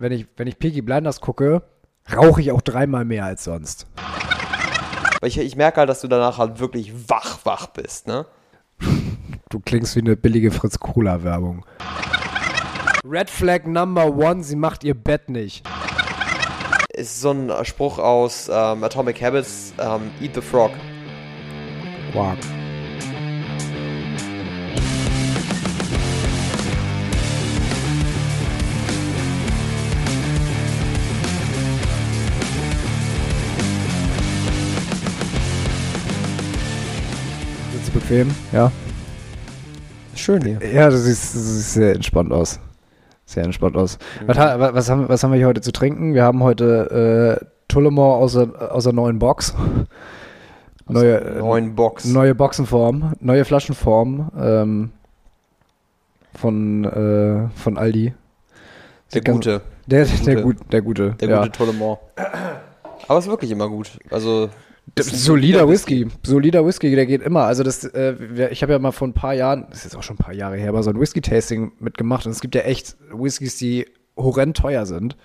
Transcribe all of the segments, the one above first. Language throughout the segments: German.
wenn ich, wenn ich Peaky Blinders gucke, rauche ich auch dreimal mehr als sonst. Ich, ich merke halt, dass du danach halt wirklich wach, wach bist, ne? Du klingst wie eine billige Fritz Cola Werbung. Red Flag Number One, sie macht ihr Bett nicht. Ist so ein Spruch aus ähm, Atomic Habits, ähm, Eat the Frog. Wow. Bequem? Ja. Schön hier. Ja, du siehst, du siehst sehr entspannt aus. Sehr entspannt aus. Was, ha- wa- was, haben, was haben wir hier heute zu trinken? Wir haben heute äh, Tullamore aus der, aus der neuen Box. Neue, Neuen Box. neue Boxenform, neue Flaschenform ähm, von, äh, von Aldi. der Sieht ganz- Gute. Der, der, Gute. gut, der Gute. Der ja. gute Tullamore. Aber ist wirklich immer gut. Also. Solider Whisky. Solider Whisky, der geht immer. Also das, äh, ich habe ja mal vor ein paar Jahren, das ist jetzt auch schon ein paar Jahre her, aber so ein Whisky-Tasting mitgemacht und es gibt ja echt Whiskys, die horrend teuer sind.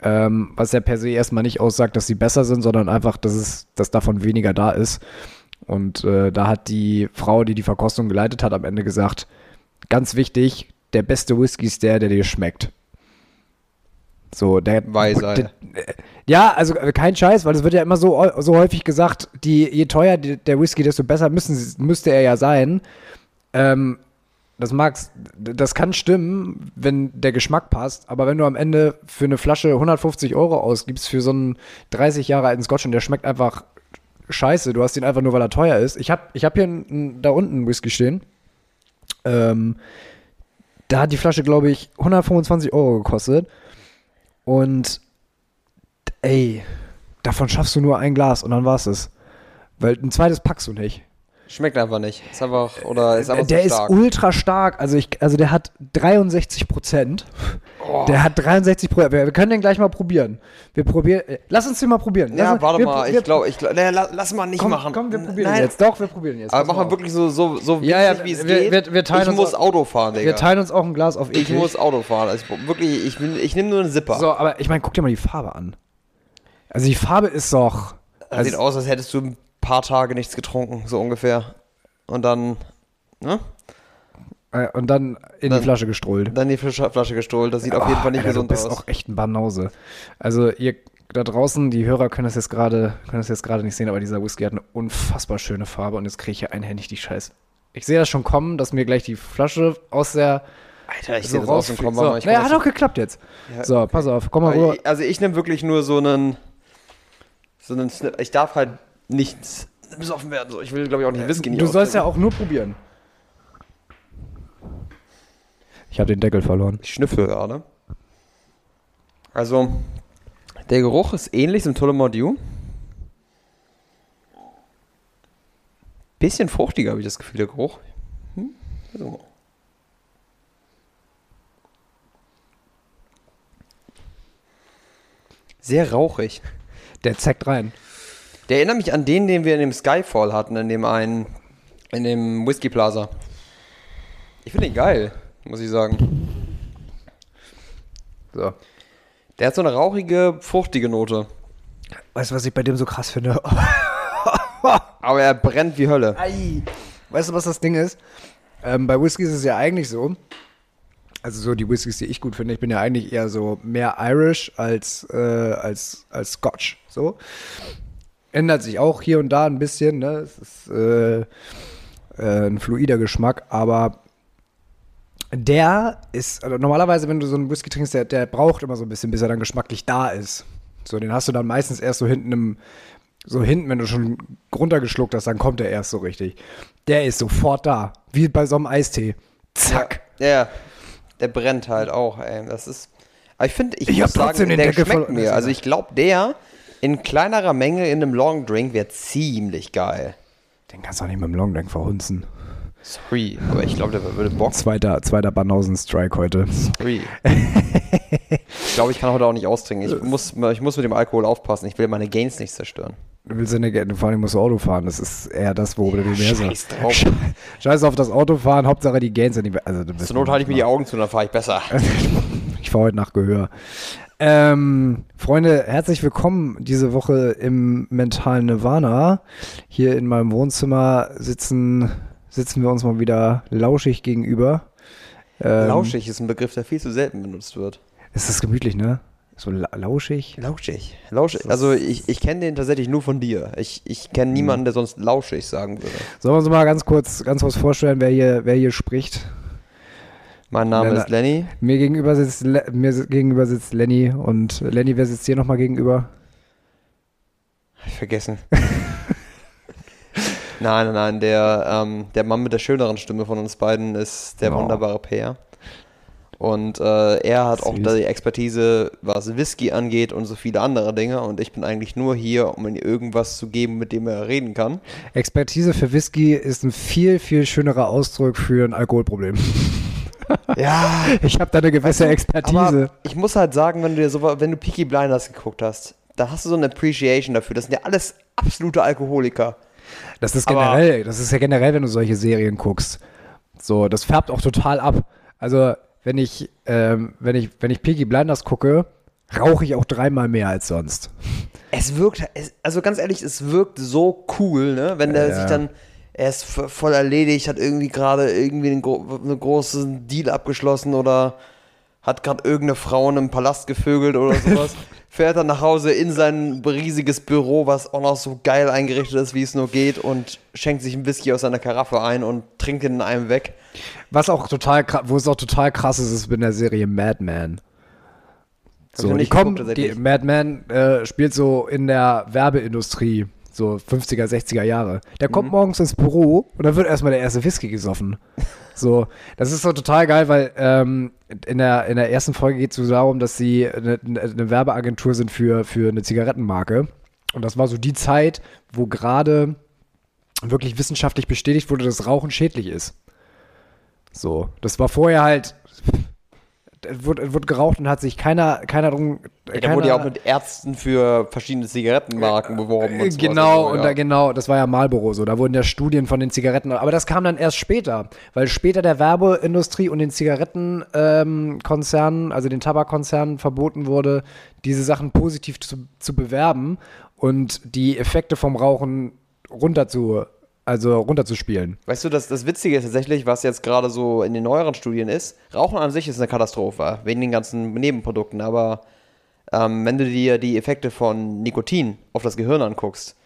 Ähm, was ja per se erstmal nicht aussagt, dass sie besser sind, sondern einfach, dass es, dass davon weniger da ist. Und äh, da hat die Frau, die die Verkostung geleitet hat, am Ende gesagt, ganz wichtig, der beste Whisky ist der, der dir schmeckt. So, der, Weisei. der, ja, also äh, kein Scheiß, weil es wird ja immer so, so häufig gesagt, die, je teuer der Whisky, desto besser müssen, müsste er ja sein. Ähm, das mag's, das kann stimmen, wenn der Geschmack passt, aber wenn du am Ende für eine Flasche 150 Euro ausgibst für so einen 30 Jahre alten Scotch und der schmeckt einfach scheiße, du hast ihn einfach nur, weil er teuer ist. Ich habe ich hab hier einen- da unten einen Whisky stehen. Ähm, da hat die Flasche, glaube ich, 125 Euro gekostet. Und ey, davon schaffst du nur ein Glas und dann war's es. Weil ein zweites packst du nicht. Schmeckt einfach nicht. Ist einfach. Oder ist einfach der so ist ultra stark. Also, ich, also der hat 63 Prozent. Oh. Der hat 63 Prozent. Wir, wir können den gleich mal probieren. Wir probieren. äh, Lass uns den mal probieren. Lass Ja, uns- warte wir, mal. wir, Ich glaube, ich glaube. Nee, la- lass mal nicht komm, machen. Komm, wir probieren Nein. jetzt. Doch, wir probieren jetzt. Aber Pass mach mal mal auf. wirklich so, so, so Ja, ja, wie es wir- geht. wir- wir teilen ich uns muss auch- Auto fahren, Digga. Wir teilen uns auch ein Glas auf ich eklig. muss Auto fahren. Also ich, wirklich, ich, bin- ich nehme nur einen Zipper. So, aber ich meine, guck dir mal die Farbe an. Also die Farbe ist doch. Das sieht aus, als hättest du ein paar Tage nichts getrunken, so ungefähr. Und dann, ne? Äh, und dann in Dann- die Flasche gestrollt. Dann die Flasche, gestohlt. Das sieht auf jeden Fall nicht Alter, gesund du bist aus. auch echt ein Banause. Also ihr da draußen, die Hörer können das jetzt gerade, können das jetzt gerade nicht sehen, aber dieser Whisky hat eine unfassbar schöne Farbe und jetzt kriege ich hier einhändig die Scheiß. Ich sehe das schon kommen, dass mir gleich die Flasche aus der Alter, ich so sehe das aus dem rausfliegt. Kommen. So, aber ich naja, hat aus- auch geklappt jetzt. Ja, so, pass auf, komm mal rüber. Also ich nehme wirklich nur so einen, so einen Snip. Ich darf halt nichts besoffen werden. So. Ich will, glaube ich, auch nicht nicht Du sollst ja auch nur probieren. Ich habe den Deckel verloren. Ich schnüffel gerade. Also, der Geruch ist ähnlich zum Tullamore Dew. Bisschen fruchtiger habe ich das Gefühl, der Geruch. Hm? So. Sehr rauchig. Der zackt rein. Der erinnert mich an den, den wir in dem Skyfall hatten, in dem einen, in dem Whisky Plaza. Ich finde den geil, muss ich sagen. So. Der hat so eine rauchige, fruchtige Note. Weißt du, was ich bei dem so krass finde? Aber er brennt wie Hölle. Ei. Weißt du, was das Ding ist? Ähm, bei Whiskys ist es ja eigentlich so, also so die Whiskys, die ich gut finde, ich bin ja eigentlich eher so mehr Irish als, äh, als, als Scotch. So. Ändert sich auch hier und da ein bisschen, ne? Es ist äh, äh, ein fluider Geschmack, aber der ist, also normalerweise, wenn du so einen Whisky trinkst, der, der braucht immer so ein bisschen, bis er dann geschmacklich da ist. So, den hast du dann meistens erst so hinten im, so hinten, wenn du schon runtergeschluckt hast, dann kommt er erst so richtig. Der ist sofort da. Wie bei so einem Eistee. Zack. Ja, ja, der brennt halt auch, ey. Das ist. Aber ich finde, ich, Ich muss sagen, den der Deckel schmeckt voll- mir. Also ich glaube, der in kleinerer Menge in einem Long Drink wäre ziemlich geil. Den kannst du auch nicht mit dem Longdrink verhunzen. Sorry, aber ich glaube, der würde Bock. Zweiter, zweiter Banausen-Strike heute. Sorry. ich glaube, ich kann heute auch nicht austrinken. Ich muss, ich muss mit dem Alkohol aufpassen. Ich will meine Gains nicht zerstören. Du willst ja nicht, vor allem musst du Auto fahren. Das ist eher das, worüber du dir mehr Scheiß sagst. drauf. Scheiß auf das Autofahren, Hauptsache die Gains sind nicht. Also, du bist Zur Not halte ich mir die Augen zu, dann fahre ich besser. Ich fahre heute nach Gehör. Ähm, Freunde, herzlich willkommen diese Woche im mentalen Nirvana. Hier in meinem Wohnzimmer sitzen, sitzen wir uns mal wieder lauschig gegenüber. Ähm, Lauschig ist ein Begriff, der viel zu selten benutzt wird. Ist das gemütlich, ne? So la lauschig. Lauschig. Lauschig. Also ich, ich kenne den tatsächlich nur von dir. Ich, ich kenne niemanden, der sonst lauschig sagen würde. Sollen wir uns mal ganz kurz, ganz kurz vorstellen, wer hier, wer hier spricht? Mein Name Lenny. ist Lenny. Mir gegenüber sitzt, Le mir gegenüber sitzt Lenny und Lenny, wer sitzt hier nochmal gegenüber? Hab ich vergessen. nein, nein, nein. Der, ähm, der Mann mit der schöneren Stimme von uns beiden ist der Oh. wunderbare Peer. Und äh, er hat auch Süß. die Expertise, was Whisky angeht und so viele andere Dinge. Und ich bin eigentlich nur hier, um ihm irgendwas zu geben, mit dem er reden kann. Expertise für Whisky ist ein viel, viel schönerer Ausdruck für ein Alkoholproblem. Ja, Ich habe da eine gewisse Expertise. Aber ich muss halt sagen, wenn du dir so, wenn du Peaky Blinders geguckt hast, da hast du so eine Appreciation dafür. Das sind ja alles absolute Alkoholiker. Das ist Aber- generell, das ist ja generell, wenn du solche Serien guckst. So, das färbt auch total ab. Also, wenn ich, ähm, wenn ich, wenn ich Peaky Blinders gucke, rauche ich auch dreimal mehr als sonst. Es wirkt, es, also ganz ehrlich, es wirkt so cool, ne? Wenn der Ja. sich dann, er ist voll erledigt, hat irgendwie gerade irgendwie einen, gro einen großen Deal abgeschlossen oder hat gerade irgendeine Frau in einem Palast gevögelt oder sowas. Fährt dann nach Hause in sein riesiges Büro, was auch noch so geil eingerichtet ist, wie es nur geht, und schenkt sich ein Whisky aus seiner Karaffe ein und trinkt ihn in einem weg. Was auch total, wo es auch total krass ist, ist in der Serie Mad Men. ich So, die kommen, die tatsächlich. Mad Men äh, spielt so in der Werbeindustrie, so 50er, 60er Jahre. Der Mhm. kommt morgens ins Büro und dann wird erstmal der erste Whisky gesoffen. So, das ist so total geil, weil ähm, in, der, in der ersten Folge geht es so darum, dass sie eine, eine Werbeagentur sind für, für eine Zigarettenmarke. Und das war so die Zeit, wo gerade wirklich wissenschaftlich bestätigt wurde, dass Rauchen schädlich ist. So, das war vorher halt, es wurde, es wurde geraucht und hat sich keiner, keiner drum. Ja, da wurde ja auch mit Ärzten für verschiedene Zigarettenmarken beworben. Und. Genau, Also, und ja. da, genau, das war ja Marlboro so. Da wurden ja Studien von den Zigaretten, aber das kam dann erst später, weil später der Werbeindustrie und den Zigarettenkonzernen, ähm, also den Tabakkonzernen verboten wurde, diese Sachen positiv zu, zu bewerben und die Effekte vom Rauchen runter zu, also runterzuspielen. Weißt du, das, das Witzige ist tatsächlich, was jetzt gerade so in den neueren Studien ist, Rauchen an sich ist eine Katastrophe, wegen den ganzen Nebenprodukten, aber ähm, wenn du dir die Effekte von Nikotin auf das Gehirn anguckst,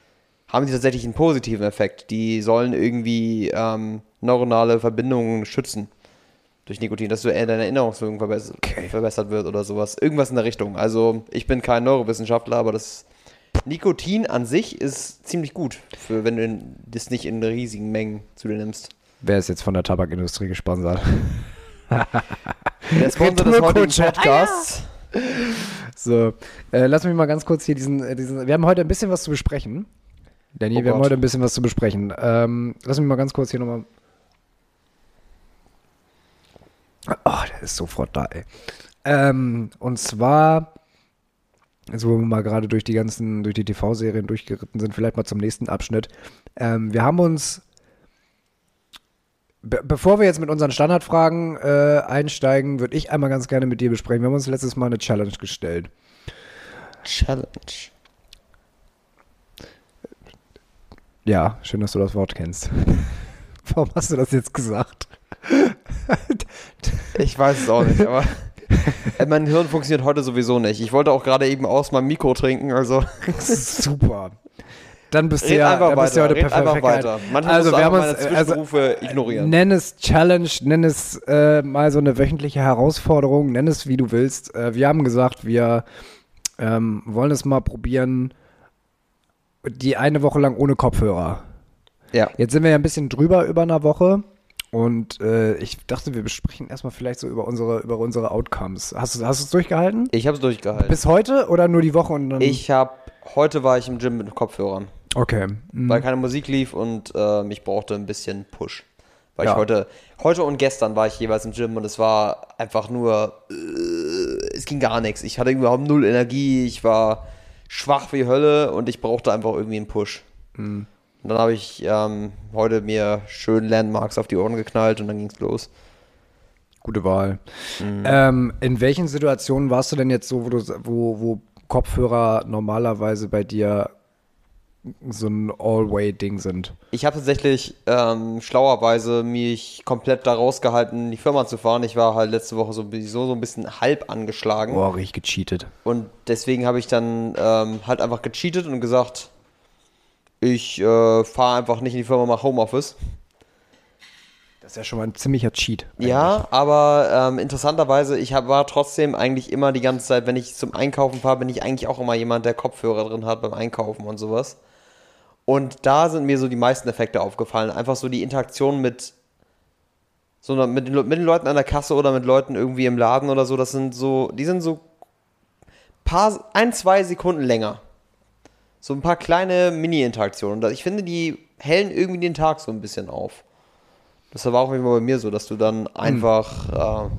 haben sie tatsächlich einen positiven Effekt. Die sollen irgendwie ähm, neuronale Verbindungen schützen durch Nikotin, dass du eher deine Erinnerungsvermögen verbessert, Okay. verbessert wird oder sowas. Irgendwas in der Richtung. Also ich bin kein Neurowissenschaftler, aber das Nikotin an sich ist ziemlich gut, für, wenn du das nicht in riesigen Mengen zu dir nimmst. Wer ist jetzt von der Tabakindustrie gesponsert? Der Sponsor des heutigen. Podcasts. So, äh, lass mich mal ganz kurz hier diesen, äh, diesen. Wir haben heute ein bisschen was zu besprechen. Danny, Oh wir haben Gott. heute ein bisschen was zu besprechen. Ähm, lass mich mal ganz kurz hier nochmal. Oh, der ist sofort da, ey. Ähm, und zwar, jetzt wo wir mal gerade durch die ganzen, durch die TV-Serien durchgeritten sind, vielleicht mal zum nächsten Abschnitt. Ähm, wir haben uns, be bevor wir jetzt mit unseren Standardfragen äh, einsteigen, würde ich einmal ganz gerne mit dir besprechen. Wir haben uns letztes Mal eine Challenge gestellt. Challenge. Ja, schön, dass du das Wort kennst. Warum hast du das jetzt gesagt? Ich weiß es auch nicht, aber mein Hirn funktioniert heute sowieso nicht. Ich wollte auch gerade eben aus meinem Mikro trinken, also Super. Dann bist du ja, dann bist du heute Red einfach perfekt. weiter. Manchmal Also, wir haben uns- meine also- Zwischenrufe ignorieren. Nenn es Challenge, nenn es äh, mal so eine wöchentliche Herausforderung, nenn es wie du willst. Äh, wir haben gesagt, wir ähm, wollen es mal probieren, die eine Woche lang ohne Kopfhörer. Ja. Jetzt sind wir ja ein bisschen drüber über einer Woche und äh, ich dachte, wir besprechen erstmal vielleicht so über unsere, über unsere Outcomes. Hast du hast du es durchgehalten? Ich habe es durchgehalten. Bis heute oder nur die Woche und dann? ich habe, heute war ich im Gym mit Kopfhörern, Okay. Mhm. weil keine Musik lief und ähm, ich brauchte ein bisschen Push. Weil Ja. ich heute, heute und gestern war ich jeweils im Gym und es war einfach nur, äh, es ging gar nichts. Ich hatte überhaupt null Energie, ich war schwach wie Hölle und ich brauchte einfach irgendwie einen Push. Mhm. Und dann habe ich ähm, heute mir schön Landmarks auf die Ohren geknallt und dann ging's los. Gute Wahl. Ähm, in welchen Situationen warst du denn jetzt so, wo, du, wo, wo Kopfhörer normalerweise bei dir so ein All-Way-Ding sind? Ich habe tatsächlich ähm, schlauerweise mich komplett da rausgehalten, in die Firma zu fahren. Ich war halt letzte Woche sowieso so ein bisschen halb angeschlagen. Boah, richtig gecheatet. Und deswegen habe ich dann ähm, halt einfach gecheatet und gesagt, ich äh, fahre einfach nicht in die Firma, mache Homeoffice. Das ist ja schon mal ein ziemlicher Cheat. Ja, aber ähm, interessanterweise, ich hab, war trotzdem eigentlich immer die ganze Zeit, wenn ich zum Einkaufen fahre, bin ich eigentlich auch immer jemand, der Kopfhörer drin hat beim Einkaufen und sowas. Und da sind mir so die meisten Effekte aufgefallen. Einfach so die Interaktion mit, so mit, mit den Leuten an der Kasse oder mit Leuten irgendwie im Laden oder so. Das sind so, die sind so paar, ein, zwei Sekunden länger. So ein paar kleine Mini-Interaktionen. Ich finde, die hellen irgendwie den Tag so ein bisschen auf. Das war auch immer bei mir so, dass du dann einfach äh,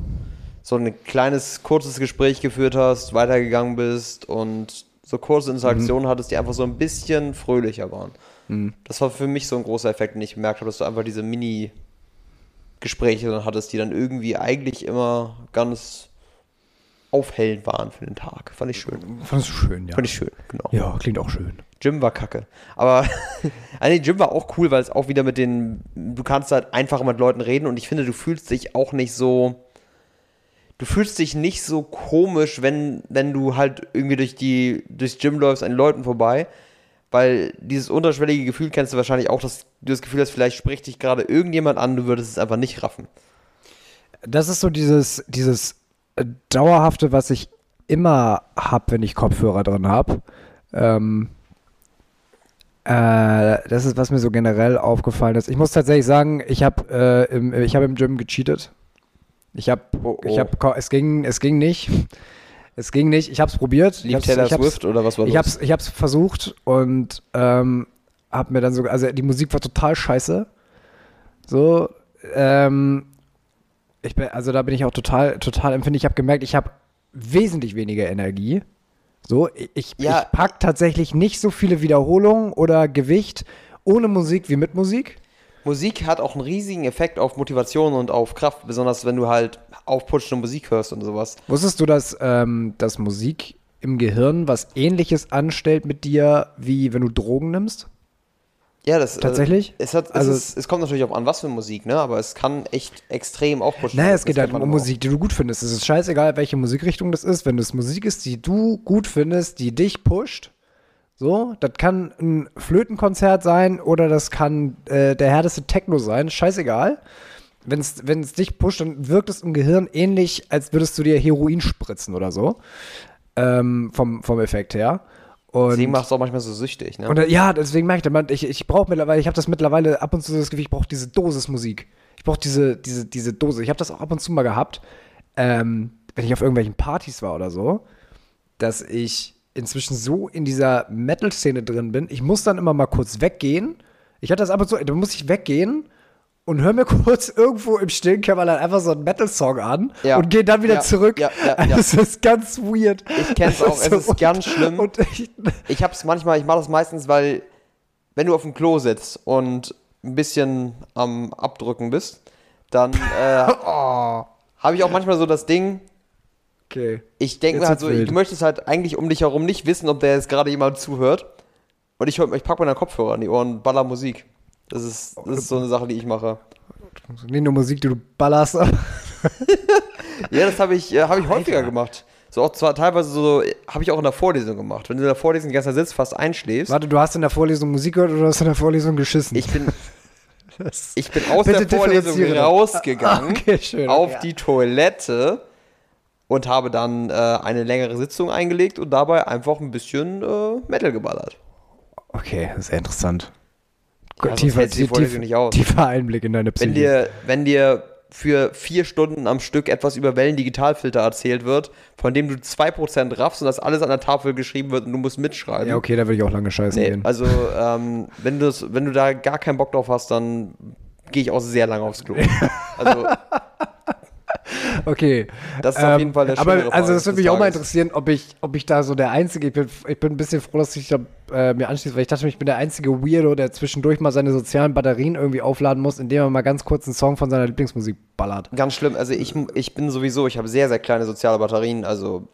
so ein kleines, kurzes Gespräch geführt hast, weitergegangen bist und so kurze Interaktionen hattest, die einfach so ein bisschen fröhlicher waren. Das war für mich so ein großer Effekt, den ich bemerkt habe, dass du einfach diese Mini-Gespräche dann hattest, die dann irgendwie eigentlich immer ganz aufhellend waren für den Tag. Fand ich schön. Fandest du schön, ja. Fand ich schön, genau. Ja, klingt auch schön. Gym war kacke. Aber also Gym war auch cool, weil es auch wieder mit den, du kannst halt einfach mit Leuten reden und ich finde, du fühlst dich auch nicht so, du fühlst dich nicht so komisch, wenn, wenn du halt irgendwie durch die, durchs Gym läufst an den Leuten vorbei, weil dieses unterschwellige Gefühl kennst du wahrscheinlich auch, dass du das Gefühl hast, vielleicht spricht dich gerade irgendjemand an, du würdest es einfach nicht raffen. Das ist so dieses, dieses dauerhafte, was ich immer hab, wenn ich Kopfhörer drin habe. Ähm, äh, das ist, was mir so generell aufgefallen ist. Ich muss tatsächlich sagen, ich habe äh, im, ich hab im Gym gecheatet. Ich habe, Oh, oh. ich habe, es ging, es ging nicht. Es ging nicht. Ich habe es probiert. Hab's- Taylor Swift oder was war ich los? hab's, ich hab's versucht und ähm, hab mir dann so, also die Musik war total scheiße. So, ähm, ich bin, also da bin ich auch total, total empfindlich. Ich habe gemerkt, ich habe wesentlich weniger Energie. So, ich, Ja. ich pack tatsächlich nicht so viele Wiederholungen oder Gewicht ohne Musik wie mit Musik. Musik hat auch einen riesigen Effekt auf Motivation und auf Kraft, besonders wenn du halt aufputschende Musik hörst und sowas. Wusstest du, dass, ähm, dass Musik im Gehirn was ähnliches anstellt mit dir, wie wenn du Drogen nimmst? Ja, das Tatsächlich? Äh, es, hat, es, Also- ist, es kommt natürlich auch an, was für Musik, ne? Aber es kann echt extrem aufpushen. Naja, Das es geht halt um Musik, die du gut findest. Es ist scheißegal, welche Musikrichtung das ist. Wenn es Musik ist, die du gut findest, die dich pusht, so, das kann ein Flötenkonzert sein oder das kann äh, der härteste Techno sein, scheißegal. Wenn es dich pusht, dann wirkt es im Gehirn ähnlich, als würdest du dir Heroin spritzen oder so. Ähm, vom, vom Effekt her. Und Deswegen macht es auch manchmal so süchtig, ne? und äh, ja, deswegen merke ich, man, ich, ich brauche mittlerweile, ich habe das mittlerweile ab und zu das Gefühl, ich brauche diese Dosis Musik. Ich brauche diese, diese, diese Dose. Ich habe das auch ab und zu mal gehabt, ähm, wenn ich auf irgendwelchen Partys war oder so, dass ich inzwischen so in dieser Metal-Szene drin bin. Ich muss dann immer mal kurz weggehen. Ich hatte das ab und zu, da muss ich weggehen und höre mir kurz irgendwo im stillen Kämmerlein einfach so einen Metal-Song an Ja. und gehe dann wieder Ja, zurück. ja. Das ist ganz weird. Ich kenn's auch, es ist ganz schlimm. Und ich, Ich hab's manchmal, ich mache das meistens, weil wenn du auf dem Klo sitzt und ein bisschen am Abdrücken bist, dann äh, oh, habe ich auch manchmal so das Ding, okay. ich denke mir halt so, wild. du möchtest halt eigentlich um dich herum nicht wissen, ob der jetzt gerade jemand zuhört. Und ich, ich packe meine Kopfhörer an die Ohren und baller Musik. Das ist, das ist so eine Sache, die ich mache. Nicht nur Musik, die du ballerst. Ja, das habe ich, äh, hab ich häufiger gemacht. So auch zwar teilweise so, habe ich auch in der Vorlesung gemacht. Wenn du in der Vorlesung die ganze Zeit sitzt, fast einschläfst. Warte, du hast in der Vorlesung Musik gehört oder hast du in der Vorlesung geschissen? Ich bin, ich bin aus Bitte der Vorlesung rausgegangen, Ah, okay, schön, auf ja. die Toilette und habe dann äh, eine längere Sitzung eingelegt und dabei einfach ein bisschen äh, Metal geballert. okay, sehr interessant. Ja, tiefer, aus. tiefer Einblick in deine Psyche. Wenn dir, wenn dir für vier Stunden am Stück etwas über Wellendigitalfilter erzählt wird, von dem du 2% raffst und das alles an der Tafel geschrieben wird und du musst mitschreiben. ja, okay, da würde ich auch lange scheißen Nee, gehen. also ähm, wenn, wenn du da gar keinen Bock drauf hast, dann gehe ich auch sehr lange aufs Klo. Also Okay. Das ist auf jeden Fall der Aber schönere also das würde mich auch mal interessieren, ob ich, ob ich da so der Einzige, ich bin, ich bin ein bisschen froh, dass ich da, äh, mir anschließe, weil ich dachte, ich bin der einzige Weirdo, der zwischendurch mal seine sozialen Batterien irgendwie aufladen muss, indem er mal ganz kurz einen Song von seiner Lieblingsmusik ballert. Ganz schlimm. Also ich, ich bin sowieso, ich habe sehr, sehr kleine soziale Batterien. Also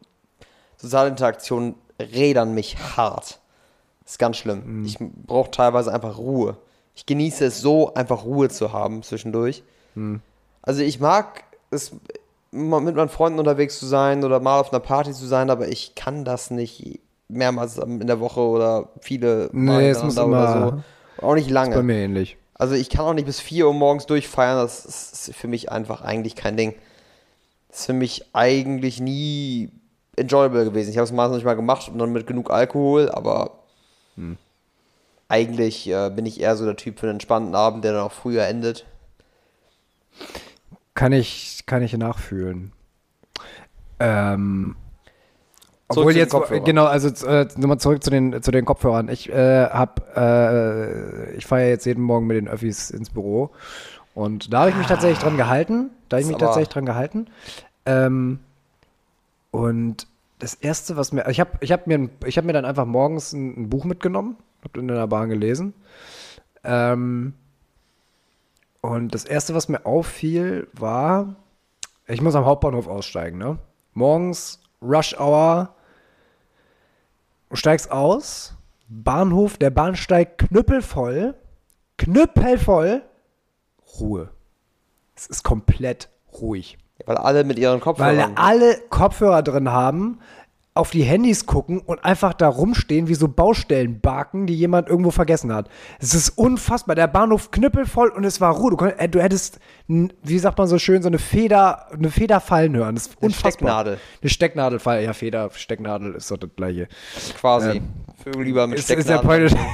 soziale Interaktionen rädern mich hart. Das ist ganz schlimm. Ich brauche teilweise einfach Ruhe. Ich genieße es so, einfach Ruhe zu haben zwischendurch. Also ich mag es, mit meinen Freunden unterwegs zu sein oder mal auf einer Party zu sein, aber ich kann das nicht mehrmals in der Woche oder viele Mal Nee, es muss immer- oder so. Auch nicht lange. Bei mir ähnlich. Also ich kann auch nicht bis 4 Uhr morgens durchfeiern, das ist für mich einfach eigentlich kein Ding. Das ist für mich eigentlich nie enjoyable gewesen. Ich habe es meistens nicht mal gemacht und dann mit genug Alkohol, aber eigentlich äh, bin ich eher so der Typ für einen entspannten Abend, der dann auch früher endet. Kann ich, kann ich nachfühlen. Ähm, obwohl jetzt, Kopfhörern. genau, also äh, nochmal zurück zu den, zu den Kopfhörern. Ich äh, hab, äh, ich fahre jetzt jeden Morgen mit den Öffis ins Büro und da habe ich mich tatsächlich dran gehalten. Da habe ich mich aber- tatsächlich dran gehalten. Ähm, und das erste, was mir, ich habe, ich habe mir, ich habe mir dann einfach morgens ein, ein Buch mitgenommen, habe in der Bahn gelesen. Ähm, und das erste, was mir auffiel, war, ich muss am Hauptbahnhof aussteigen, ne? Morgens, Rush Hour, du steigst aus, Bahnhof, der Bahnsteig knüppelvoll, knüppelvoll, Ruhe. Es ist komplett ruhig. Weil alle mit ihren Weil Kopfhörern. alle Kopfhörer drin haben, auf die Handys gucken und einfach da rumstehen wie so Baustellenbarken, die jemand irgendwo vergessen hat. Es ist unfassbar. Der Bahnhof knüppelvoll und es war Ruhe. Du, äh, du hättest, wie sagt man so schön, so eine Feder, eine Feder fallen hören. Das ist Eine unfassbar. Stecknadel. Eine Stecknadel fallen. Ja, Feder, Stecknadel ist doch das gleiche. quasi. ähm, Vögel lieber mit Ist, ist. Point.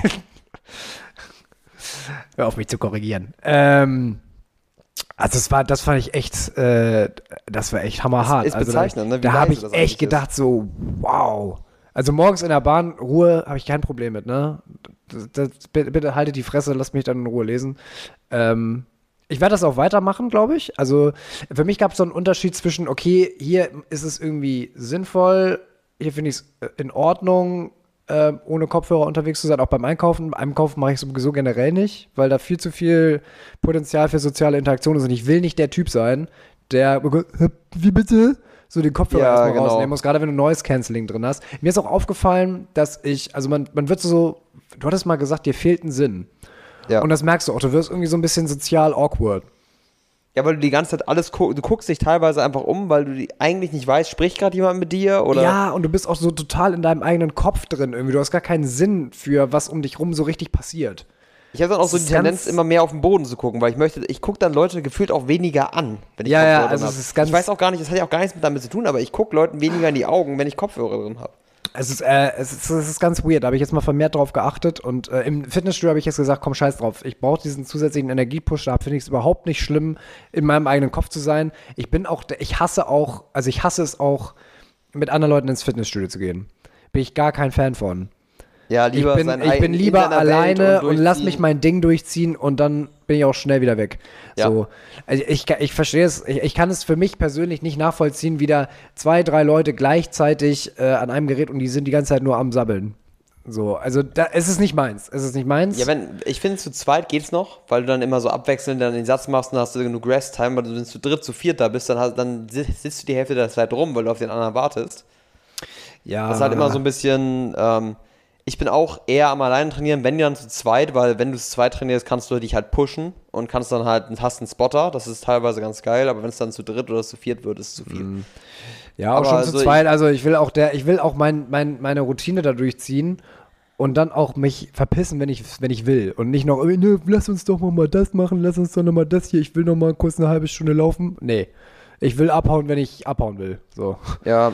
Hör auf mich zu korrigieren. Ähm, also es war, das fand ich echt, äh, das war echt hammerhart. ist also bezeichnend, da ne, da habe ich das echt gedacht so, wow. Also morgens in der Bahn, Ruhe, habe ich kein Problem mit, ne? Das, das, bitte, bitte haltet die Fresse, lasst mich dann in Ruhe lesen. Ähm, ich werde das auch weitermachen, glaube ich. Also für mich gab es so einen Unterschied zwischen, okay, hier ist es irgendwie sinnvoll, hier finde ich es in Ordnung, äh, ohne Kopfhörer unterwegs zu sein, auch beim Einkaufen. Beim Einkaufen mache ich sowieso generell nicht, weil da viel zu viel Potenzial für soziale Interaktion ist und ich will nicht der Typ sein, der, wie bitte? So den Kopfhörer Ja, erstmal genau. rausnehmen muss, gerade wenn du Noise Cancelling drin hast. Mir ist auch aufgefallen, dass ich, also man, man wird so, du hattest mal gesagt, dir fehlt ein Sinn. Ja. Und das merkst du auch, du wirst irgendwie so ein bisschen sozial awkward. Ja, weil du die ganze Zeit alles guckst, du guckst dich teilweise einfach um, weil du die eigentlich nicht weißt, spricht gerade jemand mit dir oder Ja, und du bist auch so total in deinem eigenen Kopf drin irgendwie. Du hast gar keinen Sinn für, was um dich rum so richtig passiert. Ich habe dann auch so die Tendenz, immer mehr auf den Boden zu gucken, weil ich möchte, ich gucke dann Leute gefühlt auch weniger an, wenn ich Ja, ja, Kopfhörer also drin es ist ganz- Ich weiß auch gar nicht, das hat ja auch gar nichts mit damit zu tun, aber ich gucke Leuten weniger in die Augen, wenn ich Kopfhörer drin habe. Es ist, äh, es ist, es ist ganz weird, da habe ich jetzt mal vermehrt drauf geachtet und äh, im Fitnessstudio habe ich jetzt gesagt, komm, scheiß drauf, ich brauche diesen zusätzlichen Energiepush, da finde ich es überhaupt nicht schlimm, in meinem eigenen Kopf zu sein. Ich bin auch, ich hasse auch, also ich hasse es auch, mit anderen Leuten ins Fitnessstudio zu gehen. Bin ich gar kein Fan von. Ja, Ich lieber bin, sein ich bin in lieber alleine und, lass durchziehen. mich mein Ding durchziehen und dann bin ich auch schnell wieder weg. Ja. So. Also ich, ich verstehe es, ich, ich kann es für mich persönlich nicht nachvollziehen, wie da zwei, drei Leute gleichzeitig äh, an einem Gerät und die sind die ganze Zeit nur am Sabbeln. So, also da, es ist nicht meins. Es ist nicht meins. Ja, wenn, ich finde, zu zweit geht's noch, weil du dann immer so abwechselnd dann den Satz machst und hast du genug Rest-Time, weil du wenn zu dritt, zu viert da bist, dann, hast, dann si- sitzt du die Hälfte der Zeit rum, weil du auf den anderen wartest. ja. Das ist halt immer so ein bisschen, ähm, ich bin auch eher am alleine trainieren, wenn dann zu zweit, weil wenn du zu zweit trainierst, kannst du dich halt pushen und kannst dann halt, hast einen Spotter, das ist teilweise ganz geil, aber wenn es dann zu dritt oder zu viert wird, ist es zu viel. Mhm. Ja, auch Aber schon also zu zweit. Also ich will auch der, ich will auch mein, mein, meine Routine da durchziehen und dann auch mich verpissen, wenn ich, wenn ich will. Und nicht noch, ne, lass uns doch mal das machen, lass uns doch noch mal das hier, ich will noch mal kurz eine halbe Stunde laufen. Nee. Ich will abhauen, wenn ich abhauen will. So. Ja,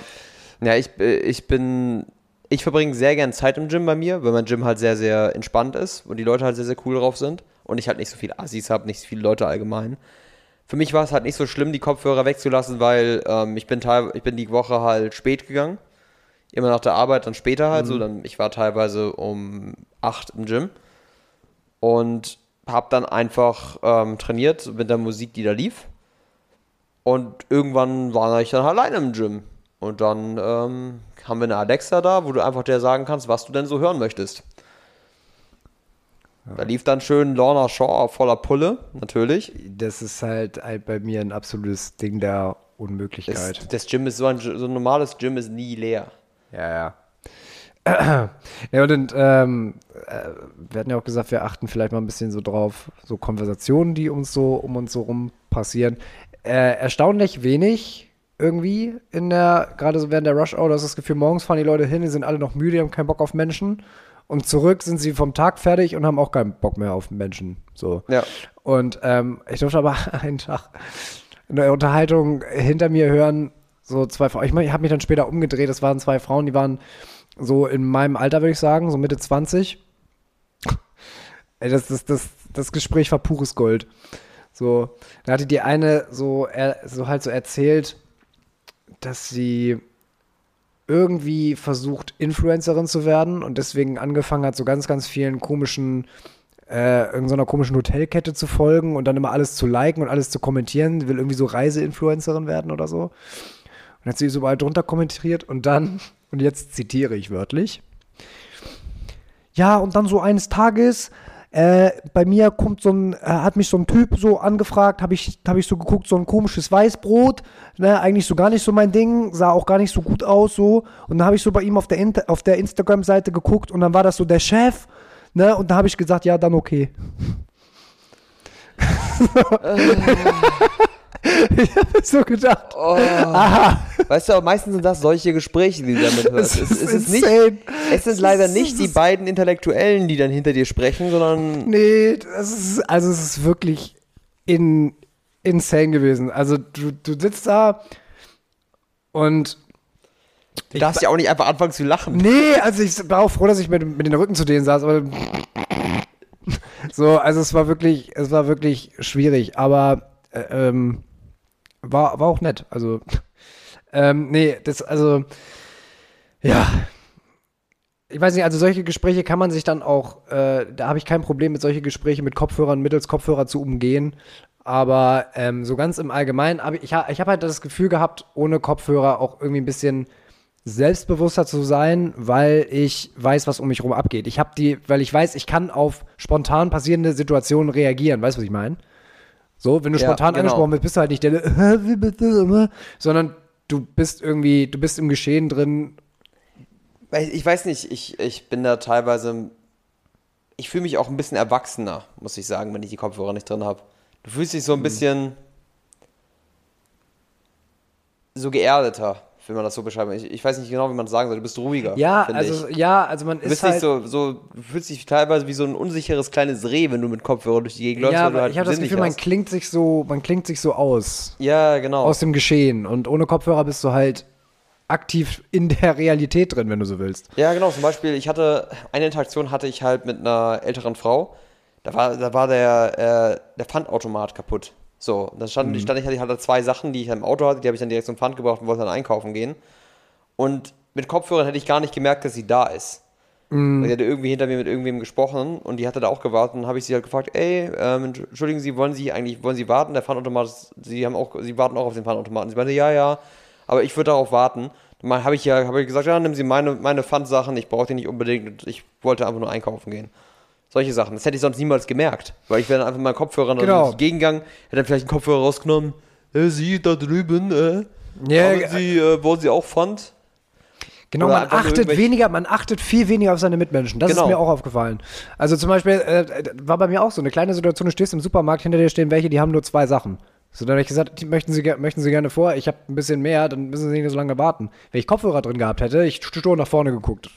ja ich, äh, ich bin, ich verbringe sehr gern Zeit im Gym bei mir, weil mein Gym halt sehr, sehr entspannt ist und die Leute halt sehr, sehr cool drauf sind und ich halt nicht so viele Assis habe, nicht so viele Leute allgemein. Für mich war es halt nicht so schlimm, die Kopfhörer wegzulassen, weil ähm, ich, bin teil, ich bin die Woche halt spät gegangen. Immer nach der Arbeit, dann später halt so. Dann, ich war teilweise um 8 im Gym und habe dann einfach ähm, trainiert mit der Musik, die da lief. Und irgendwann war ich dann alleine im Gym. Und dann ähm, haben wir eine Alexa da, wo du einfach der sagen kannst, was du denn so hören möchtest. Da lief dann schön Lorna Shaw voller Pulle, natürlich. Das ist halt, halt bei mir ein absolutes Ding der Das, Unmöglichkeit. das Gym ist so ein, so ein normales Gym ist nie leer. Ja, ja. Ja, und, und ähm, äh, wir hatten ja auch gesagt, wir achten vielleicht mal ein bisschen so drauf, so Konversationen, die uns so um uns so rum passieren. Äh, erstaunlich wenig irgendwie in der, gerade so während der Rush Hour, du hast das Gefühl, morgens fahren die Leute hin, die sind alle noch müde, die haben keinen Bock auf Menschen. Und zurück sind sie vom Tag fertig und haben auch keinen Bock mehr auf Menschen. So. Ja. Und ähm, ich durfte aber einen Tag in der Unterhaltung hinter mir hören, so zwei Frauen. Ich meine, ich habe mich dann später umgedreht. Das waren zwei Frauen, die waren so in meinem Alter, würde ich sagen, so Mitte 20. Ey, das, das, das, das Gespräch war pures Gold. So, da hatte die eine so, er, so halt so erzählt, dass sie irgendwie versucht, Influencerin zu werden und deswegen angefangen hat, so ganz, ganz vielen komischen, äh, irgendeiner komischen Hotelkette zu folgen und dann immer alles zu liken und alles zu kommentieren. Sie will irgendwie so Reiseinfluencerin werden oder so. Und hat sie so überall drunter kommentiert und dann, und jetzt zitiere ich wörtlich, ja, und dann so eines Tages, äh, bei mir kommt so ein, äh, hat mich so ein Typ so angefragt, habe ich, hab ich so geguckt, so ein komisches Weißbrot, ne, eigentlich so gar nicht so mein Ding, sah auch gar nicht so gut aus so. Und dann habe ich so bei ihm auf der, Inter auf der Instagram-Seite geguckt und dann war das so der Chef, ne, und da habe ich gesagt, ja, dann okay. ich habe so gedacht, Oh. Weißt du, aber meistens sind das solche Gespräche, die du damit hörst. Das Es, es, ist nicht, es sind leider nicht die beiden Intellektuellen, die dann hinter dir sprechen, sondern Nee, das ist, also es ist wirklich in, insane gewesen. Also du, du sitzt da und du darfst ja auch nicht einfach anfangen zu lachen. nee, also ich war auch froh, dass ich mit, mit den Rücken zu denen saß, aber so, also es war wirklich, es war wirklich schwierig, aber äh, ähm, war, war auch nett. Also ähm, nee, das, also ja. Ich weiß nicht, also solche Gespräche kann man sich dann auch, äh, da habe ich kein Problem mit solche Gespräche mit Kopfhörern, mittels Kopfhörer zu umgehen. Aber ähm, so ganz im Allgemeinen, hab ich, ich habe halt das Gefühl gehabt, ohne Kopfhörer auch irgendwie ein bisschen selbstbewusster zu sein, weil ich weiß, was um mich rum abgeht. Ich habe die, weil ich weiß, ich kann auf spontan passierende Situationen reagieren. Weißt du, was ich meine? So, wenn du Ja, spontan genau. angesprochen bist, bist du halt nicht der, sondern du bist irgendwie, du bist im Geschehen drin. Ich weiß nicht, ich, ich bin da teilweise. Ich fühle mich auch ein bisschen erwachsener, muss ich sagen, wenn ich die Kopfhörer nicht drin habe. Du fühlst dich so ein Hm. bisschen. so geerdeter, will man das so beschreiben. Ich, ich weiß nicht genau, wie man das sagen soll. Du bist ruhiger. Ja, also ich. ja, also man Du ist bist halt. nicht so, so, du fühlst dich teilweise wie so ein unsicheres kleines Reh, wenn du mit Kopfhörer durch die Gegend läufst. ja, aber halt ich habe das Gefühl, man klingt sich so, man klingt sich so aus Ja, genau. aus dem Geschehen und ohne Kopfhörer bist du halt aktiv in der Realität drin, wenn du so willst. Ja, genau. Zum Beispiel, ich hatte eine Interaktion hatte ich halt mit einer älteren Frau. Da war, da war der, äh, der Pfandautomat kaputt. So, dann stand, stand ich, hatte ich halt zwei Sachen, die ich im Auto hatte, die habe ich dann direkt zum Pfand gebracht und wollte dann einkaufen gehen. Und mit Kopfhörern hätte ich gar nicht gemerkt, dass sie da ist. Weil sie hatte irgendwie hinter mir mit irgendwem gesprochen und die hatte da auch gewartet und habe ich sie halt gefragt, ey, ähm, entschuldigen Sie, wollen Sie eigentlich, wollen Sie warten? Der Pfandautomat, ist, Sie haben auch, Sie warten auch auf den Pfandautomaten. Sie meinte, ja, ja, aber ich würde darauf warten. Dann habe ich ja, habe ich gesagt, ja, nehmen Sie meine, meine Pfandsachen, ich brauche die nicht unbedingt und ich wollte einfach nur einkaufen gehen. Solche Sachen. Das hätte ich sonst niemals gemerkt, weil ich wäre dann einfach mal Kopfhörer Genau. genau. gegengegangen, hätte dann vielleicht einen Kopfhörer rausgenommen. Äh, Sie da drüben, äh, Ja, haben Sie, äh, wollen Sie auch Pfand? Genau, Oder man achtet weniger, man achtet viel weniger auf seine Mitmenschen. Das Genau. ist mir auch aufgefallen. Also zum Beispiel äh, war bei mir auch so eine kleine Situation, du stehst im Supermarkt, hinter dir stehen welche, die haben nur zwei Sachen. So, dann habe ich gesagt, die möchten Sie, möchten Sie gerne vor, ich habe ein bisschen mehr, dann müssen Sie nicht so lange warten. Wenn ich Kopfhörer drin gehabt hätte, ich stur nach vorne geguckt.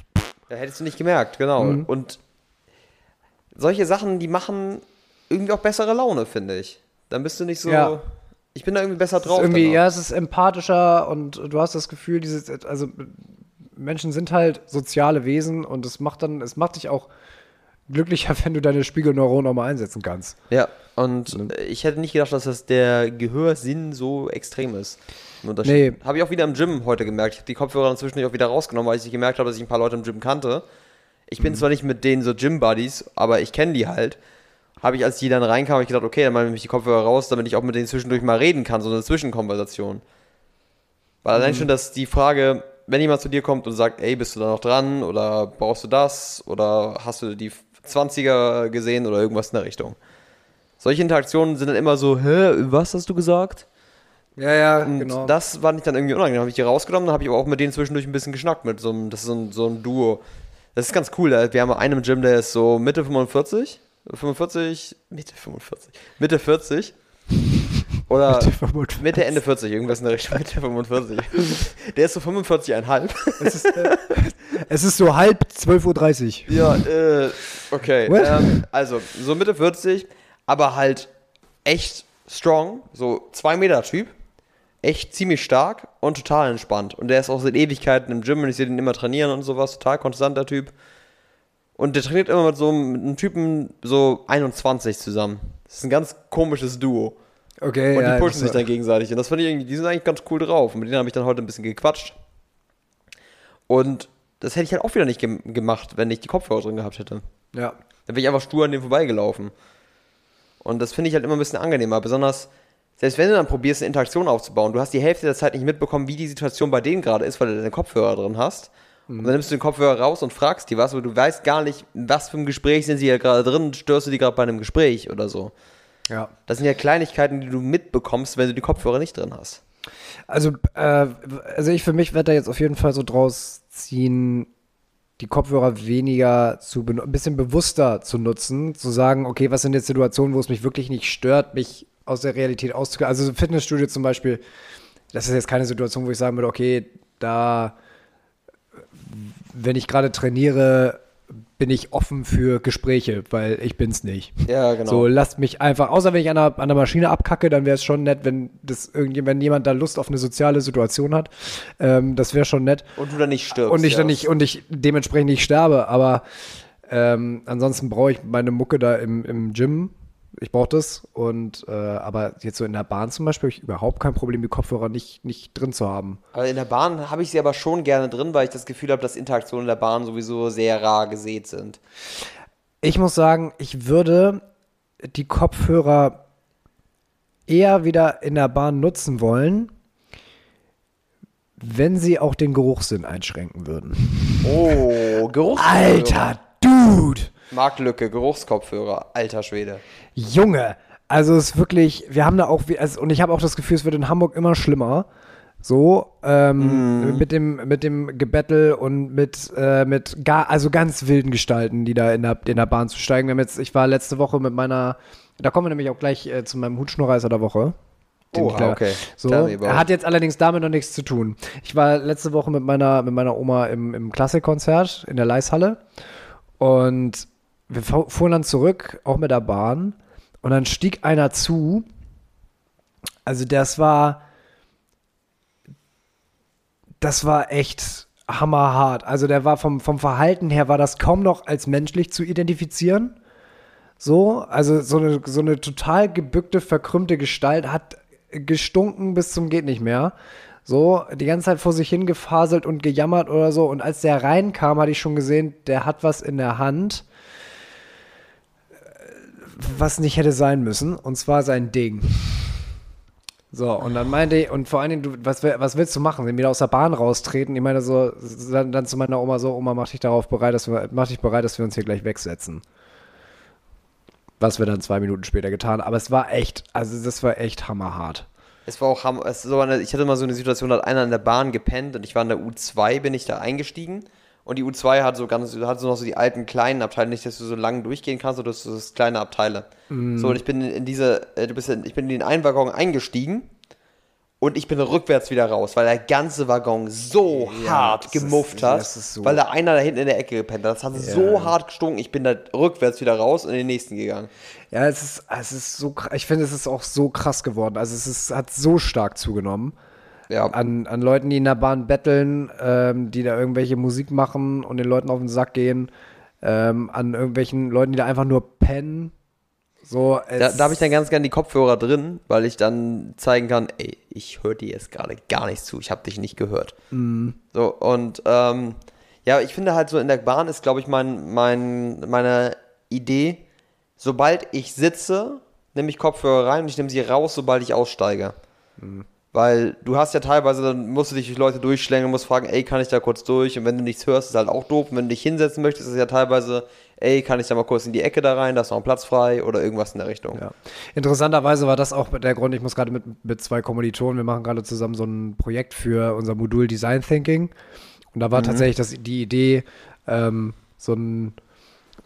Ja, hättest du nicht gemerkt, genau. Und solche Sachen, die machen irgendwie auch bessere Laune, finde ich. Dann bist du nicht so. Ja. Ich bin da irgendwie besser Es drauf. irgendwie, danach. ja, es ist empathischer und du hast das Gefühl, dieses, also Menschen sind halt soziale Wesen und es macht dann, es macht dich auch glücklicher, wenn du deine Spiegelneuronen auch mal einsetzen kannst. Ja, und äh, ich hätte nicht gedacht, dass das der Gehörsinn so extrem ist. Nee. Habe ich auch wieder im Gym heute gemerkt. Ich habe die Kopfhörer inzwischen auch wieder rausgenommen, weil ich gemerkt habe, dass ich ein paar Leute im Gym kannte. Ich bin zwar nicht mit denen so Gym-Buddies, aber ich kenne die halt. habe ich, als die dann reinkam, hab ich gedacht, okay, dann mache ich die Kopfhörer raus, damit ich auch mit denen zwischendurch mal reden kann, so eine Zwischenkonversation. Weil allein schon, dass die Frage, wenn jemand zu dir kommt und sagt, ey, bist du da noch dran oder brauchst du das oder hast du die 20er gesehen oder irgendwas in der Richtung. Solche Interaktionen sind dann immer so, hä, was hast du gesagt? Ja, ja, Und genau. das war nicht dann irgendwie unangenehm. Dann habe ich die rausgenommen, dann habe ich aber auch mit denen zwischendurch ein bisschen geschnackt. Mit so einem, das ist so ein, so ein Duo. Das ist ganz cool. Wir haben einen im Gym, der ist so Mitte 45. 45, Mitte 45. Mitte 40. Oder Mitte 45. Mitte, Ende 40, irgendwas in der Richtung. Mitte 45. Der ist so 45,5. es, ist, äh, es ist so halb 12.30 Uhr. Ja, äh, okay. Ähm, also, so Mitte 40, aber halt echt strong. So 2 Meter Typ. Echt ziemlich stark und total entspannt. Und der ist auch seit Ewigkeiten im Gym und ich sehe den immer trainieren und sowas. Total konstanter Typ. Und der trainiert immer mit so einem, mit einem Typen so 21 zusammen. Das ist ein ganz komisches Duo. Okay, Und ja, die pushen sich dann gegenseitig. Und das fand ich irgendwie, die sind eigentlich ganz cool drauf. Und mit denen habe ich dann heute ein bisschen gequatscht. Und das hätte ich halt auch wieder nicht gem gemacht, wenn ich die Kopfhörer drin gehabt hätte. Ja. Dann wäre ich einfach stur an dem vorbeigelaufen. Und das finde ich halt immer ein bisschen angenehmer. Besonders, selbst wenn du dann probierst, eine Interaktion aufzubauen, du hast die Hälfte der Zeit nicht mitbekommen, wie die Situation bei denen gerade ist, weil du deine Kopfhörer drin hast. Und dann nimmst du den Kopfhörer raus und fragst die was, aber du weißt gar nicht, was für ein Gespräch sind sie ja gerade drin, störst du die gerade bei einem Gespräch oder so. Ja. Das sind ja Kleinigkeiten, die du mitbekommst, wenn du die Kopfhörer nicht drin hast. Also, äh, also ich für mich werde da jetzt auf jeden Fall so draus ziehen, die Kopfhörer weniger zu ein bisschen bewusster zu nutzen, zu sagen, okay, was sind jetzt Situationen, wo es mich wirklich nicht stört, mich aus der Realität auszugehen. Also so Fitnessstudio zum Beispiel, das ist jetzt keine Situation, wo ich sagen würde, okay, da, wenn ich gerade trainiere, bin ich offen für Gespräche, weil ich bin's nicht. Ja, genau. So, lasst mich einfach, außer wenn ich an der, an der Maschine abkacke, dann wäre es schon nett, wenn das irgendjemand, wenn jemand da Lust auf eine soziale Situation hat. Ähm, das wäre schon nett. und du dann nicht stirbst. Und ich ja. dann nicht, und ich dementsprechend nicht sterbe, aber ähm, ansonsten brauche ich meine Mucke da im, im Gym. Ich brauche das. Und äh, aber jetzt so in der Bahn zum Beispiel habe ich überhaupt kein Problem, die Kopfhörer nicht, nicht drin zu haben. Aber in der Bahn habe ich sie aber schon gerne drin, weil ich das Gefühl habe, dass Interaktionen in der Bahn sowieso sehr rar gesät sind. Ich muss sagen, ich würde die Kopfhörer eher wieder in der Bahn nutzen wollen, wenn sie auch den Geruchssinn einschränken würden. Oh, Geruchskopfhörer. Alter, Dude! Marktlücke, Geruchskopfhörer, alter Schwede. Junge, also es ist wirklich, wir haben da auch, wie- also, und ich habe auch das Gefühl, es wird in Hamburg immer schlimmer. So, ähm, mit dem, mit dem Gebettel und mit, äh, mit gar, also ganz wilden Gestalten, die da in der, in der Bahn zu steigen. Wir haben jetzt, ich war letzte Woche mit meiner, da kommen wir nämlich auch gleich äh, zu meinem Hutschnurreißer der Woche. Oha, da- okay. So, er hat jetzt allerdings damit noch nichts zu tun. Ich war letzte Woche mit meiner, mit meiner Oma im, im Klassikkonzert in der Leishalle und wir fu- fuhren dann zurück, auch mit der Bahn. Und dann stieg einer zu. Also das war, das war echt hammerhart. Also der war vom, vom Verhalten her, war das kaum noch als menschlich zu identifizieren. So, also so eine, so eine total gebückte, verkrümmte Gestalt hat gestunken bis zum geht nicht mehr. So, die ganze Zeit vor sich hingefaselt und gejammert oder so. Und als der reinkam, hatte ich schon gesehen, der hat was in der Hand, was nicht hätte sein müssen. Und zwar sein Ding. So, und dann meinte ich, und vor allen Dingen, du, was, was willst du machen? Wieder aus der Bahn raustreten? Ich meine so, dann, dann zu meiner Oma so, Oma, mach dich darauf bereit, dass wir, mach dich bereit, dass wir uns hier gleich wegsetzen. Was wir dann zwei Minuten später getan. Aber es war echt, also das war echt hammerhart. Es war auch, ham- es so eine, ich hatte mal so eine Situation, da hat einer in der Bahn gepennt und ich war in der U2, bin ich da eingestiegen. Und die U2 hat so ganz, hat so noch so die alten kleinen Abteile, nicht, dass du so lang durchgehen kannst, sondern du hast so kleine Abteile. So, und ich bin in diese, äh, du bist in, ich bin in den einen Waggon eingestiegen und ich bin rückwärts wieder raus, weil der ganze Waggon so Ja, hart das ist- gemufft hat, das ist so- weil da einer da hinten in der Ecke gepennt hat. Das hat so hart gestunken, ich bin da rückwärts wieder raus und in den nächsten gegangen. Ja, es ist, es ist so, ich finde, es ist auch so krass geworden. Also es ist, hat so stark zugenommen. Ja. An, an Leuten, die in der Bahn betteln, ähm, die da irgendwelche Musik machen und den Leuten auf den Sack gehen. Ähm, an irgendwelchen Leuten, die da einfach nur pennen. So, Da, da habe ich dann ganz gern die Kopfhörer drin, weil ich dann zeigen kann, ey, ich höre dir jetzt gerade gar nicht zu, ich habe dich nicht gehört. So, und ähm, ja, ich finde halt so in der Bahn ist, glaube ich, mein, mein, meine Idee, sobald ich sitze, nehme ich Kopfhörer rein und ich nehme sie raus, sobald ich aussteige. Weil du hast ja teilweise, dann musst du dich durch Leute durchschlängeln, musst fragen, ey, kann ich da kurz durch? Und wenn du nichts hörst, ist halt auch doof. Und wenn du dich hinsetzen möchtest, ist es ja teilweise, ey, kann ich da mal kurz in die Ecke da rein, da ist noch ein Platz frei oder irgendwas in der Richtung. Ja. Interessanterweise war das auch der Grund, ich muss gerade mit, mit zwei Kommilitonen, wir machen gerade zusammen so ein Projekt für unser Modul Design Thinking. Und da war tatsächlich das, die Idee, ähm, so ein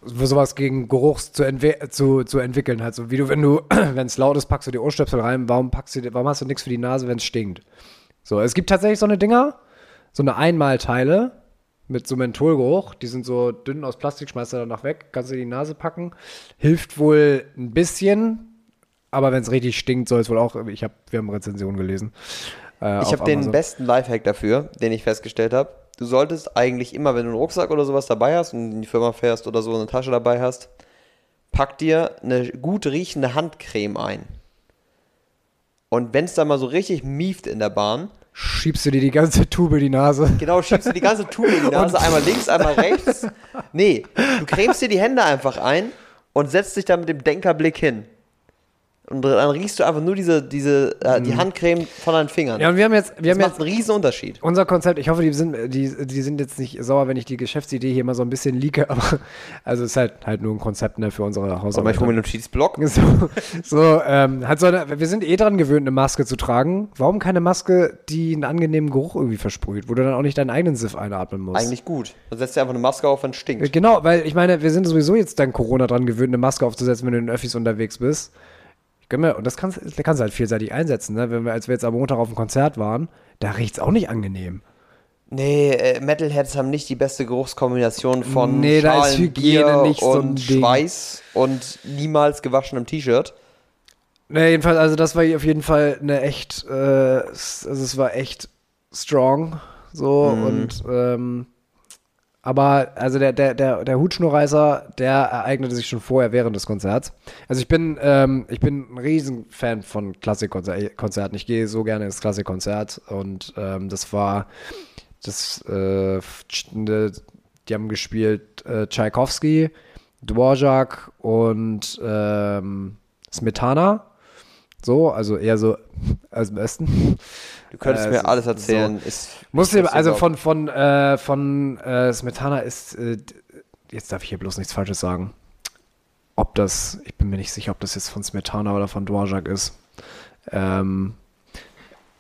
sowas gegen Geruchs zu, zu, zu entwickeln. Halt so wie du, wenn du, wenn es laut ist, packst du die Ohrstöpsel rein, warum packst du, warum hast du nichts für die Nase, wenn es stinkt? So, es gibt tatsächlich so eine Dinger, so eine Einmalteile mit so Mentholgeruch, die sind so dünn aus Plastik, schmeißt du danach weg, kannst du die Nase packen. Hilft wohl ein bisschen, aber wenn es richtig stinkt, soll es wohl auch, ich habe, wir haben Rezensionen gelesen. äh, Ich habe den besten Lifehack dafür, den ich festgestellt habe. Du solltest eigentlich immer, wenn du einen Rucksack oder sowas dabei hast und in die Firma fährst oder so eine Tasche dabei hast, pack dir eine gut riechende Handcreme ein. Und wenn es da mal so richtig mieft in der Bahn, Schiebst du dir die ganze Tube in die Nase. genau, schiebst du die ganze Tube in die Nase, einmal links, einmal rechts. Nee, du cremst dir die Hände einfach ein und setzt dich da mit dem Denkerblick hin. Und dann riechst du einfach nur diese, diese, äh, die Handcreme von deinen Fingern. Mhm. Ja, und wir haben jetzt, wir das haben jetzt macht einen riesen Unterschied. unser Konzept, ich hoffe, die sind, die, die sind jetzt nicht sauer, wenn ich die Geschäftsidee hier mal so ein bisschen leake, aber also es ist halt, halt nur ein Konzept ne, für unsere Aber ich Hausarbeit. hole mir einen Notizblock. So, so ähm, hat so eine, wir sind eh dran gewöhnt, eine Maske zu tragen. Warum keine Maske, die einen angenehmen Geruch irgendwie versprüht, wo du dann auch nicht deinen eigenen Siff einatmen musst? Eigentlich gut. Dann setzt dir einfach eine Maske auf, wenn es Äh, stinkt. Genau, weil ich meine, wir sind sowieso jetzt dank Corona dran gewöhnt, eine Maske aufzusetzen, wenn du in den Öffis unterwegs bist. Mir, und das kannst, da kannst du halt vielseitig einsetzen, ne? Wenn wir, als wir jetzt am Montag auf dem Konzert waren, da riecht's auch nicht angenehm. Nee, äh, Metalheads haben nicht die beste Geruchskombination von Nee, da ist Hygiene Bier nicht so ein und Ding. Schweiß und niemals gewaschenem T-Shirt. Ne, jedenfalls, also das war auf jeden Fall eine echt, äh, also es war echt strong, so Mhm. und ähm, aber also der, der, der, der Hutschnurreißer, der ereignete sich schon vorher während des Konzerts. Also ich bin, ähm, ich bin ein Riesenfan von Klassikkonzerten. Ich gehe so gerne ins Klassikkonzert und ähm, das war das, äh, ne, die haben gespielt äh, Tchaikovsky, Dvorak und ähm, Smetana. So, also eher so als am besten. Du könntest Äh, mir so- alles erzählen. Ist, Muss ich also von, von, äh, von äh, Smetana ist, äh, jetzt darf ich hier bloß nichts Falsches sagen. Ob das, ich bin mir nicht sicher, ob das jetzt von Smetana oder von Dvorak ist. Ähm,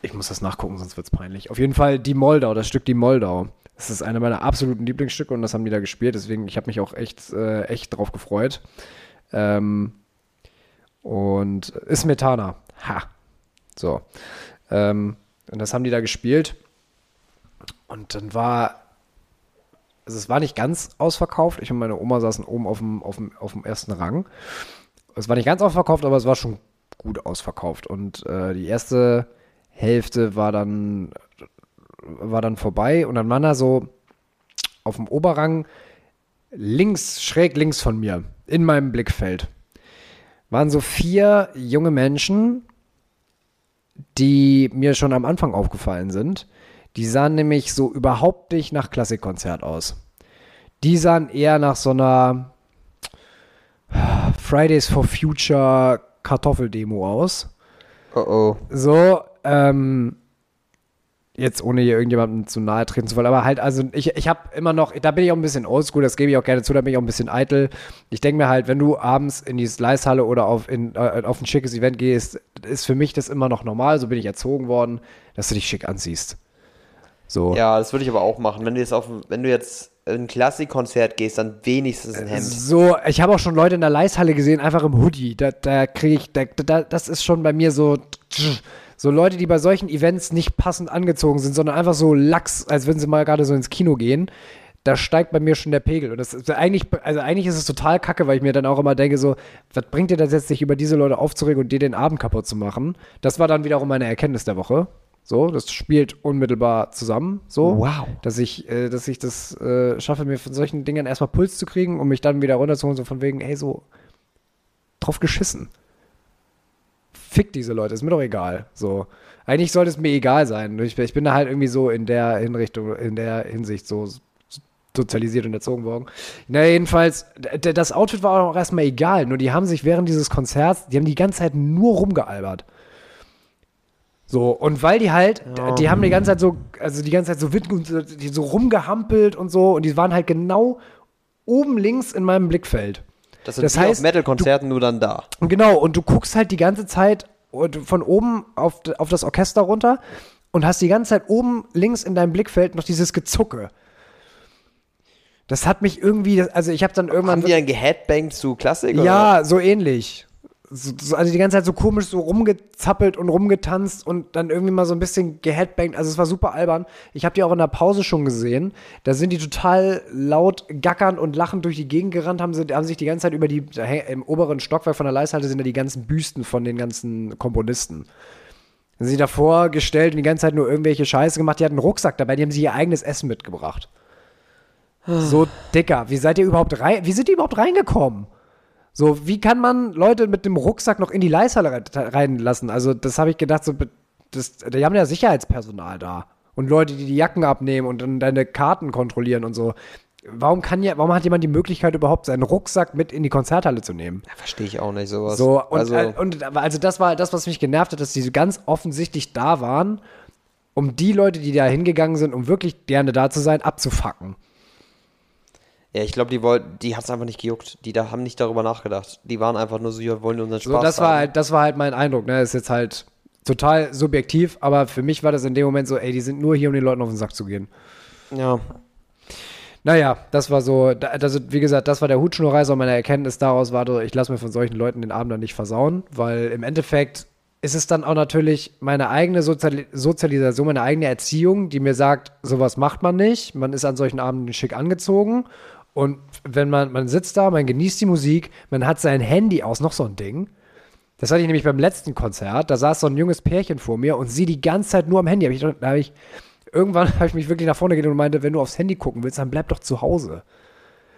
ich muss das nachgucken, sonst wird es peinlich. Auf jeden Fall die Moldau, das Stück Die Moldau. Das ist einer meiner absoluten Lieblingsstücke und das haben die da gespielt, deswegen, ich habe mich auch echt, äh, echt drauf gefreut. Ähm, und ist Smetana. Ha. So. Ähm, und das haben die da gespielt. Und dann war, also es war nicht ganz ausverkauft. Ich und meine Oma saßen oben auf dem, auf dem, auf dem ersten Rang. Es war nicht ganz ausverkauft, aber es war schon gut ausverkauft. Und äh, die erste Hälfte war dann, war dann vorbei. Und dann waren da so auf dem Oberrang links, schräg links von mir, in meinem Blickfeld, waren so vier junge Menschen, die mir schon am Anfang aufgefallen sind. Die sahen nämlich so überhaupt nicht nach Klassikkonzert aus. Die sahen eher nach so einer Fridays for Future Kartoffeldemo aus. Oh oh. So, ähm, jetzt ohne hier irgendjemandem zu nahe treten zu wollen, aber halt, also ich, ich habe immer noch, da bin ich auch ein bisschen oldschool, das gebe ich auch gerne zu, da bin ich auch ein bisschen eitel. Ich denke mir halt, wenn du abends in die Slice-Halle oder auf, in, äh, auf ein schickes Event gehst, ist für mich das immer noch normal, so bin ich erzogen worden, dass du dich schick anziehst. So. Ja, das würde ich aber auch machen. Wenn du jetzt auf, wenn du jetzt in ein Klassikkonzert gehst, dann wenigstens ein Hemd. So, ich habe auch schon Leute in der Leishalle gesehen, einfach im Hoodie. Da, da kriege ich, da, da, das ist schon bei mir so, so Leute, die bei solchen Events nicht passend angezogen sind, sondern einfach so lax, als würden sie mal gerade so ins Kino gehen. Da steigt bei mir schon der Pegel. Und das ist eigentlich, also eigentlich ist es total kacke, weil ich mir dann auch immer denke, so, was bringt dir das jetzt, sich über diese Leute aufzuregen und dir den Abend kaputt zu machen? Das war dann wiederum meine Erkenntnis der Woche. So, das spielt unmittelbar zusammen. So, Wow. dass ich, äh, dass ich das äh, schaffe, mir von solchen Dingen erstmal Puls zu kriegen, um mich dann wieder runterzuholen, so von wegen, ey, so drauf geschissen. Fick diese Leute, ist mir doch egal. So, eigentlich sollte es mir egal sein. Ich, ich bin da halt irgendwie so in der Hinrichtung, in der Hinsicht so, sozialisiert und erzogen worden. Na, jedenfalls, das Outfit war auch erstmal egal, nur die haben sich während dieses Konzerts, die haben die ganze Zeit nur rumgealbert. So, und weil die halt, Ja. die haben die ganze Zeit so, also die ganze Zeit so, so rumgehampelt und so, und die waren halt genau oben links in meinem Blickfeld. Das sind Das wie auf heißt, Metal-Konzerten nur dann da. Genau, und du guckst halt die ganze Zeit von oben auf, auf das Orchester runter und hast die ganze Zeit oben links in deinem Blickfeld noch dieses Gezucke. Das hat mich irgendwie, also ich habe dann irgendwann. Haben die dann geheadbangt zu Klassik? oder? ja, so ähnlich. So, so, also die ganze Zeit so komisch so rumgezappelt und rumgetanzt und dann irgendwie mal so ein bisschen geheadbangt. Also es war super albern. Ich habe die auch in der Pause schon gesehen. Da sind die total laut gackernd und lachend durch die Gegend gerannt, haben, sie, haben sich die ganze Zeit über die, im oberen Stockwerk von der Leishalte sind da die ganzen Büsten von den ganzen Komponisten. Dann sind sie davor gestellt und die ganze Zeit nur irgendwelche Scheiße gemacht. Die hatten einen Rucksack dabei, die haben sich ihr eigenes Essen mitgebracht. So dicker. Wie seid ihr überhaupt rein? Wie sind die überhaupt reingekommen? So, wie kann man Leute mit dem Rucksack noch in die Leishalle re- reinlassen? Also, das habe ich gedacht, so, das, die haben ja Sicherheitspersonal da. Und Leute, die die Jacken abnehmen und dann deine Karten kontrollieren und so. Warum, kann ja, warum hat jemand die Möglichkeit, überhaupt seinen Rucksack mit in die Konzerthalle zu nehmen? Verstehe ich auch nicht sowas. So, und, also, äh, und also das war das, was mich genervt hat, dass die ganz offensichtlich da waren, um die Leute, die da hingegangen sind, um wirklich gerne da zu sein, abzufacken. Ja, ich glaube, die wollten, die hat es einfach nicht gejuckt. Die da haben nicht darüber nachgedacht. Die waren einfach nur so, wir wollen unseren Spaß So, das war halt, das war halt mein Eindruck, ne? Ist jetzt halt total subjektiv, aber für mich war das in dem Moment so, ey, die sind nur hier, um den Leuten auf den Sack zu gehen. Ja, Naja, das war so, also wie gesagt, das war der Hutschnurreißer und meine Erkenntnis daraus war, so, ich lasse mir von solchen Leuten den Abend dann nicht versauen, weil im Endeffekt ist es dann auch natürlich meine eigene Soziali Sozialisation, meine eigene Erziehung, die mir sagt, sowas macht man nicht, man ist an solchen Abenden schick angezogen und wenn man, man sitzt da, man genießt die Musik, man hat sein Handy aus, noch so ein Ding. Das hatte ich nämlich beim letzten Konzert, da saß so ein junges Pärchen vor mir und sie die ganze Zeit nur am Handy. Hab ich, da habe ich, irgendwann habe ich mich wirklich nach vorne gelegt und meinte, wenn du aufs Handy gucken willst, dann bleib doch zu Hause.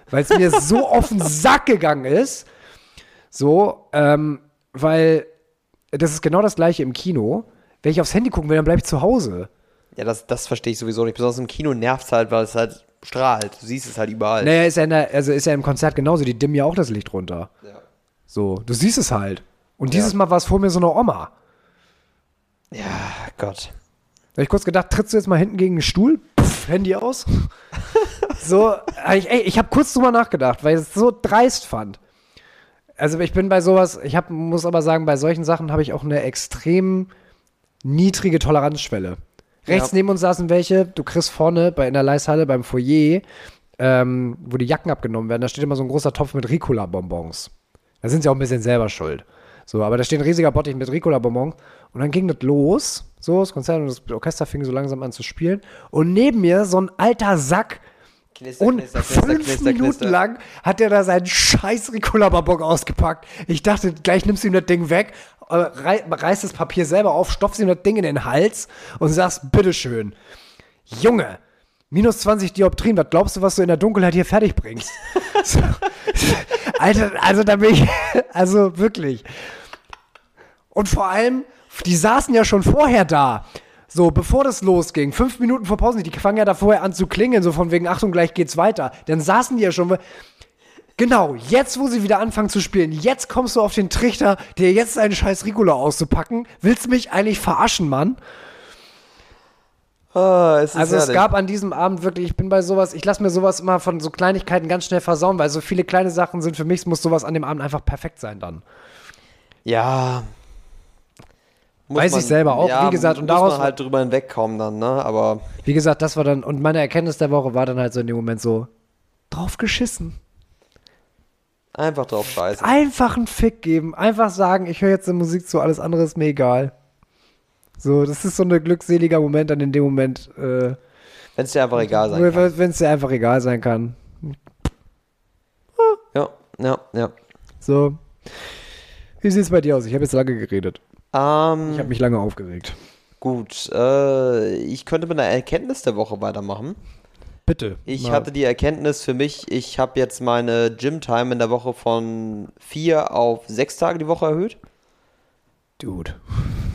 Weil es mir so auf den Sack gegangen ist. So, ähm, weil das ist genau das gleiche im Kino. Wenn ich aufs Handy gucken will, dann bleib ich zu Hause. ja das, das verstehe ich sowieso nicht. Besonders im Kino nervt es halt, weil es halt strahlt. Du siehst es halt überall. Naja, ist ja, der, also ist ja im Konzert genauso, die dimmen ja auch das Licht runter. Ja. So, du siehst es halt. Und Ja. dieses Mal war es vor mir so eine Oma. ja, Gott. Da hab ich kurz gedacht, trittst du jetzt mal hinten gegen den Stuhl? Pff, Handy aus. so, ich, ey, ich habe kurz drüber nachgedacht, weil ich es so dreist fand. Also ich bin bei sowas, ich hab, muss aber sagen, bei solchen Sachen habe ich auch eine extrem niedrige Toleranzschwelle. Rechts Ja. neben uns saßen welche, du kriegst vorne bei, in der Leishalle beim Foyer, ähm, wo die Jacken abgenommen werden, da steht immer so ein großer Topf mit Ricola-Bonbons. Da sind sie auch ein bisschen selber schuld. So, aber da steht ein riesiger Bottich mit Ricola-Bonbons. Und dann ging das los, so, das Konzert und das Orchester fing so langsam an zu spielen. Und neben mir so ein alter Sack. Knister, Und knister, knister, fünf Minuten lang hat er da seinen scheiß Ricola-Bonbon ausgepackt. Ich dachte, gleich nimmst du ihm das Ding weg, reißt das Papier selber auf, stopfst ihm das Ding in den Hals und sagst, bitteschön. Junge, minus 20 Dioptrien, was glaubst du, was du in der Dunkelheit hier fertig bringst? so, Alter, also da bin ich, also wirklich. Und vor allem, die saßen ja schon vorher da. So, bevor das losging, fünf Minuten vor Pause, die fangen ja da vorher an zu klingeln, so von wegen, Achtung, gleich geht's weiter. Dann saßen die ja schon. Genau, jetzt, wo sie wieder anfangen zu spielen, jetzt kommst du auf den Trichter, dir jetzt einen scheiß Ricola auszupacken. Willst du mich eigentlich verarschen, Mann? Ah, es Also es herrlich. gab an diesem Abend wirklich, ich bin bei sowas, ich lasse mir sowas immer von so Kleinigkeiten ganz schnell versauen, weil so viele kleine Sachen sind für mich, muss sowas an dem Abend einfach perfekt sein dann. Ja. Muss Weiß ich selber auch, wie gesagt, und muss daraus- man halt drüber hinwegkommen dann, ne? Aber Wie gesagt, das war dann, und meine Erkenntnis der Woche war dann halt so in dem Moment so, drauf geschissen. Einfach drauf scheißen. Einfach einen Fick geben, einfach sagen, ich höre jetzt die Musik zu, alles andere ist mir egal. So, das ist so ein glückseliger Moment dann in dem Moment, äh, Wenn es dir einfach egal sein kann. wenn es dir einfach egal sein kann. Ja, ja, ja. So. Wie sieht es bei dir aus? Ich habe jetzt lange geredet. Ähm, Ich habe mich lange aufgeregt. gut, äh, ich könnte mit einer Erkenntnis der Woche weitermachen. Bitte. Ich Mal. hatte die Erkenntnis für mich, ich habe jetzt meine Gym-Time in der Woche von vier auf sechs Tage die Woche erhöht, Dude.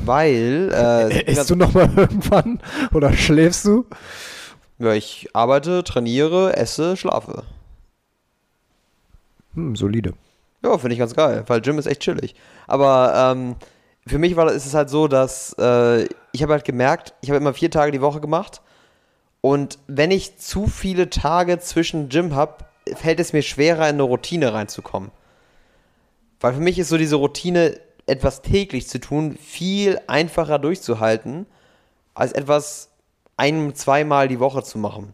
weil äh, Isst du noch mal irgendwann? Oder schläfst du? Ja, ich arbeite, trainiere, esse, schlafe. Hm, solide. Ja, finde ich ganz geil, weil Gym ist echt chillig. Aber ähm, für mich war ist es halt so, dass äh, ich habe halt gemerkt, ich habe immer vier Tage die Woche gemacht und wenn ich zu viele Tage zwischen Gym habe, fällt es mir schwerer, in eine Routine reinzukommen. Weil für mich ist so diese Routine, etwas täglich zu tun, viel einfacher durchzuhalten, als etwas ein-, zweimal die Woche zu machen.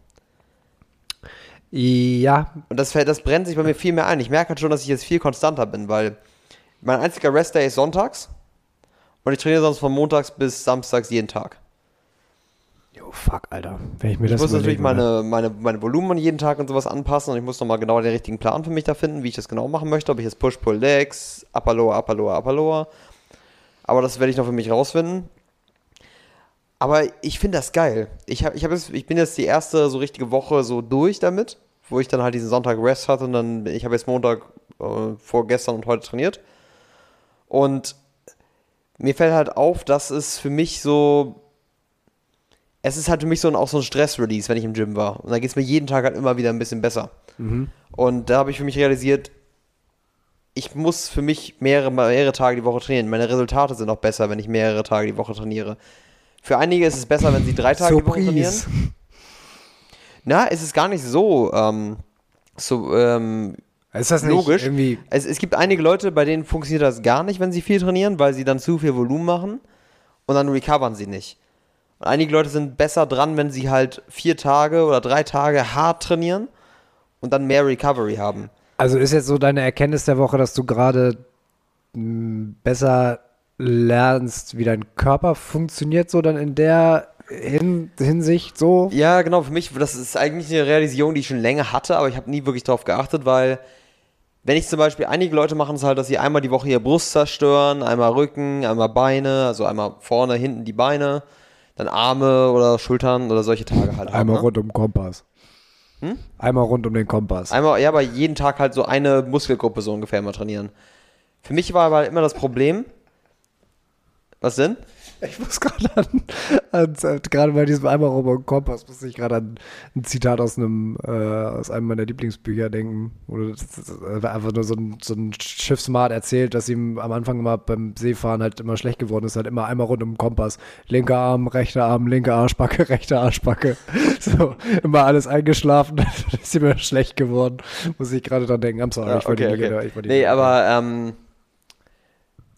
Ja, Und das, fällt- das brennt sich bei mir viel mehr ein. Ich merke halt schon, dass ich jetzt viel konstanter bin, weil mein einziger Restday ist sonntags und ich trainiere sonst von montags bis samstags jeden Tag. Jo, fuck, Alter. Wenn ich mir Ich das muss natürlich meine, meine, meine Volumen jeden Tag und sowas anpassen und ich muss nochmal genau den richtigen Plan für mich da finden, wie ich das genau machen möchte. Ob ich jetzt Push, Pull, Legs, Upper, Lower, Upper, Lower, Upper, Lower. Aber das werde ich noch für mich rausfinden. Aber ich finde das geil. Ich, hab, ich, hab jetzt, ich bin jetzt die erste so richtige Woche so durch damit, wo ich dann halt diesen Sonntag Rest hatte und dann, ich habe jetzt Montag äh, vorgestern und heute trainiert. Und mir fällt halt auf, dass es für mich so es ist halt für mich so ein, auch so ein Stress-Release, wenn ich im Gym war. Und da geht es mir jeden Tag halt immer wieder ein bisschen besser. Und da habe ich für mich realisiert, ich muss für mich mehrere, mehrere Tage die Woche trainieren. Meine Resultate sind auch besser, wenn ich mehrere Tage die Woche trainiere. Für einige ist es besser, wenn sie drei Tage die Woche trainieren. Surprise. Na, es ist gar nicht so, ähm, so ähm, Ist das logisch. irgendwie. Es, es gibt einige Leute, bei denen funktioniert das gar nicht, wenn sie viel trainieren, weil sie dann zu viel Volumen machen und dann recovern sie nicht. Und einige Leute sind besser dran, wenn sie halt vier Tage oder drei Tage hart trainieren und dann mehr Recovery haben. Also ist jetzt so deine Erkenntnis der Woche, dass du gerade mh, besser lernst, wie dein Körper funktioniert, so dann in der Hin Hinsicht so? Ja, genau, für mich, das ist eigentlich eine Realisierung, die ich schon länger hatte, aber ich habe nie wirklich darauf geachtet, weil wenn ich zum Beispiel, einige Leute machen es halt, dass sie einmal die Woche ihre Brust zerstören, einmal Rücken, einmal Beine, also einmal vorne, hinten die Beine, dann Arme oder Schultern oder solche Tage halt. Einmal ne? rund um den Kompass. Einmal rund um den Kompass. Einmal, ja, aber jeden Tag halt so eine Muskelgruppe so ungefähr mal trainieren. Für mich war aber immer das Problem. Was denn? Ich muss gerade an, an äh, gerade bei diesem einmal rum um den Kompass, muss ich gerade an ein Zitat aus einem, äh, aus einem meiner Lieblingsbücher denken. Oder einfach nur so ein, so ein Schiffsmart erzählt, dass ihm am Anfang immer beim Seefahren halt immer schlecht geworden ist, halt immer einmal rund um den Kompass. Linker Arm, rechter Arm, linke Arschbacke, rechte Arschbacke. So, immer alles eingeschlafen, dann ist ihm immer schlecht geworden. Muss ich gerade dran denken. I'm sorry, Ja, ich wollte okay, die- okay. ich wollte Nee, aber, ähm,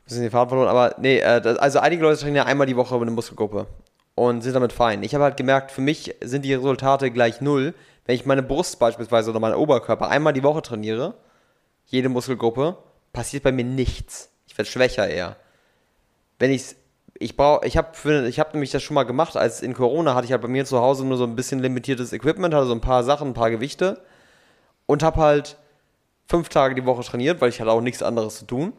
bisschen den Faden verloren, aber nee, äh, also einige Leute trainieren einmal die Woche über eine Muskelgruppe und sind damit fein. Ich habe halt gemerkt, für mich sind die Resultate gleich null, wenn ich meine Brust beispielsweise oder meinen Oberkörper einmal die Woche trainiere, jede Muskelgruppe, passiert bei mir nichts. Ich werde schwächer eher. Wenn ich's, ich brauche, ich habe ich hab nämlich das schon mal gemacht, als in Corona hatte ich halt bei mir zu Hause nur so ein bisschen limitiertes Equipment, hatte so ein paar Sachen, ein paar Gewichte und habe halt fünf Tage die Woche trainiert, weil ich hatte auch nichts anderes zu tun.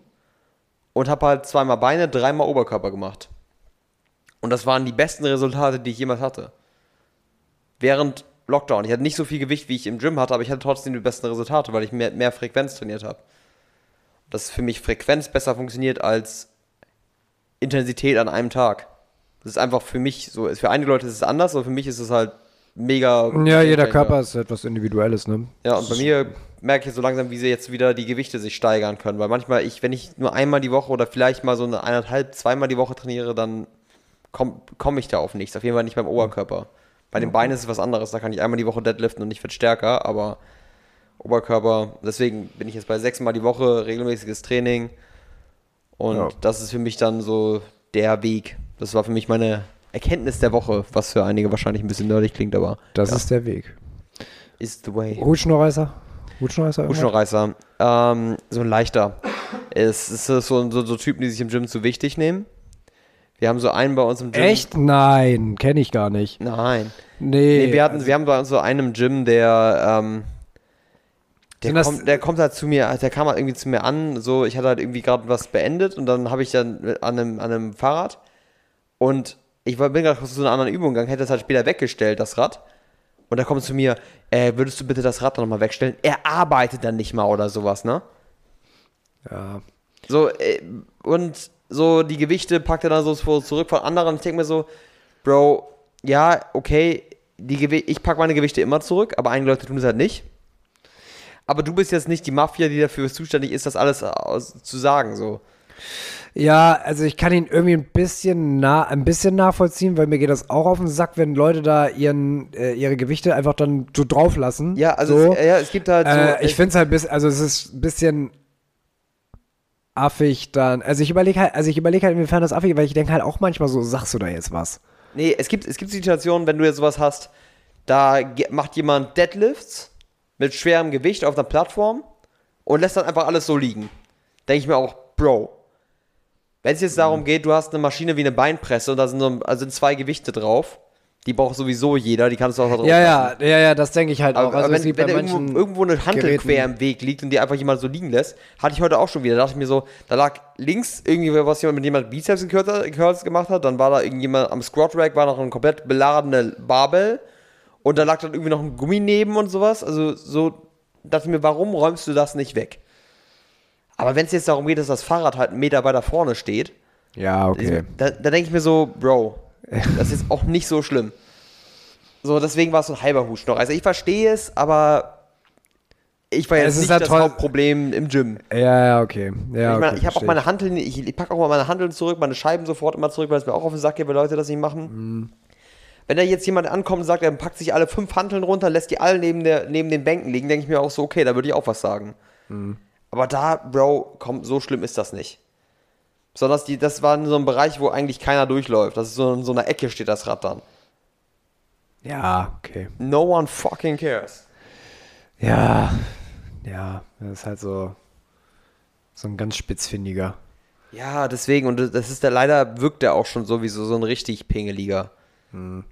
Und habe halt zweimal Beine, dreimal Oberkörper gemacht. Und das waren die besten Resultate, die ich jemals hatte. Während Lockdown. Ich hatte nicht so viel Gewicht, wie ich im Gym hatte, aber ich hatte trotzdem die besten Resultate, weil ich mehr, mehr Frequenz trainiert habe. Dass für mich Frequenz besser funktioniert als Intensität an einem Tag. Das ist einfach für mich so. Für einige Leute ist es anders, aber für mich ist es halt mega. Ja, jeder. Körper ist etwas Individuelles, ne? Ja, und bei mir merke ich so langsam, wie sie jetzt wieder die Gewichte sich steigern können. Weil manchmal, ich, wenn ich nur einmal die Woche oder vielleicht mal so eine eineinhalb, zweimal die Woche trainiere, dann komme komm ich da auf nichts. Auf jeden Fall nicht beim Oberkörper. Bei den Beinen ist es was anderes. Da kann ich einmal die Woche deadliften und ich werde stärker, aber Oberkörper, deswegen bin ich jetzt bei sechsmal die Woche, regelmäßiges Training. Und Ja. das ist für mich dann so der Weg. Das war für mich meine Erkenntnis der Woche, was für einige wahrscheinlich ein bisschen nerdig klingt, aber Das ja, ist der Weg. is the way. Hutschnurreißer? Hutschnurreißer? irgendwas? Hutschnurreißer. Ähm, so ein leichter. Es ist so, so, so Typen, die sich im Gym zu wichtig nehmen. Wir haben so einen bei uns im Gym. Echt? Nein, kenne ich gar nicht. Nein. Nee. Nee, wir, hatten, wir haben bei uns so einen im Gym, der, ähm, der, das- kommt, der kommt halt zu mir, der kam halt irgendwie zu mir an, so, ich hatte halt irgendwie gerade was beendet und dann habe ich dann an einem, an einem Fahrrad und ich war, bin gerade zu einer anderen Übung gegangen, hätte das halt später weggestellt, das Rad. Und da kommt zu mir, äh, würdest du bitte das Rad nochmal wegstellen? Er arbeitet dann nicht mal oder sowas, ne? ja. So, äh, und so die Gewichte packt er dann so zurück von anderen. Ich denke mir so, Bro, ja, okay, die Gewi ich packe meine Gewichte immer zurück, aber einige Leute tun es halt nicht. Aber du bist jetzt nicht die Mafia, die dafür zuständig ist, das alles aus, zu sagen, so. Ja, also ich kann ihn irgendwie ein bisschen nah, ein bisschen nachvollziehen, weil mir geht das auch auf den Sack, wenn Leute da ihren, äh, ihre Gewichte einfach dann so drauf lassen. Ja, also so. es, ja, es gibt halt so. Äh, ich finde es halt bis, also es ist ein bisschen affig dann. Also ich überlege halt, also ich überlege halt, inwiefern das affig ist, weil ich denke halt auch manchmal so, sagst du da jetzt was? Nee, es gibt, es gibt Situationen, wenn du jetzt sowas hast, da macht jemand Deadlifts mit schwerem Gewicht auf einer Plattform und lässt dann einfach alles so liegen. Denke ich mir auch, Bro. Wenn es jetzt darum geht, du hast eine Maschine wie eine Beinpresse und da sind, so, also sind zwei Gewichte drauf, die braucht sowieso jeder, die kannst du auch da drauf Ja, ja, ja, ja, das denke ich halt auch. Aber, Also aber wenn, wenn irgendwo, irgendwo eine Hantel Geräten- quer im Weg liegt und die einfach jemand so liegen lässt, hatte ich heute auch schon wieder. Da dachte ich mir so, da lag links irgendwie was jemand mit jemand Bizeps in Curls gemacht hat, dann war da irgendjemand am Squat Rack, war noch ein komplett beladene Barbell und da lag dann irgendwie noch ein Gummi neben und sowas. Also so dachte ich mir, warum räumst du das nicht weg? Aber wenn es jetzt darum geht, dass das Fahrrad halt einen Meter weiter vorne steht, Ja, okay. da, da denke ich mir so, Bro, das ist auch nicht so schlimm. So, deswegen war es so ein halber Husch noch. Also ich verstehe es, aber ich war Es jetzt nicht halt das Hauptproblem im Gym. Ja, ja, okay. Ja, ich okay, ich habe auch meine Hanteln, ich, ich packe auch mal meine Hanteln zurück, meine Scheiben sofort immer zurück, weil es mir auch auf den Sack geht, weil Leute das nicht machen. Mhm. Wenn da jetzt jemand ankommt und sagt, er packt sich alle fünf Hanteln runter, lässt die alle neben, der, neben den Bänken liegen, denke ich mir auch so, okay, da würde ich auch was sagen. Mhm. Aber da, Bro, komm, so schlimm ist das nicht. Besonders die, das war in so einem Bereich, wo eigentlich keiner durchläuft. Das ist so in so einer Ecke steht das Rad dann. Ja, okay. No one fucking cares. Ja, ja, das ist halt so, so ein ganz spitzfindiger. Ja, deswegen, und das ist der, leider wirkt der auch schon sowieso so ein richtig Pingeliger.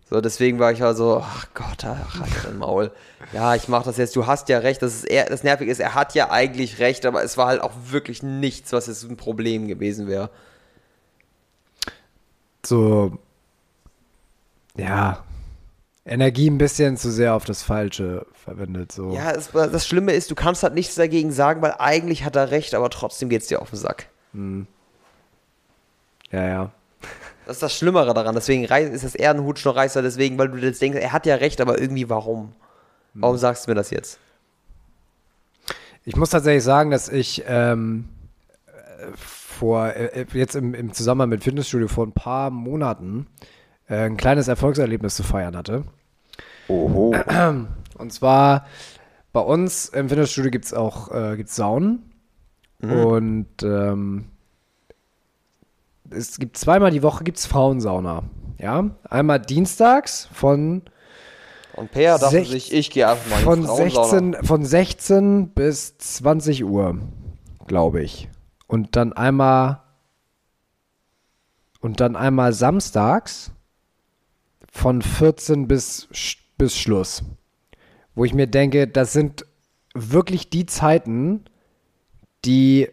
So, deswegen war ich halt so, ach Gott, ach, halt dein Maul. Ja, ich mach das jetzt, du hast ja recht, das ist eher, das Nervige ist, er hat ja eigentlich recht, aber es war halt auch wirklich nichts, was jetzt ein Problem gewesen wäre. So, ja, Energie ein bisschen zu sehr auf das Falsche verwendet. So. Ja, es, das Schlimme ist, du kannst halt nichts dagegen sagen, weil eigentlich hat er recht, aber trotzdem geht's dir auf den Sack. ja, ja. Das ist das Schlimmere daran, deswegen ist das eher ein Hutschnurreißer, deswegen, weil du jetzt denkst, er hat ja recht, aber irgendwie warum? Warum sagst du mir das jetzt? Ich muss tatsächlich sagen, dass ich ähm, äh, vor, äh, jetzt im, im Zusammenhang mit Fitnessstudio vor ein paar Monaten äh, ein kleines Erfolgserlebnis zu feiern hatte. Oho. Und zwar bei uns im Fitnessstudio gibt es auch äh, gibt's Saunen. Und ähm, es gibt zweimal die Woche gibt's Frauensauna. Ja, einmal dienstags von Und Peer dachte sich, ich gehe einfach mal in von die Frauensauna. 16, von 16 bis 20 Uhr, glaube ich. Und dann einmal und dann einmal samstags von 14 bis, bis Schluss. Wo ich mir denke, das sind wirklich die Zeiten, die,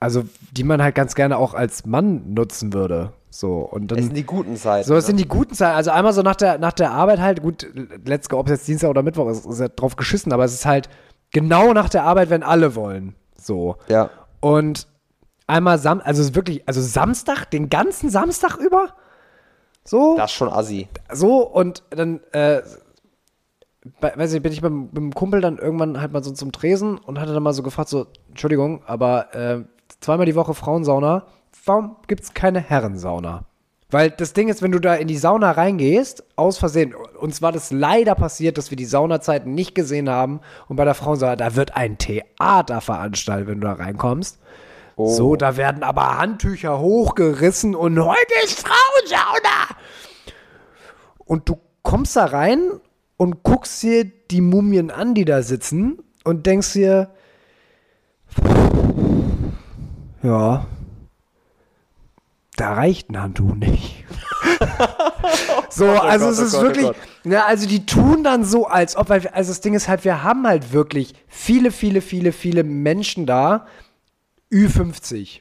also die man halt ganz gerne auch als Mann nutzen würde. So, und dann, Das sind die guten Zeiten. so, das ne? sind die guten Zeiten. Also einmal so nach der, nach der Arbeit halt, gut, let's go, ob es jetzt Dienstag oder Mittwoch ist, ist ja drauf geschissen, aber es ist halt genau nach der Arbeit, wenn alle wollen. So. ja. Und einmal Sam, also es ist wirklich, also Samstag, den ganzen Samstag über. So, Das ist schon assi. so und dann, äh, bei, weiß ich, bin ich mit, mit dem Kumpel dann irgendwann halt mal so zum Tresen und hatte dann mal so gefragt, so, Entschuldigung, aber äh, zweimal die Woche Frauensauna, warum gibt es keine Herrensauna? Weil das Ding ist, wenn du da in die Sauna reingehst, aus Versehen, uns war das leider passiert, dass wir die Saunazeiten nicht gesehen haben und bei der Frauensauna, da wird ein Theater veranstaltet, wenn du da reinkommst. So, da werden aber Handtücher hochgerissen und heute ist Frauensauna. Und du kommst da rein und guckst dir die Mumien an, die da sitzen und denkst dir, ja, da reicht ein Handtuch nicht. so, also Gott, es oh ist Gott, oh wirklich, Gott. ja, also die tun dann so, als ob, weil, wir- also das Ding ist halt, wir haben halt wirklich viele, viele, viele, viele Menschen da, Ü50.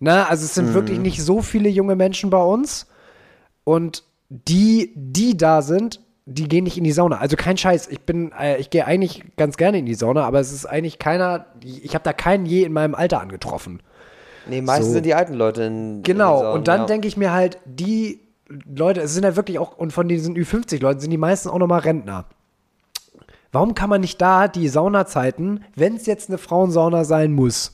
Na, also es sind wirklich nicht so viele junge Menschen bei uns. Und die, die da sind, die gehen nicht in die Sauna. Also kein Scheiß. Ich bin, äh, ich gehe eigentlich ganz gerne in die Sauna, aber es ist eigentlich keiner, ich habe da keinen je in meinem Alter angetroffen. Nee, meistens So. sind die alten Leute in. in Genau. den Saunen, und dann ja. denke ich mir halt, die Leute, es sind ja wirklich auch, und von diesen Ü50-Leuten sind die meisten auch nochmal Rentner. Warum kann man nicht da die Saunazeiten, wenn es jetzt eine Frauensauna sein muss,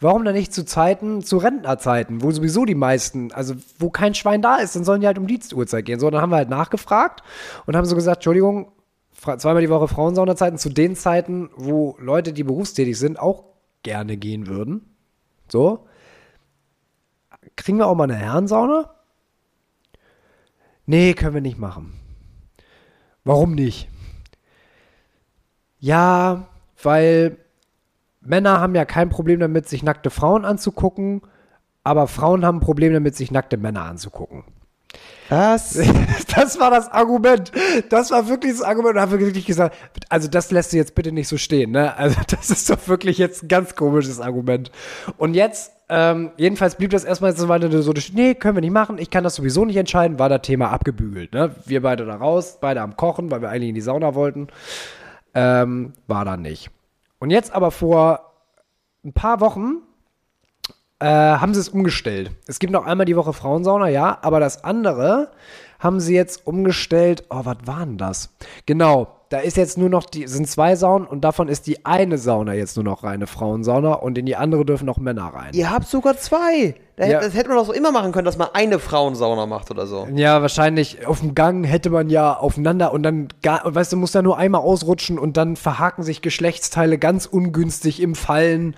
warum dann nicht zu Zeiten, zu Rentnerzeiten, wo sowieso die meisten, also wo kein Schwein da ist, dann sollen die halt um Dienstuhrzeit gehen. So, dann haben wir halt nachgefragt und haben so gesagt, Entschuldigung, zweimal die Woche Frauensaunazeiten zu den Zeiten, wo Leute, die berufstätig sind, auch gerne gehen würden. So. Kriegen wir auch mal eine Herrensauna? Nee, können wir nicht machen. Warum nicht? Ja, weil Männer haben ja kein Problem damit, sich nackte Frauen anzugucken, aber Frauen haben ein Problem damit, sich nackte Männer anzugucken. Was? Das war das Argument. Das war wirklich das Argument. Und habe wirklich gesagt, also das lässt du jetzt bitte nicht so stehen, ne? Also das ist doch wirklich jetzt ein ganz komisches Argument. Und jetzt, ähm, jedenfalls blieb das erstmal so weiter so, nee, können wir nicht machen. Ich kann das sowieso nicht entscheiden. War das Thema abgebügelt, ne? Wir beide da raus, beide am Kochen, weil wir eigentlich in die Sauna wollten. Ähm, war dann nicht. Und jetzt aber vor ein paar Wochen äh, haben sie es umgestellt. Es gibt noch einmal die Woche Frauensauna, ja, aber das andere haben sie jetzt umgestellt. Oh, was war denn das? Genau, da ist jetzt nur noch die, sind zwei Saunen und davon ist die eine Sauna jetzt nur noch reine Frauensauna und in die andere dürfen noch Männer rein. Ihr habt sogar zwei. Da Ja. hätte- Das hätte man doch so immer machen können, dass man eine Frauensauna macht oder so. Ja, wahrscheinlich auf dem Gang hätte man ja aufeinander und dann, gar, weißt du, muss da nur einmal ausrutschen und dann verhaken sich Geschlechtsteile ganz ungünstig im Fallen.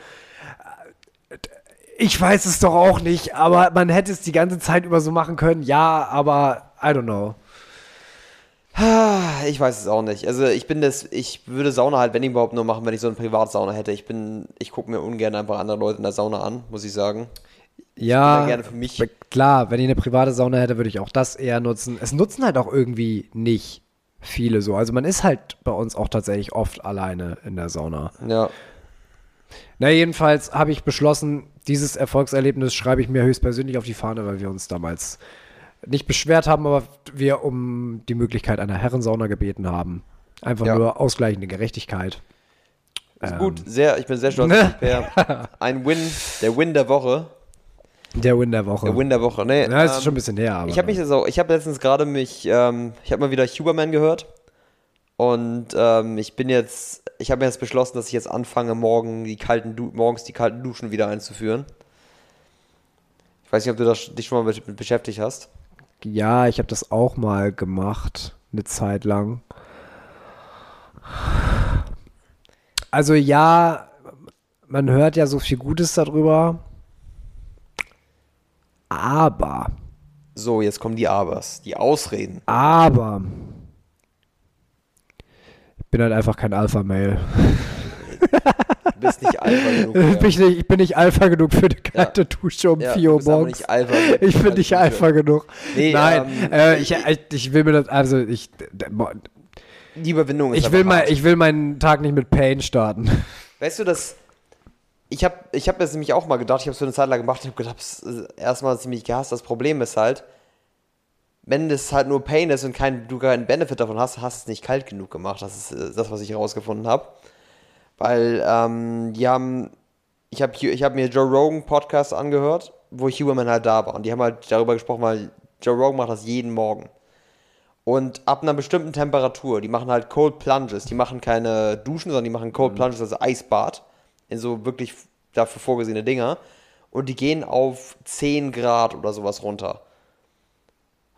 Ich weiß es doch auch nicht, aber man hätte es die ganze Zeit über so machen können. Ja, aber I don't know. Ah, Ich weiß es auch nicht. Also ich bin das, ich würde Sauna halt, wenn überhaupt nur machen, wenn ich so eine Privatsauna hätte. Ich bin, ich gucke mir ungern einfach andere Leute in der Sauna an, muss ich sagen. Ja, da gerne für mich. klar, wenn ich eine private Sauna hätte, würde ich auch das eher nutzen. Es nutzen halt auch irgendwie nicht viele so. Also man ist halt bei uns auch tatsächlich oft alleine in der Sauna. Ja. Na, jedenfalls habe ich beschlossen, dieses Erfolgserlebnis schreibe ich mir höchstpersönlich auf die Fahne, weil wir uns damals nicht beschwert haben, aber wir um die Möglichkeit einer Herrensauna gebeten haben. Einfach Ja. nur ausgleichende Gerechtigkeit. Ist Ähm. gut, sehr, ich bin sehr stolz auf Per. Ein Win, der Win der Woche. Der Win der Woche. Der Win der Woche, ne? ja, ist ähm, schon ein bisschen her, aber. Ich habe mich das auch, ich habe letztens gerade mich, ähm, ich habe mal wieder Huberman gehört und ähm, ich bin jetzt, ich habe mir jetzt beschlossen, dass ich jetzt anfange, morgen die kalten du morgens die kalten Duschen wieder einzuführen. Ich weiß nicht, ob du das, dich schon mal mit, mit beschäftigt hast. Ja, ich habe das auch mal gemacht, eine Zeit lang. Also ja, man hört ja so viel Gutes darüber. Aber, So, jetzt kommen die Abers, die Ausreden. aber, ich bin halt einfach kein Alpha-Mail. Du bist nicht Alpha genug. Ich, ja. bin nicht, ich bin nicht Alpha genug für eine kalte Dusche um Ja, 4 du Uhr morgens. nicht Alpha. Ich bin nicht Alpha genug. Nee, Nein, ähm, äh, ich, ich, ich will mir das, also ich, Die Überwindung ist ich will, mal, ich will meinen Tag nicht mit Pain starten. Weißt du, das. Ich habe ich hab das nämlich auch mal gedacht, ich habe es für eine Zeit lang gemacht, ich habe gedacht, ist erstmal ziemlich gehasst. Das Problem ist halt, wenn das halt nur Pain ist und kein, du keinen Benefit davon hast, hast du es nicht kalt genug gemacht. Das ist äh, das, was ich herausgefunden habe. Weil ähm, die haben, ich habe ich hab mir Joe Rogan Podcast angehört, wo Huberman halt da war. Und die haben halt darüber gesprochen, weil Joe Rogan macht das jeden Morgen. Und ab einer bestimmten Temperatur, die machen halt Cold Plunges, die machen keine Duschen, sondern die machen Cold Plunges, also Eisbad, in so wirklich dafür vorgesehene Dinger. Und die gehen auf 10 Grad oder sowas runter.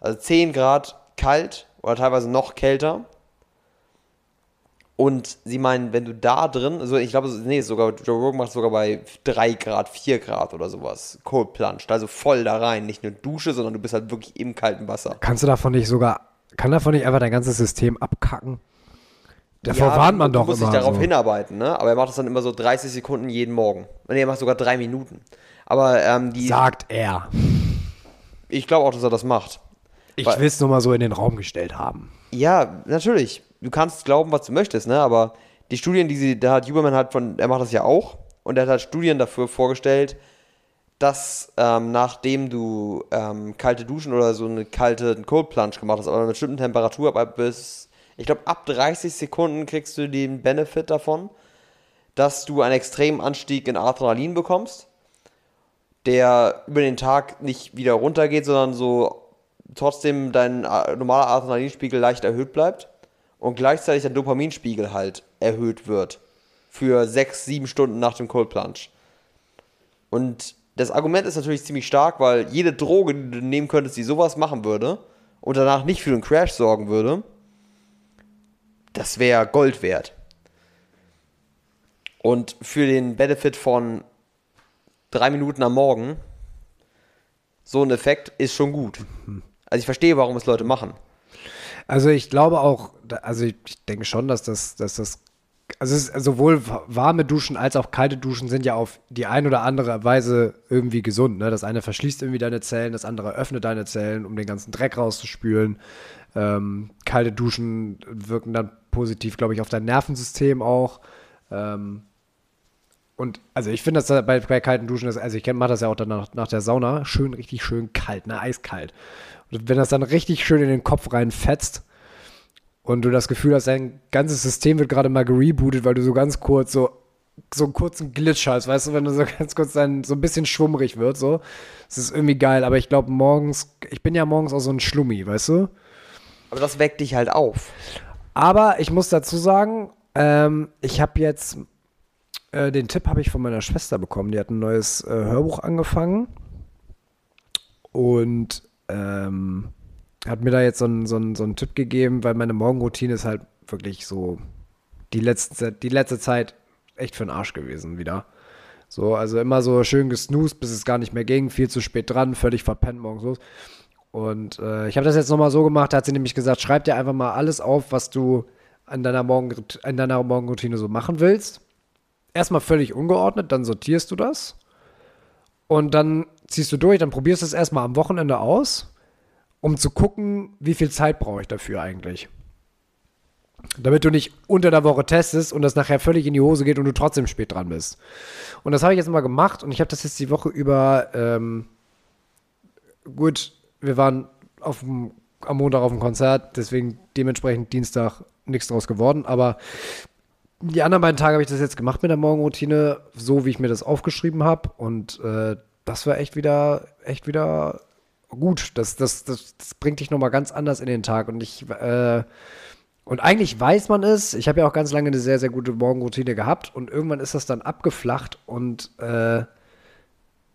Also 10 Grad kalt oder teilweise noch kälter. Und sie meinen, wenn du da drin, also ich glaube, nee, sogar Joe Rogan macht sogar bei 3 Grad, 4 Grad oder sowas, Cold Plunged, also voll da rein, nicht nur Dusche, sondern du bist halt wirklich im kalten Wasser. Kannst du davon nicht sogar, kann davon nicht einfach dein ganzes System abkacken? Davor warnt man du doch musst immer. dich darauf so. hinarbeiten, ne? Aber er macht das dann immer so 30 Sekunden jeden Morgen. Nee, er macht sogar drei Minuten. Aber ähm, die, Sagt er. ich glaube auch, dass er das macht. Ich will es nur mal so in den Raum gestellt haben. Ja, natürlich. Du kannst glauben, was du möchtest, ne? Aber die Studien, die sie, da hat Huberman halt von, er macht das ja auch, und er hat halt Studien dafür vorgestellt, dass ähm, nachdem du ähm, kalte Duschen oder so eine kalte einen Cold Plunge gemacht hast, aber bei einer bestimmten Temperatur, aber bis, ich glaube, ab 30 Sekunden kriegst du den Benefit davon, dass du einen extremen Anstieg in Adrenalin bekommst, der über den Tag nicht wieder runtergeht, sondern so trotzdem dein äh, normaler Adrenalinspiegel leicht erhöht bleibt und gleichzeitig der Dopaminspiegel halt erhöht wird für sechs, sieben Stunden nach dem Cold Plunge. Und das Argument ist natürlich ziemlich stark, weil jede Droge, die du nehmen könntest, die sowas machen würde und danach nicht für einen Crash sorgen würde, das wäre Gold wert. Und für den Benefit von drei Minuten am Morgen, so ein Effekt ist schon gut. Also ich verstehe, warum es Leute machen. Also ich glaube auch, also ich denke schon, dass das, dass das, also ist sowohl warme Duschen als auch kalte Duschen sind ja auf die ein oder andere Weise irgendwie gesund. Ne? Das eine verschließt irgendwie deine Zellen, das andere öffnet deine Zellen, um den ganzen Dreck rauszuspülen. Ähm, kalte Duschen wirken dann positiv, glaube ich, auf dein Nervensystem auch. Ähm, und also ich finde, dass bei, bei kalten Duschen also ich mache das ja auch dann nach, nach der Sauna, schön, richtig schön kalt, ne, eiskalt. Wenn das dann richtig schön in den Kopf reinfetzt und du das Gefühl hast, dein ganzes System wird gerade mal gerebootet, weil du so ganz kurz so so einen kurzen Glitch hast, weißt du, wenn du so ganz kurz dann so ein bisschen schwummrig wird, so. Das ist irgendwie geil, aber ich glaube morgens, ich bin ja morgens auch so ein Schlummi, weißt du? Aber das weckt dich halt auf. Aber ich muss dazu sagen, ähm, ich habe jetzt äh, den Tipp habe ich von meiner Schwester bekommen. Die hat ein neues äh, Hörbuch angefangen und ähm, hat mir da jetzt so einen so so einen Tipp gegeben, weil meine Morgenroutine ist halt wirklich so die letzte, die letzte Zeit echt für den Arsch gewesen wieder. So, also immer so schön gesnoost, bis es gar nicht mehr ging, viel zu spät dran, völlig verpennt morgens los. Und äh, ich habe das jetzt nochmal so gemacht, da hat sie nämlich gesagt, schreib dir einfach mal alles auf, was du an deiner, Morgen, an deiner Morgenroutine so machen willst erstmal völlig ungeordnet, dann sortierst du das und dann ziehst du durch, dann probierst du es erstmal am Wochenende aus, um zu gucken, wie viel Zeit brauche ich dafür eigentlich. Damit du nicht unter der Woche testest und das nachher völlig in die Hose geht und du trotzdem spät dran bist. Und das habe ich jetzt mal gemacht und ich habe das jetzt die Woche über, ähm, gut, wir waren auf dem, am Montag auf dem Konzert, deswegen dementsprechend Dienstag nichts draus geworden, aber die anderen beiden Tage habe ich das jetzt gemacht mit der Morgenroutine, so wie ich mir das aufgeschrieben habe. Und äh, das war echt wieder, echt wieder gut. Das, das, das, das bringt dich nochmal ganz anders in den Tag. Und ich, äh, und eigentlich weiß man es. Ich habe ja auch ganz lange eine sehr, sehr gute Morgenroutine gehabt. Und irgendwann ist das dann abgeflacht. Und äh,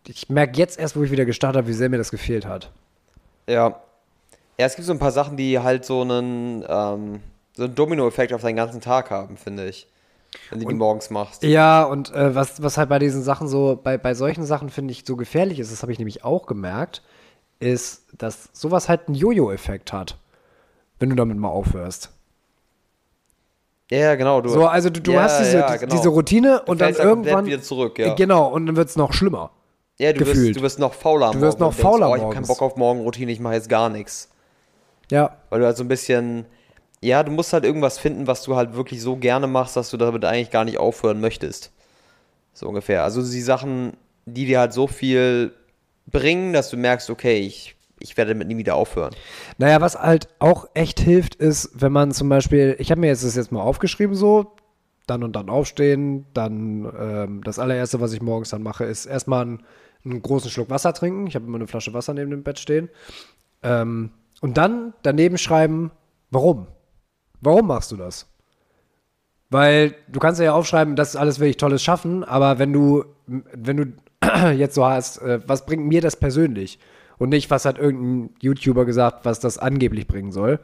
ich merke jetzt erst, wo ich wieder gestartet habe, wie sehr mir das gefehlt hat. Ja. Ja, es gibt so ein paar Sachen, die halt so einen, ähm, so einen Domino-Effekt auf deinen ganzen Tag haben, finde ich. Wenn du die morgens machst. Ja, und äh, was, was halt bei diesen Sachen so, bei, bei solchen Sachen finde ich so gefährlich ist, das habe ich nämlich auch gemerkt, ist, dass sowas halt einen Jojo-Effekt hat, wenn du damit mal aufhörst. Ja, genau. Du, so, also du, du ja, hast diese, ja, genau. diese Routine und dann irgendwann wieder zurück, ja. Genau, und dann wird es noch schlimmer. Ja, du wirst, du wirst noch fauler. Du wirst noch fauler. Denkst, oh, ich habe keinen Bock auf Morgenroutine, ich mache jetzt gar nichts. Ja. Weil du halt so ein bisschen ja, du musst halt irgendwas finden, was du halt wirklich so gerne machst, dass du damit eigentlich gar nicht aufhören möchtest. So ungefähr. Also die Sachen, die dir halt so viel bringen, dass du merkst, okay, ich, ich werde damit nie wieder aufhören. Naja, was halt auch echt hilft, ist, wenn man zum Beispiel, ich habe mir jetzt das jetzt mal aufgeschrieben so, dann und dann aufstehen, dann ähm, das allererste, was ich morgens dann mache, ist erstmal einen, einen großen Schluck Wasser trinken. Ich habe immer eine Flasche Wasser neben dem Bett stehen. Ähm, und dann daneben schreiben, warum? Warum machst du das? Weil du kannst ja aufschreiben, das alles will ich Tolles schaffen, aber wenn du, wenn du jetzt so hast, äh, was bringt mir das persönlich? Und nicht, was hat irgendein YouTuber gesagt, was das angeblich bringen soll.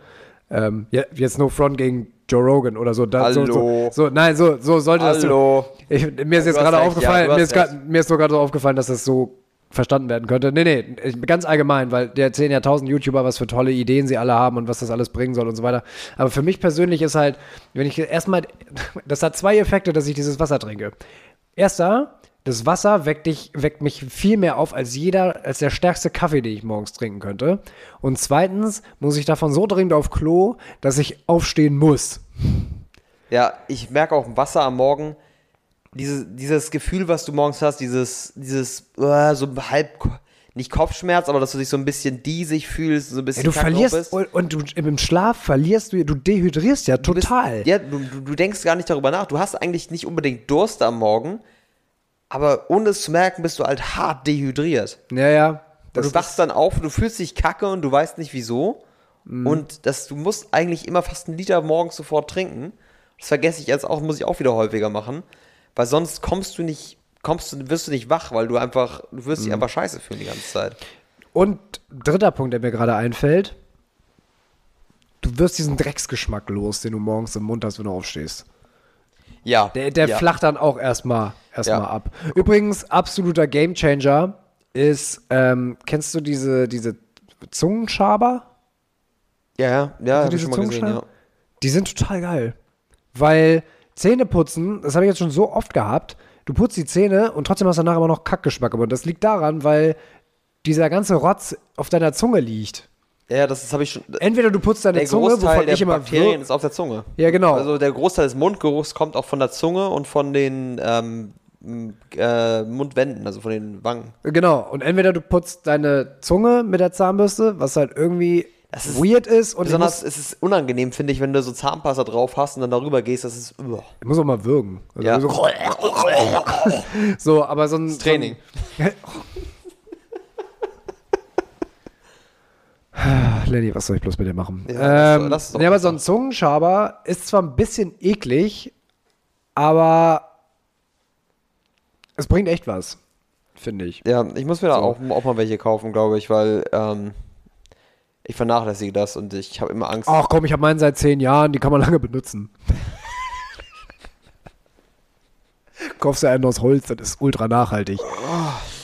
Ähm, jetzt no front gegen Joe Rogan oder so. Da, Hallo. So, so, so, nein, so, so sollte Hallo. das. Ich, mir ist jetzt gerade aufgefallen, ja, mir, ist grad, mir ist nur gerade so aufgefallen, dass das so verstanden werden könnte. Nee, nee, ganz allgemein, weil der erzählen ja tausend YouTuber, was für tolle Ideen sie alle haben und was das alles bringen soll und so weiter. Aber für mich persönlich ist halt, wenn ich erstmal, das hat zwei Effekte, dass ich dieses Wasser trinke. Erster, das Wasser weckt, dich, weckt mich viel mehr auf als jeder, als der stärkste Kaffee, den ich morgens trinken könnte. Und zweitens muss ich davon so dringend auf Klo, dass ich aufstehen muss. Ja, ich merke auch Wasser am Morgen, dieses, dieses Gefühl, was du morgens hast, dieses, dieses uh, so halb, nicht Kopfschmerz, aber dass du dich so ein bisschen diesig fühlst, so ein bisschen. Ja, du verlierst und, und, du im Schlaf verlierst du, du dehydrierst ja total. Bist, ja, du, du denkst gar nicht darüber nach. Du hast eigentlich nicht unbedingt Durst am Morgen, aber ohne es zu merken, bist du halt hart dehydriert. Ja, ja. Das du wachst dann auf, du fühlst dich kacke und du weißt nicht wieso. Mhm. Und das, du musst eigentlich immer fast einen Liter morgens sofort trinken. Das vergesse ich jetzt auch, muss ich auch wieder häufiger machen. Weil sonst kommst du nicht, kommst du, wirst du nicht wach, weil du einfach, du wirst Mhm. dich einfach scheiße fühlen die ganze Zeit. Und dritter Punkt, der mir gerade einfällt. Du wirst diesen Drecksgeschmack los, den du morgens im Mund hast, wenn du aufstehst. Ja. Der, der ja. flacht dann auch erstmal erstmal Ja. ab. Übrigens, absoluter Gamechanger ist, ähm, kennst du diese, diese Zungenschaber? Ja, ja, ja, diese mal gesehen, ja. Die sind total geil. Weil Zähne putzen, das habe ich jetzt schon so oft gehabt, du putzt die Zähne und trotzdem hast du danach immer noch Kackgeschmack. Und das liegt daran, weil dieser ganze Rotz auf deiner Zunge liegt. Ja, das, das habe ich schon. Entweder du putzt deine Der Zunge, Großteil wovon der ich immer Bakterien wir- ist auf der Zunge. Ja, genau. Also der Großteil des Mundgeruchs kommt auch von der Zunge und von den ähm, äh, Mundwänden, also von den Wangen. Genau, und entweder du putzt deine Zunge mit der Zahnbürste, was halt irgendwie Das ist weird ist und Besonders muss, ist es unangenehm, finde ich, wenn du so Zahnpasta drauf hast und dann darüber gehst, das ist uah. ich muss auch mal würgen. Also Ja. so, so, aber so ein Training. So ein, Lenny, was soll ich bloß mit dir machen? Ja, ähm, es doch nee, aber so ein Zungenschaber ist zwar ein bisschen eklig, aber es bringt echt was, finde ich. Ja, ich muss mir da So. auch, auch mal welche kaufen, glaube ich, weil ähm, ich vernachlässige das und ich habe immer Angst. Ach komm, ich habe meinen seit zehn Jahren, die kann man lange benutzen. Kaufst du einen aus Holz, das ist ultra nachhaltig.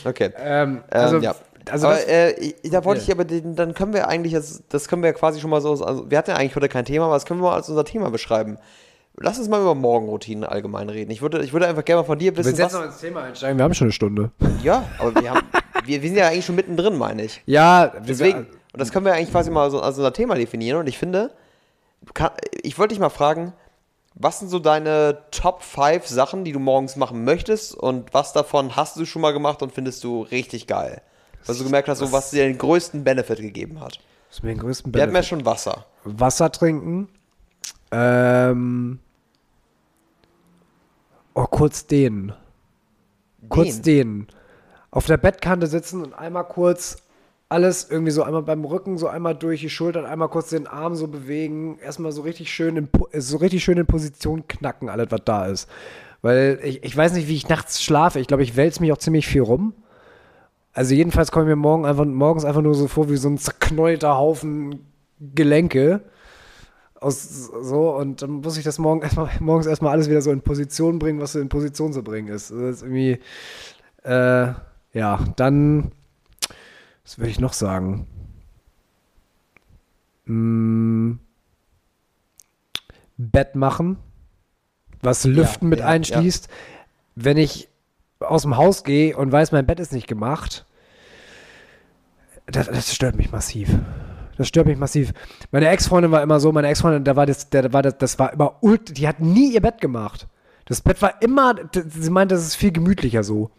Okay. Ähm, Ähm, also, ja. also aber das, äh, da wollte Ja. ich aber, den, dann können wir eigentlich, jetzt, das können wir quasi schon mal so, also wir hatten ja eigentlich heute kein Thema, aber das können wir mal als unser Thema beschreiben. Lass uns mal über Morgenroutinen allgemein reden. Ich würde, ich würde einfach gerne mal von dir wir wissen, jetzt noch ins Thema einsteigen, wir haben schon eine Stunde. ja, aber wir haben, wir, wir sind ja eigentlich schon mittendrin, meine ich. Ja, Deswegen, und das können wir eigentlich quasi mal so als unser Thema definieren. Und ich finde, kann, ich wollte dich mal fragen, was sind so deine Top 5 Sachen, die du morgens machen möchtest und was davon hast du schon mal gemacht und findest du richtig geil? Weil du gemerkt hast, so, was dir den größten Benefit gegeben hat. ist mir den größten Wir hatten ja Benefit. schon Wasser. Wasser trinken. Ähm, oh, kurz dehnen. Kurz dehnen. Auf der Bettkante sitzen und einmal kurz alles irgendwie so einmal beim Rücken, so einmal durch die Schultern, einmal kurz den Arm so bewegen, erstmal so richtig schön in, so richtig schön in Position knacken, alles was da ist. Weil ich, ich weiß nicht, wie ich nachts schlafe. Ich glaube, ich wälze mich auch ziemlich viel rum. Also jedenfalls komme ich mir morgen einfach, morgens einfach nur so vor wie so ein zerknäulter Haufen Gelenke. Aus, so, und dann muss ich das morgen erstmal, morgens erstmal alles wieder so in Position bringen, was so in Position zu bringen ist. Das ist irgendwie, äh, ja, dann, was würde ich noch sagen? Mm, Bett machen, was Lüften mit ja, einschließt. Wenn ich aus dem Haus gehe und weiß, mein Bett ist nicht gemacht, das, das stört mich massiv. Das stört mich massiv. Meine Ex-Freundin war immer so, meine Ex-Freundin, da war das, der war das, das war immer ult, die hat nie ihr Bett gemacht. Das Bett war immer, sie meinte, das ist viel gemütlicher so.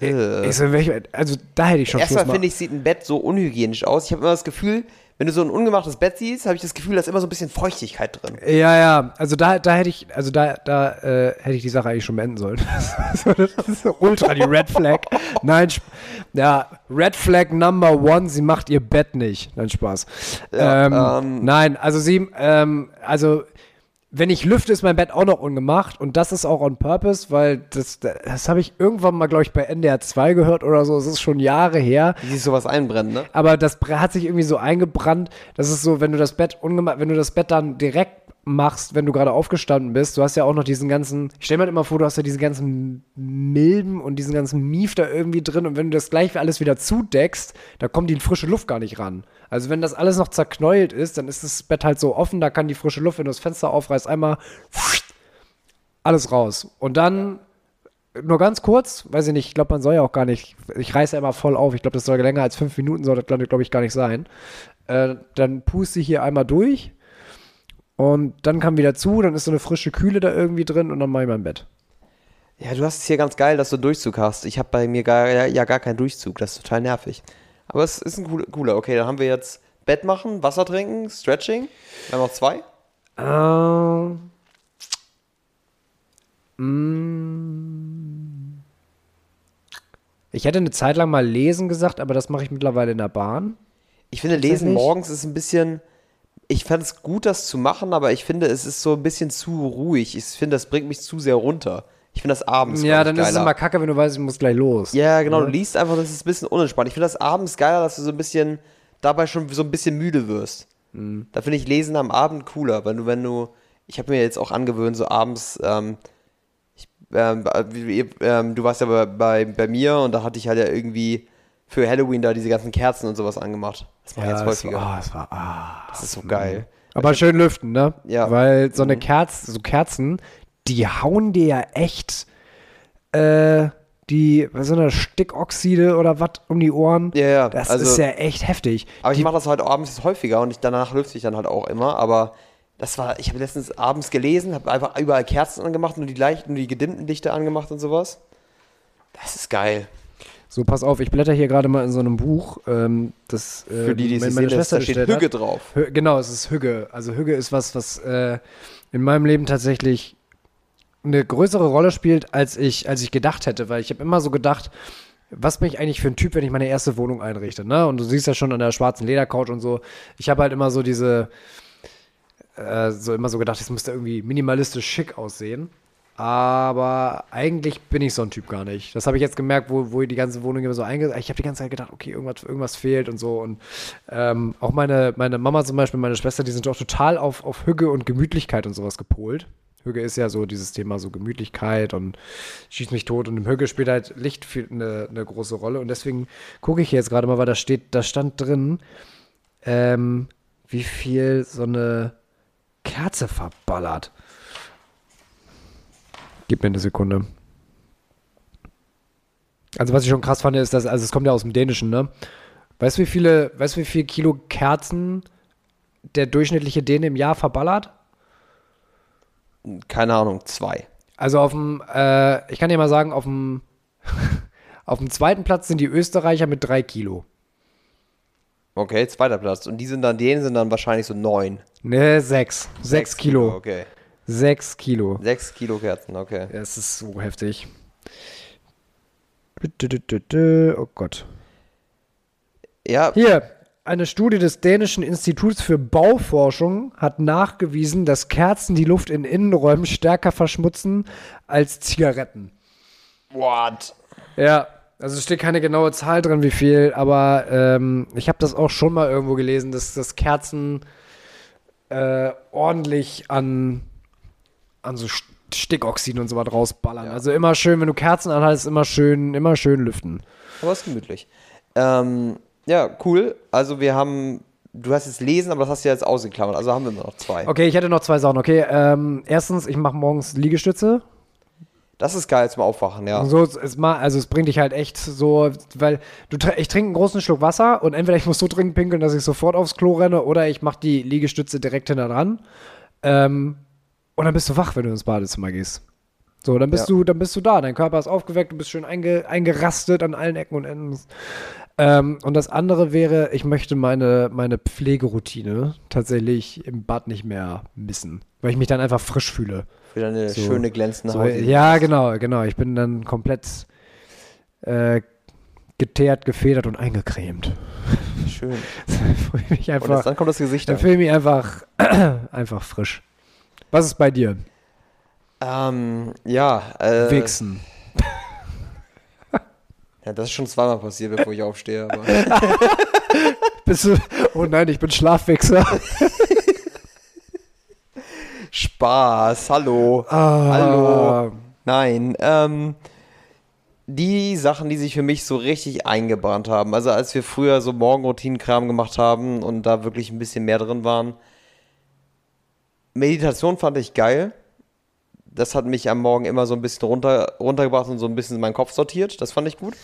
Äh. So, also da hätte ich schon Erstmal finde ich, sieht ein Bett so unhygienisch aus. Ich habe immer das Gefühl, wenn du so ein ungemachtes Bett siehst, habe ich das Gefühl, da ist immer so ein bisschen Feuchtigkeit drin. Ja, ja, also da, da hätte ich, also da, da äh, hätte ich die Sache eigentlich schon beenden sollen. So, das ist so ultra die Red Flag. Nein, ja, Red Flag Number One, sie macht ihr Bett nicht. Nein, Spaß. Ja, ähm, ähm, nein, also sie, ähm, also wenn ich lüfte, ist mein Bett auch noch ungemacht und das ist auch on purpose, weil das, das habe ich irgendwann mal, glaube ich, bei NDR 2 gehört oder so. Es ist schon Jahre her. Wie sich sowas einbrennen, ne? Aber das hat sich irgendwie so eingebrannt. Das ist so, wenn du das Bett ungemacht, wenn du das Bett dann direkt machst, wenn du gerade aufgestanden bist, du hast ja auch noch diesen ganzen, ich stell mir halt immer vor, du hast ja diesen ganzen Milben und diesen ganzen Mief da irgendwie drin und wenn du das gleich alles wieder zudeckst, da kommt die frische Luft gar nicht ran. Also wenn das alles noch zerknäult ist, dann ist das Bett halt so offen, da kann die frische Luft, wenn du das Fenster aufreißt, einmal alles raus. Und dann nur ganz kurz, weiß ich nicht, ich glaube, man soll ja auch gar nicht, ich reiße ja immer voll auf, ich glaube, das soll länger als fünf Minuten, soll das, glaube ich, gar nicht sein. Äh, dann puste ich hier einmal durch und dann kam wieder zu, dann ist so eine frische Kühle da irgendwie drin und dann mache ich mein Bett. Ja, du hast es hier ganz geil, dass du Durchzug hast. Ich habe bei mir gar, ja, ja gar keinen Durchzug. Das ist total nervig. Aber es ist ein cooler. Okay, dann haben wir jetzt Bett machen, Wasser trinken, Stretching. Wir haben noch zwei. Ähm. Mm, Ich hätte eine Zeit lang mal lesen gesagt, aber das mache ich mittlerweile in der Bahn. Ich finde, Lesen morgens ist ein bisschen. Ich fände es gut, das zu machen, aber ich finde, es ist so ein bisschen zu ruhig. Ich finde, das bringt mich zu sehr runter. Ich finde das abends. Ja, dann ich, ist es geiler. immer kacke, wenn du weißt, ich muss gleich los. Ja, genau, du liest einfach, das ist ein bisschen unentspannt. Ich finde das abends geiler, dass du so ein bisschen dabei schon so ein bisschen müde wirst. Mhm. Da finde ich Lesen am Abend cooler, wenn du, wenn du, ich habe mir jetzt auch angewöhnt, so abends, ähm, ich, ähm, wie- ähm, du warst ja bei, bei, bei mir und da hatte ich halt ja irgendwie für Halloween da diese ganzen Kerzen und sowas angemacht. Das mache ich jetzt häufiger. war, oh, es war, ah. das ist so geil. Aber schön lüften, ne? Ja. Weil so eine Kerze, so Kerzen, die hauen dir ja echt äh, die, was sind das, Stickoxide oder was um die Ohren. Ja, ja, Das also- ist ja echt heftig. Aber ich die, mache das halt abends häufiger und ich, danach lüfte ich dann halt auch immer. Aber das war, ich habe letztens abends gelesen, habe einfach überall Kerzen angemacht und die leichten, die gedimmten Lichter angemacht und sowas. Das ist geil. so, pass auf, ich blätter hier gerade mal in so einem Buch. Ähm, das, äh, Für die, die es meine- meine sehen, Schwester da steht bestellt hat. Hügge drauf. Hü- Genau, es ist Hügge. Also Hügge ist was, was äh, in meinem Leben tatsächlich eine größere Rolle spielt, als ich, als ich gedacht hätte, weil ich habe immer so gedacht, was bin ich eigentlich für ein Typ, wenn ich meine erste Wohnung einrichte, ne? Und du siehst ja schon an der schwarzen Ledercouch und so. Ich habe halt immer so diese, äh, so immer so gedacht, es müsste irgendwie minimalistisch schick aussehen. Aber eigentlich bin ich so ein Typ gar nicht. Das habe ich jetzt gemerkt, wo, wo die ganze Wohnung immer so einge... Ich habe die ganze Zeit gedacht, okay, irgendwas, irgendwas fehlt und so. Und ähm, auch meine, meine Mama zum Beispiel, meine Schwester, die sind auch total auf, auf Hügge und Gemütlichkeit und sowas gepolt. Hügge ist ja so dieses Thema so Gemütlichkeit und schießt mich tot. Und im Hügge spielt halt Licht eine, eine große Rolle. Und deswegen gucke ich hier jetzt gerade mal, weil da steht, da stand drin, ähm, wie viel so eine Kerze verballert. Gib mir eine Sekunde. Also was ich schon krass fand, ist, dass, also es kommt ja aus dem Dänischen, ne? Weißt du, wie viele, weißt du, wie viel Kilo Kerzen der durchschnittliche Däne im Jahr verballert? Keine Ahnung, zwei. Also auf dem, äh, ich kann dir mal sagen, auf dem, auf dem zweiten Platz sind die Österreicher mit drei Kilo. Okay, zweiter Platz. Und die sind dann, denen sind dann wahrscheinlich so neun. Ne, sechs. Sechs, Kilo. Okay. Sechs Kilo. Sechs Kilo Kerzen, okay. Ja, es ist so heftig. Oh Gott. Ja, Hier, eine Studie des dänischen Instituts für Bauforschung hat nachgewiesen, dass Kerzen die Luft in Innenräumen stärker verschmutzen als Zigaretten. what? Ja, also es steht keine genaue Zahl drin, wie viel, aber ähm, ich habe das auch schon mal irgendwo gelesen, dass, dass Kerzen äh, ordentlich an, an so St- Stickoxiden und so was rausballern. Ja. Also immer schön, wenn du Kerzen anhaltest, immer schön, immer schön lüften. Aber ist gemütlich. Ähm, ja, cool. Also wir haben, du hast jetzt lesen, aber das hast du ja jetzt ausgeklammert. Also haben wir noch zwei. Okay, ich hätte noch zwei Sachen. Okay, ähm, erstens, ich mache morgens Liegestütze. Das ist geil zum Aufwachen, ja. So, es, also es bringt dich halt echt so, weil du, ich trinke einen großen Schluck Wasser und entweder ich muss so dringend pinkeln, dass ich sofort aufs Klo renne oder ich mache die Liegestütze direkt hinter dran. Ähm, und dann bist du wach, wenn du ins Badezimmer gehst. So, dann bist Ja. du, dann bist du da. Dein Körper ist aufgeweckt, du bist schön einge, eingerastet an allen Ecken und Enden. Ähm, und das andere wäre, ich möchte meine, meine Pflegeroutine tatsächlich im Bad nicht mehr missen, weil ich mich dann einfach frisch fühle. Für deine So. schöne glänzende So, Haut. ja, genau, genau. Ich bin dann komplett äh, geteert, gefedert und eingecremt. Schön. Dann fühle ich mich Und einfach, jetzt, dann kommt das Gesicht dann an. fühle ich mich einfach, einfach frisch. Was ist bei dir? Ähm, ja, äh, Wichsen. ja, das ist schon zweimal passiert, bevor ich aufstehe. Bist du, oh nein, ich bin Schlafwichser. Spaß, hallo. Ah. Hallo. Nein, ähm, die Sachen, die sich für mich so richtig eingebrannt haben, also als wir früher so Morgenroutinenkram gemacht haben und da wirklich ein bisschen mehr drin waren, Meditation fand ich geil. Das hat mich am Morgen immer so ein bisschen runter, runtergebracht und so ein bisschen meinen Kopf sortiert. Das fand ich gut.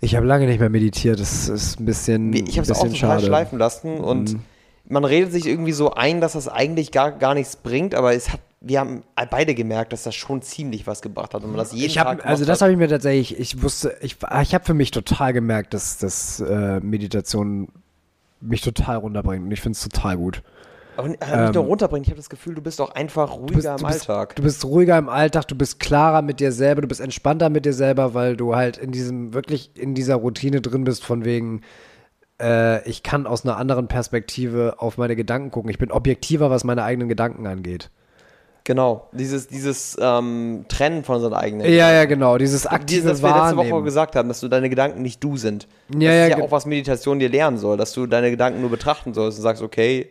Ich habe lange nicht mehr meditiert. Das ist ein bisschen, Ich habe es auch total schade. schleifen lassen und Mhm. man redet sich irgendwie so ein, dass das eigentlich gar, gar nichts bringt, aber es hat, wir haben beide gemerkt, dass das schon ziemlich was gebracht hat und man das jeden Ich Tag hab, gemacht also das habe ich mir tatsächlich, ich wusste, ich, ich habe für mich total gemerkt, dass, dass äh, Meditation mich total runterbringt und ich finde es total gut. Aber nicht äh, nur runterbringen, ich habe das Gefühl, du bist auch einfach ruhiger Ähm, bist- im bist, Alltag. Du bist ruhiger im Alltag, du bist klarer mit dir selber, du bist entspannter mit dir selber, weil du halt in diesem, wirklich in dieser Routine drin bist, von wegen, äh, ich kann aus einer anderen Perspektive auf meine Gedanken gucken. Ich bin objektiver, was meine eigenen Gedanken angeht. Genau, dieses, dieses ähm, Trennen von seinen eigenen. Ja, ja, genau. Dieses Dieses, aktive das wir letzte Woche gesagt haben, dass du deine Gedanken nicht du sind. das Ja, ist ja, ja auch, was Meditation dir lernen soll, dass du deine Gedanken nur betrachten sollst und sagst, okay,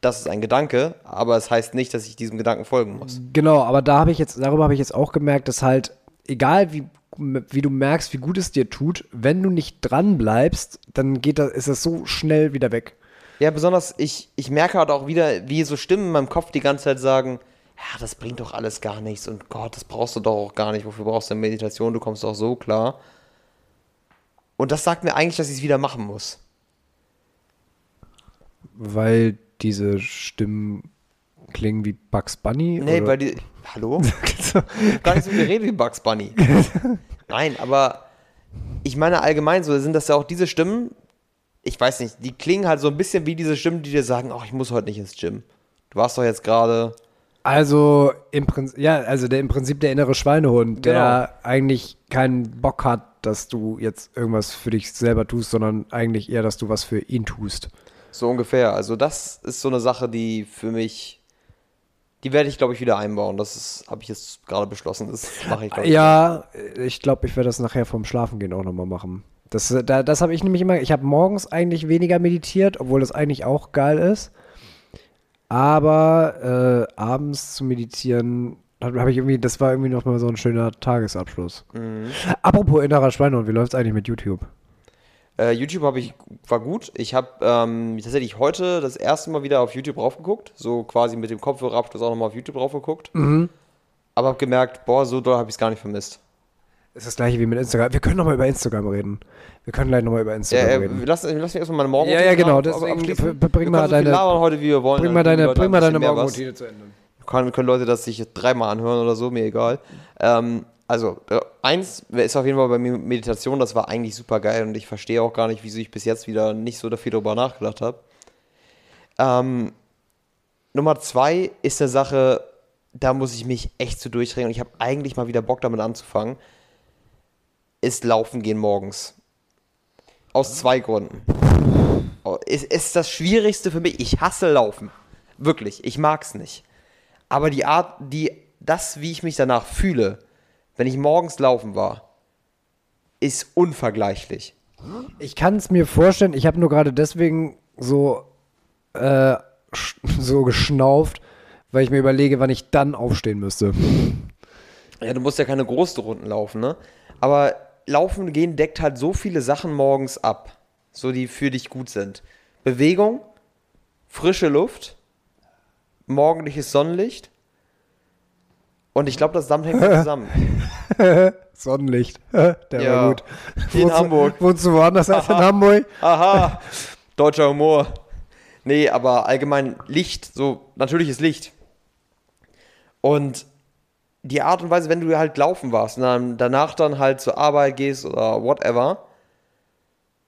das ist ein Gedanke, aber es heißt nicht, dass ich diesem Gedanken folgen muss. Genau, aber da habe ich jetzt, darüber habe ich jetzt auch gemerkt, dass halt, egal wie, wie du merkst, wie gut es dir tut, wenn du nicht dran bleibst, dann geht das, ist das so schnell wieder weg. Ja, besonders ich, ich merke halt auch wieder, wie so Stimmen in meinem Kopf die ganze Zeit sagen, ja, das bringt doch alles gar nichts und Gott, das brauchst du doch auch gar nicht. Wofür brauchst du denn Meditation? Du kommst doch so klar. Und das sagt mir eigentlich, dass ich es wieder machen muss. Weil diese Stimmen klingen wie Bugs Bunny? Nee, oder? weil die. Hallo? gar nicht so geredet wie Bugs Bunny. Nein, aber ich meine allgemein so sind das ja auch diese Stimmen, ich weiß nicht, die klingen halt so ein bisschen wie diese Stimmen, die dir sagen, ach, ich muss heute nicht ins Gym. Du warst doch jetzt gerade. Also im Prinzip, ja, also der im Prinzip der innere Schweinehund, der Genau. eigentlich keinen Bock hat, dass du jetzt irgendwas für dich selber tust, sondern eigentlich eher, dass du was für ihn tust. So ungefähr. Also das ist so eine Sache, die für mich, die werde ich, glaube ich, wieder einbauen. Das habe ich jetzt gerade beschlossen. Das mache ich, glaube ich. Ja, ich glaube, ich werde das nachher vorm Schlafengehen auch nochmal machen. Das, da, das habe ich nämlich immer, ich habe morgens eigentlich weniger meditiert, obwohl das eigentlich auch geil ist. Aber äh, abends zu meditieren, habe hab ich irgendwie, das war irgendwie nochmal so ein schöner Tagesabschluss. Mhm. Apropos innerer Schweinehund, wie läuft es eigentlich mit YouTube? Äh, YouTube habe ich, war gut. Ich habe ähm, tatsächlich heute das erste Mal wieder auf YouTube raufgeguckt. So quasi mit dem Kopfhörerabschluss auch nochmal auf YouTube raufgeguckt. Aber habe gemerkt, boah, so doll habe ich es gar nicht vermisst. Ist das gleiche wie mit Instagram. Wir können nochmal über Instagram reden. Wir können gleich nochmal über Ja, Instagram äh, reden. lass, lass mich erstmal meine Morgen. Ja, ja, genau, deswegen bring mal deine- heute, wie wir wollen. Bring mal deine, bring mal deine. Morgenroutine zu Ende. Kann, können Leute das sich dreimal anhören oder so, mir egal. Ähm, also, äh, eins ist auf jeden Fall bei mir Meditation, das war eigentlich super geil und ich verstehe auch gar nicht, wieso ich bis jetzt wieder nicht so viel darüber nachgedacht habe. Ähm, Nummer zwei ist eine Sache, da muss ich mich echt zu durchdrehen und ich habe eigentlich mal wieder Bock damit anzufangen, ist Laufen gehen morgens. Aus zwei Gründen. Oh, Es ist das Schwierigste für mich. Ich hasse Laufen. Wirklich. Ich mag's nicht. Aber die Art, die, das, wie ich mich danach fühle, wenn ich morgens laufen war, ist unvergleichlich. Ich kann es mir vorstellen, ich habe nur gerade deswegen so, äh, so geschnauft, weil ich mir überlege, wann ich dann aufstehen müsste. Ja, du musst ja keine großen Runden laufen, ne? Aber Laufen gehen deckt halt so viele Sachen morgens ab, so die für dich gut sind. Bewegung, frische Luft, morgendliches Sonnenlicht. Und ich glaube, das damit hängt zusammen. Sonnenlicht. Der Ja, war gut. in Wohnst du- Hamburg. Wohnst du woanders als in Hamburg? Aha, deutscher Humor. Nee, aber allgemein Licht, so natürliches Licht. Und die Art und Weise, wenn du halt laufen warst und dann danach dann halt zur Arbeit gehst oder whatever,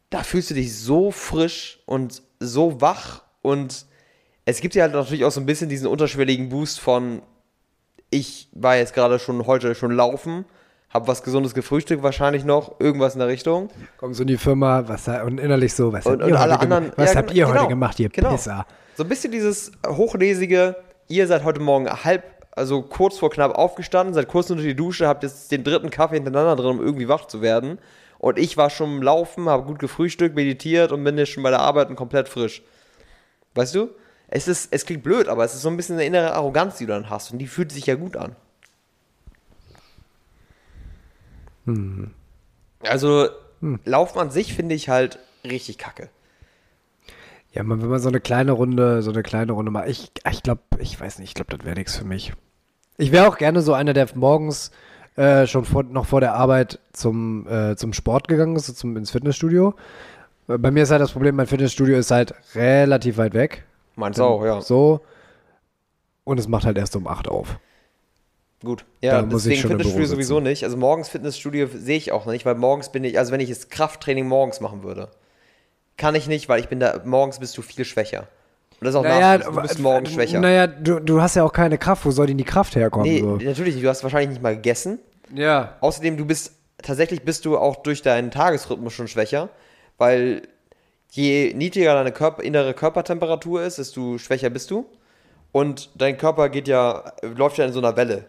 da fühlst du dich so frisch und so wach und es gibt ja halt natürlich auch so ein bisschen diesen unterschwelligen Boost von ich war jetzt gerade schon heute schon laufen, hab was Gesundes gefrühstückt wahrscheinlich noch, irgendwas in der Richtung. Kommst du in die Firma was, und innerlich so, was Und, habt und ihr, alle heute, anderen. was ja, habt genau, ihr heute genau, gemacht, ihr genau. Pisser? So ein bisschen dieses hochnäsige, ihr seid heute Morgen halb, also kurz vor knapp aufgestanden, seid kurz unter die Dusche, habt jetzt den dritten Kaffee hintereinander drin, um irgendwie wach zu werden. Und ich war schon im Laufen, habe gut gefrühstückt, meditiert und bin jetzt schon bei der Arbeit und komplett frisch. Weißt du? Es, ist, es klingt blöd, aber es ist so ein bisschen eine innere Arroganz, die du dann hast. Und die fühlt sich ja gut an. Also, Laufen an sich finde ich halt richtig kacke. Ja, man, wenn man so eine kleine Runde, so eine kleine Runde macht, ich, ich glaube, ich weiß nicht, ich glaube, das wäre nichts für mich. Ich wäre auch gerne so einer, der morgens äh, schon vor, noch vor der Arbeit zum, äh, zum Sport gegangen ist, so zum, ins Fitnessstudio. Äh, Bei mir ist halt das Problem, mein Fitnessstudio ist halt relativ weit weg. Meins auch, ja. So. Und es macht halt erst um 8 auf. Gut. Ja, Da muss ich deswegen Fitnessstudio sowieso nicht. Also morgens Fitnessstudio sehe ich auch nicht, weil morgens bin ich, also wenn ich jetzt Krafttraining morgens machen würde, kann ich nicht, weil ich bin da, morgens bist du viel schwächer. Und das ist auch Naja. Du bist morgens äh, schwächer. Naja, du, du hast ja auch keine Kraft. Wo soll denn die Kraft herkommen? nee, so? natürlich nicht. Du hast wahrscheinlich nicht mal gegessen. Ja. Außerdem, du bist, tatsächlich bist du auch durch deinen Tagesrhythmus schon schwächer, weil je niedriger deine Körper, innere Körpertemperatur ist, desto schwächer bist du. Und dein Körper geht ja, läuft ja in so einer Welle.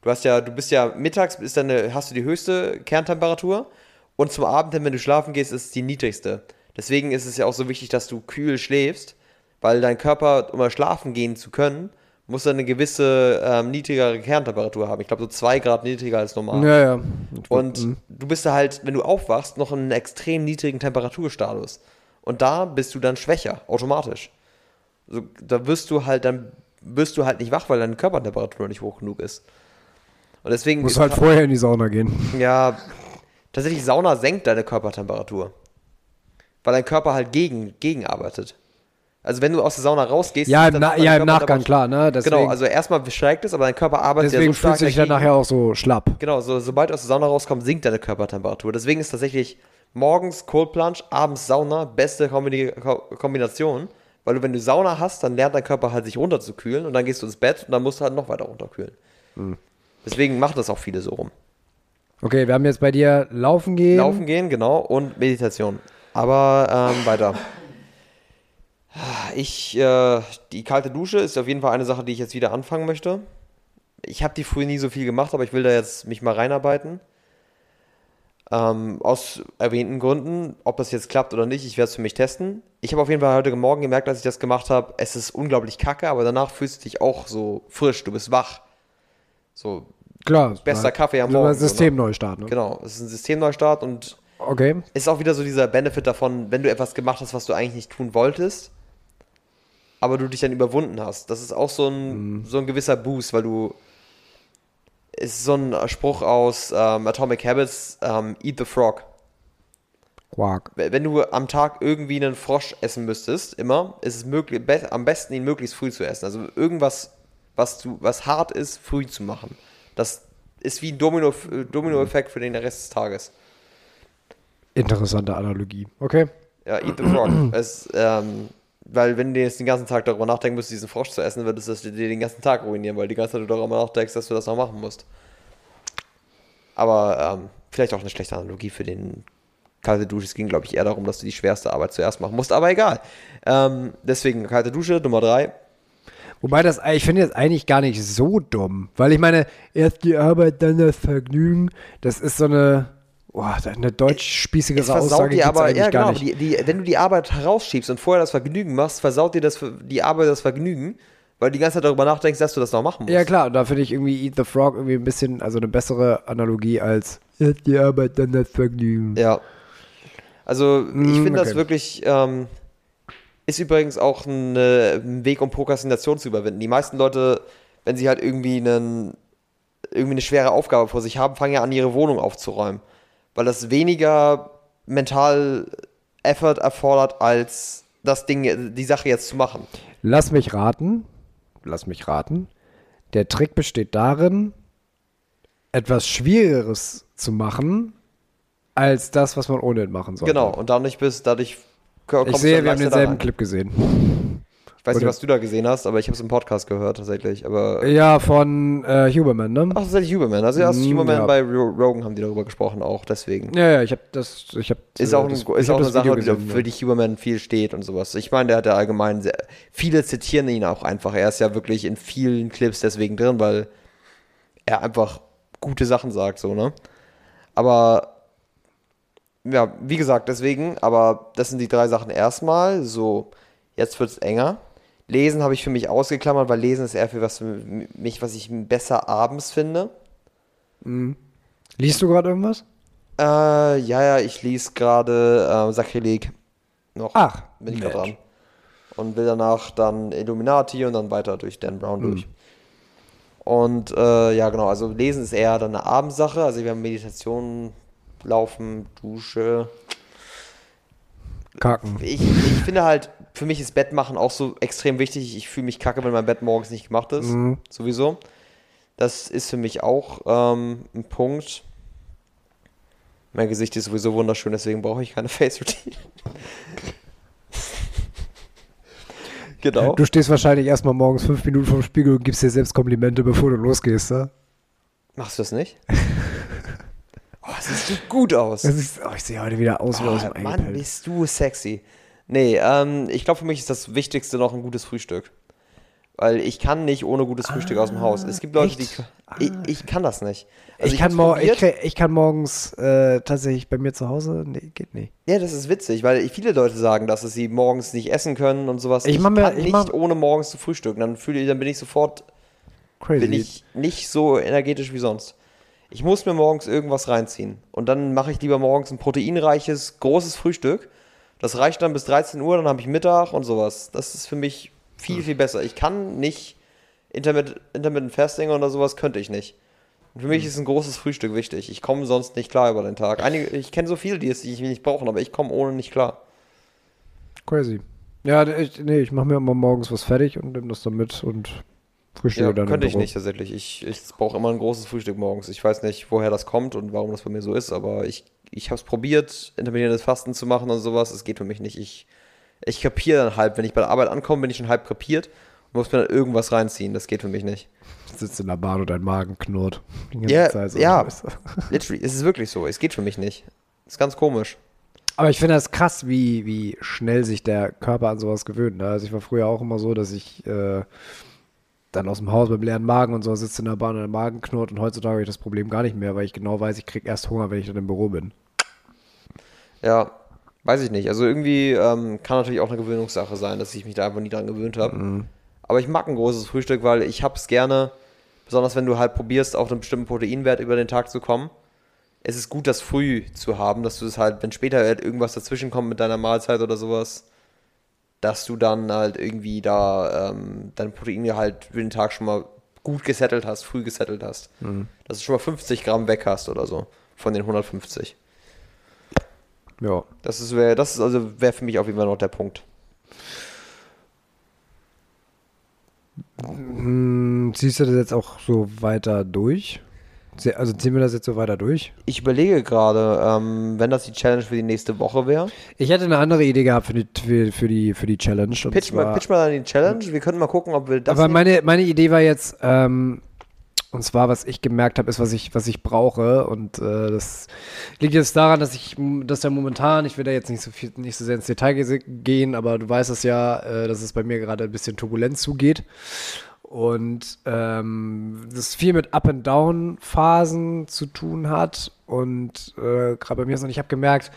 Du hast ja, du bist ja mittags ist deine, hast du die höchste Kerntemperatur und zum Abend, wenn du schlafen gehst, ist es die niedrigste. Deswegen ist es ja auch so wichtig, dass du kühl schläfst, weil dein Körper, um mal schlafen gehen zu können, muss eine gewisse ähm, niedrigere Kerntemperatur haben. Ich glaube, so zwei Grad niedriger als normal. Ja, ja. Und Mhm. du bist da halt, wenn du aufwachst, noch in einem extrem niedrigen Temperaturstatus. Und da bist du dann schwächer, automatisch. So, da wirst du halt, dann wirst du halt nicht wach, weil deine Körpertemperatur nicht hoch genug ist. Und deswegen Musst halt vorher in die Sauna gehen. ja, tatsächlich Sauna senkt deine Körpertemperatur. Weil dein Körper halt gegen, gegenarbeitet. Also wenn du aus der Sauna rausgehst, Ja, im, Na ja, im Nachgang, klar, ne? Deswegen, Genau, also erstmal steigt es, aber dein Körper arbeitet deswegen ja so stark fühlst du dich dann dagegen. nachher auch so schlapp. Genau, so, sobald du aus der Sauna rauskommst, sinkt deine Körpertemperatur. Deswegen ist tatsächlich morgens Cold Plunge, abends Sauna beste Kombination. Weil du, wenn du Sauna hast, dann lernt dein Körper halt sich runterzukühlen und dann gehst du ins Bett und dann musst du halt noch weiter runterkühlen. Hm. Deswegen machen das auch viele so rum. Okay, wir haben jetzt bei dir Laufen gehen. Laufen gehen, genau, und Meditation. Aber ähm, weiter. Ich, äh, die kalte Dusche ist auf jeden Fall eine Sache, die ich jetzt wieder anfangen möchte. Ich habe die früher nie so viel gemacht, aber ich will da jetzt mich mal reinarbeiten. Ähm, aus erwähnten Gründen, ob das jetzt klappt oder nicht, ich werde es für mich testen. Ich habe auf jeden Fall heute Morgen gemerkt, als ich das gemacht habe, es ist unglaublich kacke, aber danach fühlst du dich auch so frisch, du bist wach. So, Klar. bester halt- Kaffee am so ein Morgen. so, ne? Systemneustart, ne? Genau, es ist ein Systemneustart und Okay. ist auch wieder so dieser Benefit davon, wenn du etwas gemacht hast, was du eigentlich nicht tun wolltest, aber du dich dann überwunden hast. Das ist auch so ein, so ein gewisser Boost, weil du. Es ist so ein Spruch aus ähm, Atomic Habits: ähm, Eat the Frog. Quark. Wenn du am Tag irgendwie einen Frosch essen müsstest, immer, ist es möglich, be am besten, ihn möglichst früh zu essen. Also irgendwas, was, du, was hart ist, früh zu machen. Das ist wie ein Domino- Domino-Effekt für den Rest des Tages. Interessante Analogie. Okay. Ja, Eat the Frog. es, ähm, weil wenn du jetzt den ganzen Tag darüber nachdenken müsstest, diesen Frosch zu essen, würdest du dir den ganzen Tag ruinieren, weil die ganze Zeit du darüber nachdenkst, dass du das noch machen musst. Aber ähm, vielleicht auch eine schlechte Analogie für den kalte Dusche. Es ging, glaube ich, eher darum, dass du die schwerste Arbeit zuerst machen musst, aber egal. Ähm, deswegen kalte Dusche, Nummer drei. Wobei das, ich finde das eigentlich gar nicht so dumm. Weil ich meine, erst die Arbeit, dann das Vergnügen. Das ist so eine, boah, eine deutsch-spießigere versaut Aussage dir gibt's aber, eigentlich ja gar genau, nicht. die, die, wenn du die Arbeit herausschiebst und vorher das Vergnügen machst, versaut dir das, die Arbeit das Vergnügen, weil du die ganze Zeit darüber nachdenkst, dass du das noch machen musst. Ja klar, und da finde ich irgendwie Eat the Frog irgendwie ein bisschen, also eine bessere Analogie als die Arbeit, dann das Vergnügen. Ja. Also ich Mm, finde das okay. wirklich, ähm, ist übrigens auch eine, ein Weg, um Prokrastination zu überwinden. Die meisten Leute, wenn sie halt irgendwie, einen, irgendwie eine schwere Aufgabe vor sich haben, fangen ja an, ihre Wohnung aufzuräumen. Weil das weniger mental Effort erfordert, als das Ding, die Sache jetzt zu machen. Lass mich raten, lass mich raten. Der Trick besteht darin, etwas Schwierigeres zu machen, als das, was man ohnehin machen sollte. Genau, und dadurch bist, dadurch ko- Ich kommst sehe, wir haben denselben. Clip gesehen. Ich weiß nicht, was du da gesehen hast, aber ich habe es im Podcast gehört tatsächlich. Aber Ja, von äh, Huberman, ne? Ach, tatsächlich Huberman. Also erst Mm, Huberman ja. bei Ro- Rogan haben die darüber gesprochen auch, deswegen. Ja, ja, ich habe das, ich habe Ist auch, ein, das, ist auch eine Sache, gesehen, für die Huberman viel steht und sowas. Ich meine, der hat ja allgemein sehr, viele zitieren ihn auch einfach. Er ist ja wirklich in vielen Clips deswegen drin, weil er einfach gute Sachen sagt, so, ne? Aber ja, wie gesagt, deswegen, aber das sind die drei Sachen erstmal. So, jetzt wird's enger. Lesen habe ich für mich ausgeklammert, weil Lesen ist eher für was für mich, was ich besser abends finde. Liest du gerade irgendwas? Äh, ja, ja, ich lese gerade äh, Sakrileg noch. Ach, bin ich gerade dran. Und will danach dann Illuminati und dann weiter durch Dan Brown Hm. durch. Und äh, ja, genau, also Lesen ist eher dann eine Abendsache. Also wir haben Meditation, Laufen, Dusche. Kacken. Ich, ich finde halt, für mich ist Bettmachen auch so extrem wichtig. Ich fühle mich kacke, wenn mein Bett morgens nicht gemacht ist. Mhm. Sowieso. Das ist für mich auch ähm, ein Punkt. Mein Gesicht ist sowieso wunderschön, deswegen brauche ich keine Face Routine. Genau. Du stehst wahrscheinlich erstmal morgens fünf Minuten vorm Spiegel und gibst dir selbst Komplimente, bevor du losgehst, ne? Machst du das nicht? oh, siehst du gut aus. Ist, oh, ich sehe heute wieder aus wie aus dem Oh, Mann, bist du sexy. Nee, ähm, ich glaube, für mich ist das Wichtigste noch ein gutes Frühstück. Weil ich kann nicht ohne gutes Frühstück aus dem Haus. Es gibt Leute, echt? die. Ich, ich kann das nicht. Also ich, kann ich, krieg, ich kann morgens äh, tatsächlich bei mir zu Hause. Nee, geht nicht. Ja, das ist witzig, weil viele Leute sagen, dass sie morgens nicht essen können und sowas. Ich mir- kann ich nicht mach- ohne morgens zu frühstücken. Dann fühle ich, dann bin ich sofort, Crazy. bin ich nicht so energetisch wie sonst. Ich muss mir morgens irgendwas reinziehen. Und dann mache ich lieber morgens ein proteinreiches, großes Frühstück. Das reicht dann bis 13 Uhr, dann habe ich Mittag und sowas. Das ist für mich viel, viel besser. Ich kann nicht Intermittent, Intermittent Fasting oder sowas, könnte ich nicht. Und für mich ist ein großes Frühstück wichtig. Ich komme sonst nicht klar über den Tag. Einige, ich kenne so viele, die es die ich nicht brauchen, aber ich komme ohne nicht klar. Crazy. Ja, ich, nee, ich mache mir immer morgens was fertig und nehme das dann mit und frühstücke Ja, dann. könnte ich nicht tatsächlich. Ich, ich brauche immer ein großes Frühstück morgens. Ich weiß nicht, woher das kommt und warum das bei mir so ist, aber ich, ich habe es probiert, intermittierendes Fasten zu machen und sowas. Es geht für mich nicht. Ich, ich kapiere dann halb. Wenn ich bei der Arbeit ankomme, bin ich schon halb kapiert und muss mir dann irgendwas reinziehen. Das geht für mich nicht. Du sitzt in der Bahn und dein Magen knurrt. Ja, Zeit so. ja. Literally, es ist wirklich so. Es geht für mich nicht. ist ganz komisch. Aber ich finde das krass, wie, wie schnell sich der Körper an sowas gewöhnt. Ne? Also ich war früher auch immer so, dass ich äh, dann aus dem Haus beim leeren Magen und so sitze in der Bahn und der Magen knurrt und heutzutage habe ich das Problem gar nicht mehr, weil ich genau weiß, ich kriege erst Hunger, wenn ich dann im Büro bin. Ja, weiß ich nicht. Also irgendwie ähm, kann natürlich auch eine Gewöhnungssache sein, dass ich mich da einfach nie dran gewöhnt habe. Aber ich mag ein großes Frühstück, weil ich hab's gerne, besonders wenn du halt probierst, auf einen bestimmten Proteinwert über den Tag zu kommen. Es ist gut, das früh zu haben, dass du es halt, wenn später halt irgendwas dazwischen kommt mit deiner Mahlzeit oder sowas, dass du dann halt irgendwie da ähm, dein Proteingehalt für den Tag schon mal gut gesettelt hast, früh gesettelt hast. Dass du schon mal 50 Gramm weg hast oder so von den 150. Ja. Das ist, wär, das ist also wäre für mich auf jeden Fall noch der Punkt. Hm, ziehst du das jetzt auch so weiter durch? Also ziehen wir das jetzt so weiter durch? Ich überlege gerade, ähm, wenn das die Challenge für die nächste Woche wäre. Ich hätte eine andere Idee gehabt für die, für, für die, für die Challenge. und Pitch mal, zwar- pitch mal dann die Challenge. Wir können mal gucken, ob wir das. Aber meine, meine Idee war jetzt, ähm, und zwar, was ich gemerkt habe, ist, was ich, was ich brauche. Und äh, das liegt jetzt daran, dass ich, dass ja momentan, ich will da jetzt nicht so viel, nicht so sehr ins Detail ge- gehen, aber du weißt es ja, äh, dass es bei mir gerade ein bisschen turbulent zugeht. Und ähm, das viel mit Up- and Down-Phasen zu tun hat. Und äh, gerade bei mir ist und ich habe gemerkt,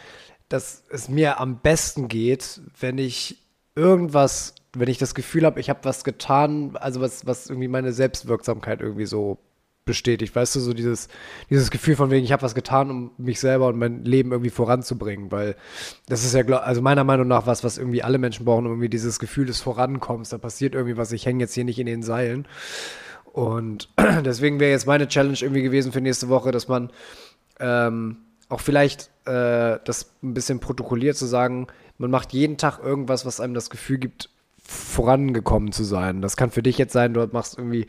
dass es mir am besten geht, wenn ich irgendwas, wenn ich das Gefühl habe, ich habe was getan, also was, was irgendwie meine Selbstwirksamkeit irgendwie so bestätigt. Weißt du, so dieses, dieses Gefühl von wegen, ich habe was getan, um mich selber und mein Leben irgendwie voranzubringen, weil das ist ja, also meiner Meinung nach was, was irgendwie alle Menschen brauchen, um irgendwie dieses Gefühl des Vorankommens. Da passiert irgendwie was, ich hänge jetzt hier nicht in den Seilen. Und deswegen wäre jetzt meine Challenge irgendwie gewesen für nächste Woche, dass man ähm, auch vielleicht äh, das ein bisschen protokolliert zu sagen, man macht jeden Tag irgendwas, was einem das Gefühl gibt, vorangekommen zu sein. Das kann für dich jetzt sein, du machst irgendwie,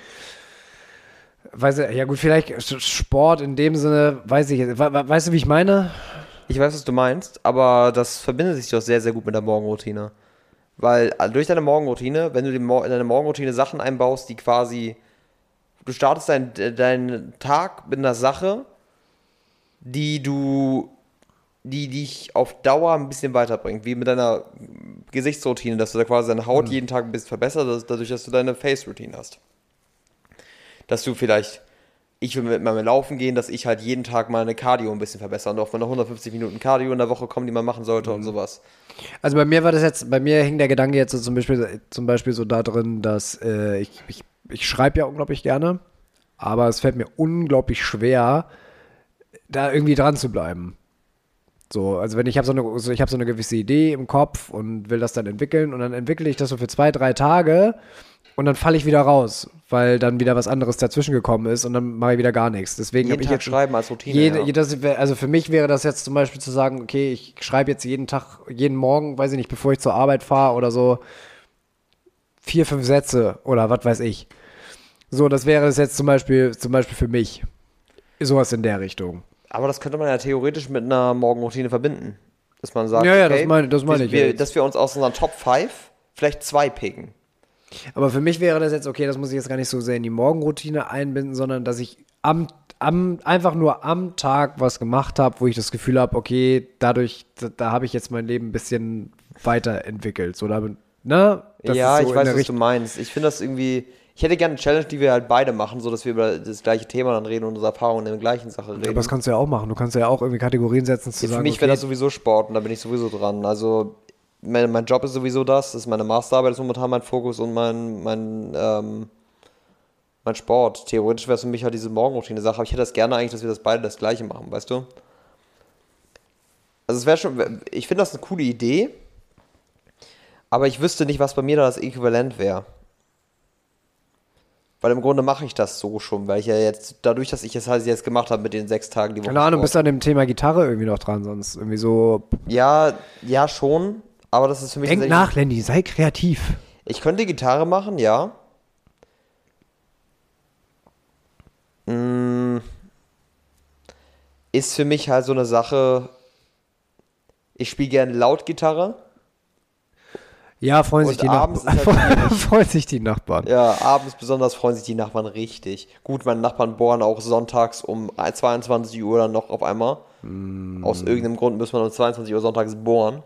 weiß ja gut, vielleicht Sport in dem Sinne, weiß ich, we- we- weißt du, wie ich meine? Ich weiß, was du meinst, aber das verbindet sich doch sehr, sehr gut mit der Morgenroutine. Weil äh, durch deine Morgenroutine, wenn du in deine Morgenroutine Sachen einbaust, die quasi. Du startest deinen deinen Tag mit einer Sache, die du. die dich auf Dauer ein bisschen weiterbringt. Wie mit deiner Gesichtsroutine, dass du da quasi deine Haut jeden Tag ein bisschen verbessert, dass- dadurch, dass du deine Face-Routine hast. Dass du vielleicht ich will mit meinem Laufen gehen, dass ich halt jeden Tag meine Cardio ein bisschen verbessere und auf meine 150 Minuten Cardio in der Woche kommen, die man machen sollte und sowas. Also bei mir war das jetzt, bei mir hing der Gedanke jetzt so zum Beispiel, zum Beispiel so da drin, dass äh, ich, ich, ich schreibe ja unglaublich gerne, aber es fällt mir unglaublich schwer, da irgendwie dran zu bleiben. So, also wenn ich habe so eine, so, ich habe so eine gewisse Idee im Kopf und will das dann entwickeln und dann entwickle ich das so für zwei, drei Tage und dann falle ich wieder raus, weil dann wieder was anderes dazwischen gekommen ist und dann mache ich wieder gar nichts. Deswegen habe ich Tag jetzt schreiben als Routine. jede, ja. das also für mich wäre das jetzt zum Beispiel zu sagen, okay, ich schreibe jetzt jeden Tag, jeden Morgen, weiß ich nicht, bevor ich zur Arbeit fahre oder so, vier, fünf Sätze oder was weiß ich. So, das wäre es jetzt zum Beispiel, zum Beispiel für mich. Sowas in der Richtung. Aber das könnte man ja theoretisch mit einer Morgenroutine verbinden. Dass man sagt, Ja, ja, okay, das meine- das meine wir, ich wir, dass wir uns aus unseren Top 5 vielleicht zwei picken. Aber für mich wäre das jetzt, okay, das muss ich jetzt gar nicht so sehr in die Morgenroutine einbinden, sondern dass ich am, am einfach nur am Tag was gemacht habe, wo ich das Gefühl habe, okay, dadurch, da, da habe ich jetzt mein Leben ein bisschen weiterentwickelt. So, damit, ne? Das ja, so ich weiß, was Richtung- du meinst. Ich finde das irgendwie. Ich hätte gerne eine Challenge, die wir halt beide machen, so dass wir über das gleiche Thema dann reden und unsere Erfahrungen in der gleichen Sache reden. Aber das kannst du ja auch machen. Du kannst ja auch irgendwie Kategorien setzen, zu Ja, für sagen, mich wäre okay, das sowieso Sport und da bin ich sowieso dran. Also mein, mein Job ist sowieso das, das ist meine Masterarbeit, ist momentan mein Fokus und mein, mein, ähm, mein Sport. Theoretisch wäre es für mich halt diese Morgenroutine-Sache, aber ich hätte das gerne eigentlich, dass wir das beide das gleiche machen, weißt du? Also es wäre schon, ich finde das eine coole Idee, aber ich wüsste nicht, was bei mir da das Äquivalent wäre. Weil im Grunde mache ich das so schon, weil ich ja jetzt, dadurch, dass ich das halt jetzt gemacht habe mit den sechs Tagen die Woche. keine Ahnung, bist du an dem Thema Gitarre irgendwie noch dran, sonst irgendwie so. Ja, ja schon, aber das ist für mich Denk nach, Lenny, sei kreativ. Ich könnte Gitarre machen, ja. Mm. Ist für mich halt so eine Sache. Ich spiele gerne laut Gitarre. Ja, freuen sich Und die Nachbarn. ist freuen sich die Nachbarn. Ja, abends besonders freuen sich die Nachbarn richtig. Gut, meine Nachbarn bohren auch sonntags um 22 Uhr dann noch auf einmal. Aus irgendeinem Grund muss man um 22 Uhr sonntags bohren.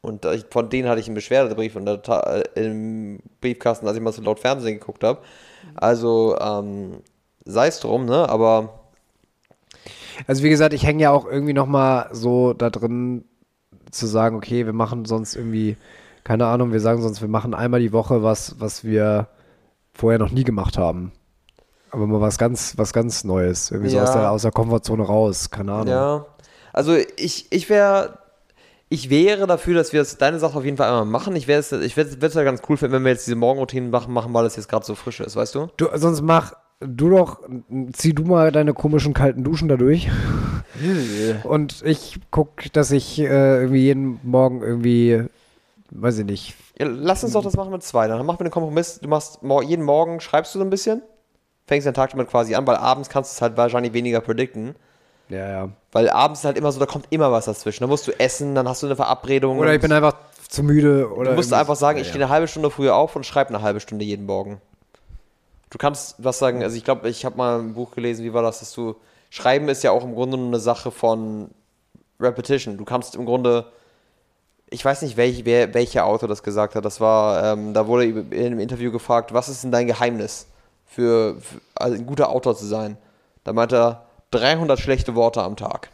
Und von denen hatte ich einen Beschwerdebrief Ta äh, im Briefkasten, als ich mal so laut Fernsehen geguckt habe. Also, ähm, sei es drum, ne? Aber Also wie gesagt, ich hänge ja auch irgendwie noch mal so da drin zu sagen, okay, wir machen sonst irgendwie, keine Ahnung, wir sagen sonst, wir machen einmal die Woche was, was wir vorher noch nie gemacht haben. Aber mal was ganz, was ganz Neues. Irgendwie so Ja. aus der, aus der Komfortzone raus, keine Ahnung. Ja. Also ich, ich wäre. Ich wäre dafür, dass wir das, deine Sache auf jeden Fall einmal machen. Ich wäre es ich würde es ja ganz cool finden, wenn wir jetzt diese Morgenroutinen machen, machen, weil das jetzt gerade so frisch ist, weißt du? Du, sonst mach du doch, zieh du mal deine komischen kalten Duschen da durch. Und ich guck, dass ich äh, irgendwie jeden Morgen irgendwie, weiß ich nicht, Ja, lass uns doch das machen mit zwei. Dann machen wir einen Kompromiss. Du machst jeden Morgen, schreibst du so ein bisschen, fängst den Tag damit quasi an, weil abends kannst du es halt wahrscheinlich weniger predikten. Ja, ja. Weil abends ist halt immer so, da kommt immer was dazwischen. Da musst du essen, dann hast du eine Verabredung. Oder ich bin einfach zu müde. Oder Du musst einfach sagen, Ja, ich stehe eine halbe Stunde früher auf und schreibe eine halbe Stunde jeden Morgen. Du kannst was sagen, also ich glaube, ich habe mal ein Buch gelesen, wie war das, dass du, Schreiben ist ja auch im Grunde nur eine Sache von Repetition. Du kannst im Grunde, ich weiß nicht, welch, wer, welcher Autor das gesagt hat, das war, ähm, da wurde in einem Interview gefragt, was ist denn dein Geheimnis für, für also ein guter Autor zu sein? Da meinte er, 300 schlechte Worte am Tag.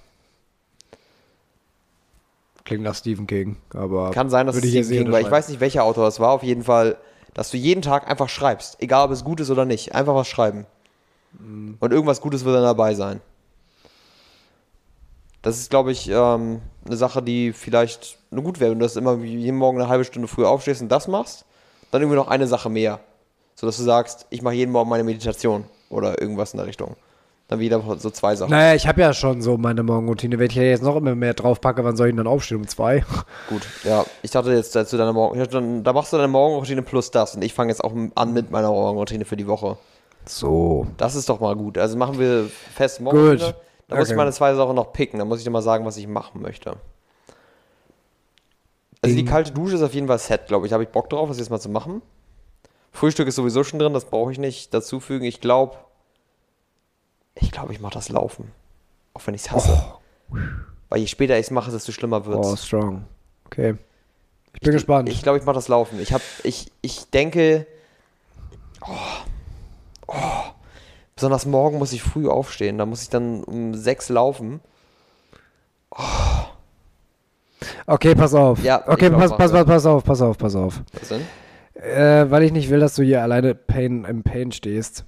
Klingt nach Stephen King, aber. Kann sein, dass es Stephen King war. Ich weiß nicht, welcher Autor es war. Auf jeden Fall, dass du jeden Tag einfach schreibst. Egal, ob es gut ist oder nicht. Einfach was schreiben. Mhm. Und irgendwas Gutes wird dann dabei sein. Das ist, glaube ich, ähm, eine Sache, die vielleicht nur gut wäre, wenn du das immer wie jeden Morgen eine halbe Stunde früher aufstehst und das machst. Dann irgendwie noch eine Sache mehr. So dass du sagst, ich mache jeden Morgen meine Meditation oder irgendwas in der Richtung. Dann wieder so zwei Sachen. Naja, ich habe ja schon so meine Morgenroutine. Wenn ich ja jetzt noch immer mehr drauf packe, wann soll ich denn dann aufstehen? Um zwei? Gut, ja. Ich dachte jetzt dazu deiner Morgen. dachte, Da machst du deine Morgenroutine plus das. Und ich fange jetzt auch an mit meiner Morgenroutine für die Woche. So. Das ist doch mal gut. Also machen wir fest Morgenroutine. Gut. Da muss ich Okay. meine zwei Sachen noch picken. Da muss ich dir mal sagen, was ich machen möchte. Also die kalte Dusche ist auf jeden Fall set, glaube ich. Habe ich Bock drauf, das jetzt mal zu machen. Frühstück ist sowieso schon drin, das brauche ich nicht dazufügen. Ich glaube, ich glaube, ich mache das Laufen. Auch wenn ich es hasse. Weil je später ich es mache, desto schlimmer wird Oh, strong. Okay. Ich bin gespannt. Ich glaube, ich mache das Laufen. Ich, hab, ich, ich denke, oh, oh, besonders morgen muss ich früh aufstehen. Da muss ich dann um sechs laufen. okay, pass auf. Ja, okay, ich pass, pass, pass, pass auf, pass auf, pass auf. Was denn? Äh, weil ich nicht will, dass du hier alleine Pain, im Pain stehst,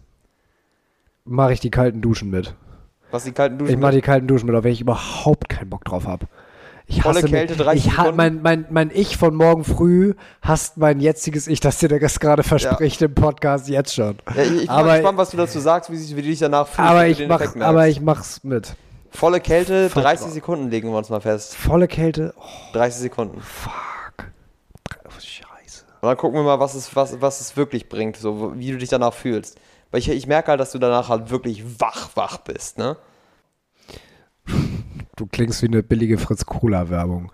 mache ich die kalten Duschen mit. Was die kalten Duschen? Ich mache die kalten Duschen mit, auf welche ich überhaupt keinen Bock drauf habe. Ich Volle hasse Kälte, mich- 30 ich mein, mein, mein Ich von morgen früh hasst mein jetziges Ich, das dir das gerade verspricht im Podcast jetzt schon. ja, ich, ich bin aber- mal gespannt, was du dazu sagst, wie, sich- wie du dich danach fühlst. Aber wenn ich, mach, aber ich mach's mit. Volle Kälte, Fuck 30 off. Sekunden legen wir uns mal fest. Volle Kälte. Oh, 30 Sekunden. fuck. Oh, Scheiße. Und dann gucken wir mal, was es, was, was es wirklich bringt, so wie du dich danach fühlst. Weil ich, ich merke halt, dass du danach halt wirklich wach, wach bist, ne? Du klingst wie eine billige Fritz Cola Werbung.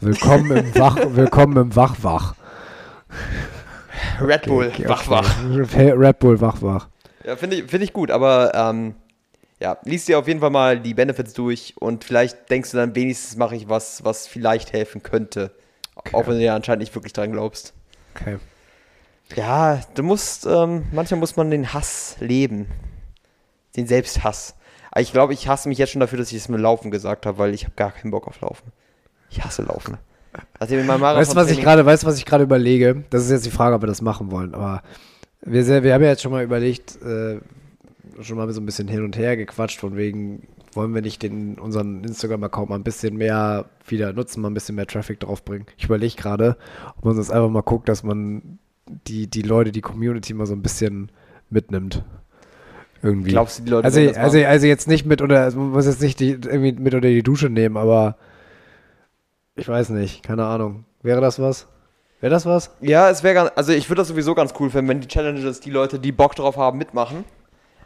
Willkommen im Wach, willkommen im Wachwach. Red Bull, Okay, okay. wach, wach. Red Bull, wach, wach. Ja, finde ich, find ich gut, aber ähm, ja, liest dir auf jeden Fall mal die Benefits durch und vielleicht denkst du dann, wenigstens mache ich was, was vielleicht helfen könnte. Auch wenn du ja anscheinend nicht wirklich dran glaubst. Okay. Ja, du musst, ähm, manchmal muss man den Hass leben. Den Selbsthass. Aber ich glaube, ich hasse mich jetzt schon dafür, dass ich es mit Laufen gesagt habe, weil ich habe gar keinen Bock auf Laufen. Ich hasse Laufen. Also Weißt du, was ich gerade, weißt was ich gerade überlege? Das ist jetzt die Frage, ob wir das machen wollen. Aber wir, sehr- wir haben ja jetzt schon mal überlegt, äh, schon mal so ein bisschen hin und her gequatscht, von wegen, wollen wir nicht den, unseren Instagram-Account mal ein bisschen mehr wieder nutzen, mal ein bisschen mehr Traffic draufbringen. Ich überlege gerade, ob man das einfach mal guckt, dass man die, die Leute, die Community mal so ein bisschen mitnimmt. Irgendwie. Glaubst du, die Leute also, also, also jetzt nicht mit unter, also man muss jetzt nicht die, irgendwie mit unter die Dusche nehmen, aber ich weiß nicht, keine Ahnung. Wäre das was? Wäre das was? Ja, es wäre ganz, also ich würde das sowieso ganz cool finden, wenn die Challenges die Leute, die Bock drauf haben, mitmachen.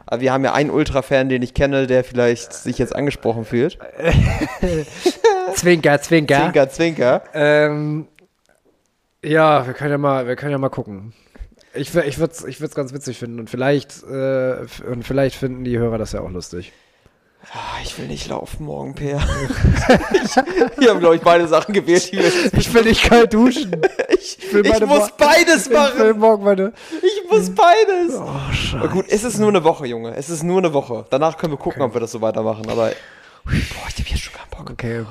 Aber wir haben ja einen Ultra-Fan, den ich kenne, der vielleicht sich jetzt angesprochen fühlt. Zwinker, Zwinker. Zwinker, Zwinker. Ähm, ja, wir können ja mal, wir können ja mal gucken. Ich, ich würde es ich würd's ganz witzig finden und vielleicht, äh, und vielleicht finden die Hörer das ja auch lustig. Ah, ich will nicht laufen morgen, Peer. ich, wir haben, glaube ich, beide Sachen gewählt, Ich will nicht kalt duschen. Ich, will ich meine muss Mo- beides Ich will machen. morgen meine. Ich muss beides. Oh, Aber scheiße. gut, es ist nur eine Woche, Junge. Es ist nur eine Woche. Danach können wir gucken, ob wir das so weitermachen. Aber boah, ich habe jetzt schon keinen Bock. Okay.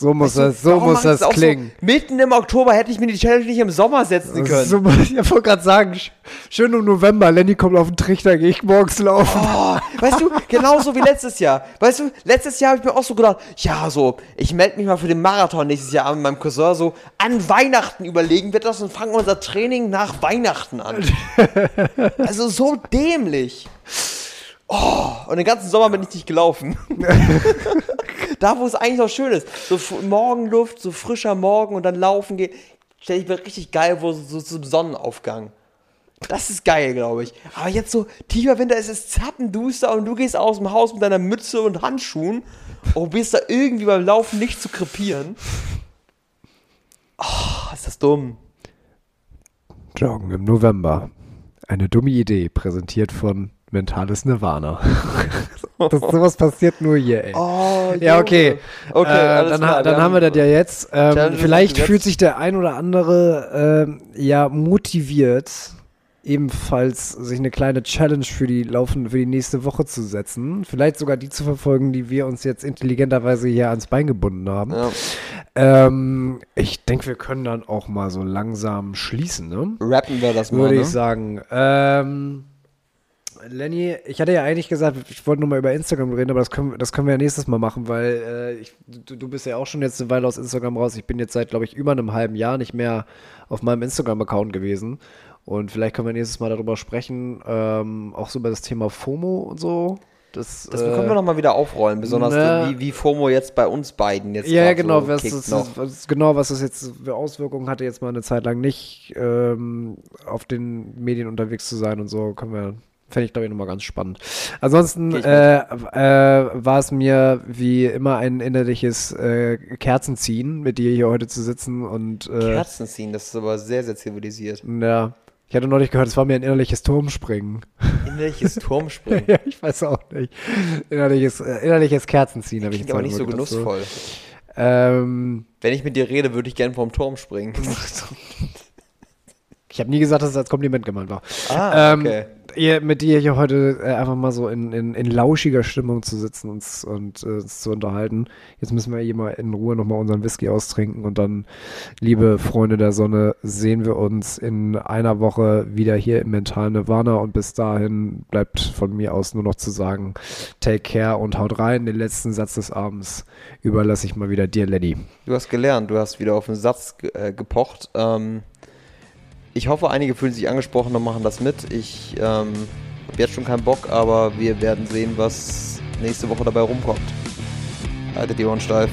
So muss Weißt das, so muss das klingen. So, mitten im Oktober hätte ich mir die Challenge nicht im Sommer setzen können. So, muss- ich wollte gerade sagen, sch- schön im November, Lenny kommt auf den Trichter, gehe ich morgens laufen. Oh, weißt du, genauso wie letztes Jahr. Weißt du, letztes Jahr habe ich mir auch so gedacht, ja, so, ich melde mich mal für den Marathon nächstes Jahr mit meinem Cousin, so an Weihnachten überlegen wir das und fangen unser Training nach Weihnachten an. Also so dämlich. Oh, und den ganzen Sommer bin ich nicht gelaufen. da, wo es eigentlich noch schön ist. So Morgenluft, so frischer Morgen und dann laufen gehen. Stell ich mir richtig geil vor, so, so zum Sonnenaufgang. Das ist geil, glaube ich. Aber jetzt so tiefer Winter, es ist zappenduster und du gehst aus dem Haus mit deiner Mütze und Handschuhen und probierst da irgendwie beim Laufen nicht zu krepieren. Oh, ist das dumm. Joggen im November. Eine dumme Idee, präsentiert von Mentales Nirvana. das, sowas passiert nur hier, ey. Oh, Ja, okay. Okay, äh, dann, klar. dann haben wir das ja jetzt. Ähm, vielleicht fühlt sich der ein oder andere ähm, ja motiviert, ebenfalls sich eine kleine Challenge für die laufende, für die nächste Woche zu setzen. Vielleicht sogar die zu verfolgen, die wir uns jetzt intelligenterweise hier ans Bein gebunden haben. Ja. Ähm, ich denke, wir können dann auch mal so langsam schließen, ne? Rappen wir das mal, Würde ne? ich sagen. Ähm, Lenny, ich hatte ja eigentlich gesagt, ich wollte nur mal über Instagram reden, aber das können, das können wir ja nächstes Mal machen, weil äh, ich, du, du bist ja auch schon jetzt eine Weile aus Instagram raus. Ich bin jetzt seit, glaube ich, über einem halben Jahr nicht mehr auf meinem Instagram-Account gewesen. Und vielleicht können wir nächstes Mal darüber sprechen, ähm, auch so über das Thema FOMO und so. Das, Das äh, können wir nochmal wieder aufrollen, besonders na- wie, wie FOMO jetzt bei uns beiden jetzt Ja, genau, so was, das, was, genau, was das jetzt für Auswirkungen hatte, jetzt mal eine Zeit lang nicht ähm, auf den Medien unterwegs zu sein und so, können wir, fände ich, glaube ich, nochmal ganz spannend. Ansonsten äh, äh, war es mir wie immer ein innerliches äh, Kerzenziehen, mit dir hier heute zu sitzen und äh, Kerzen ziehen, das ist aber sehr, sehr zivilisiert. ja, ich hatte neulich gehört, es war mir ein innerliches Turmspringen. Innerliches Turmspringen. ja, ich weiß auch nicht. Innerliches, äh, innerliches Kerzenziehen habe ich jetzt aber nicht so genussvoll. Ähm, Wenn ich mit dir rede, würde ich gern vom Turm springen. ich habe nie gesagt, dass es als Kompliment gemeint war. Ah, Ähm, okay. Ihr, mit dir hier heute äh, einfach mal so in, in, in lauschiger Stimmung zu sitzen und, und äh, uns zu unterhalten. Jetzt müssen wir hier mal in Ruhe nochmal unseren Whisky austrinken und dann, liebe Freunde der Sonne, sehen wir uns in einer Woche wieder hier im Mental Nirvana und bis dahin bleibt von mir aus nur noch zu sagen, take care und haut rein. Den letzten Satz des Abends überlasse ich mal wieder dir, Lenny. Du hast gelernt, du hast wieder auf einen Satz äh, gepocht. Ähm, ich hoffe, einige fühlen sich angesprochen und machen das mit. Ich ähm, habe jetzt schon keinen Bock, aber wir werden sehen, was nächste Woche dabei rumkommt. Haltet die Ohren steif.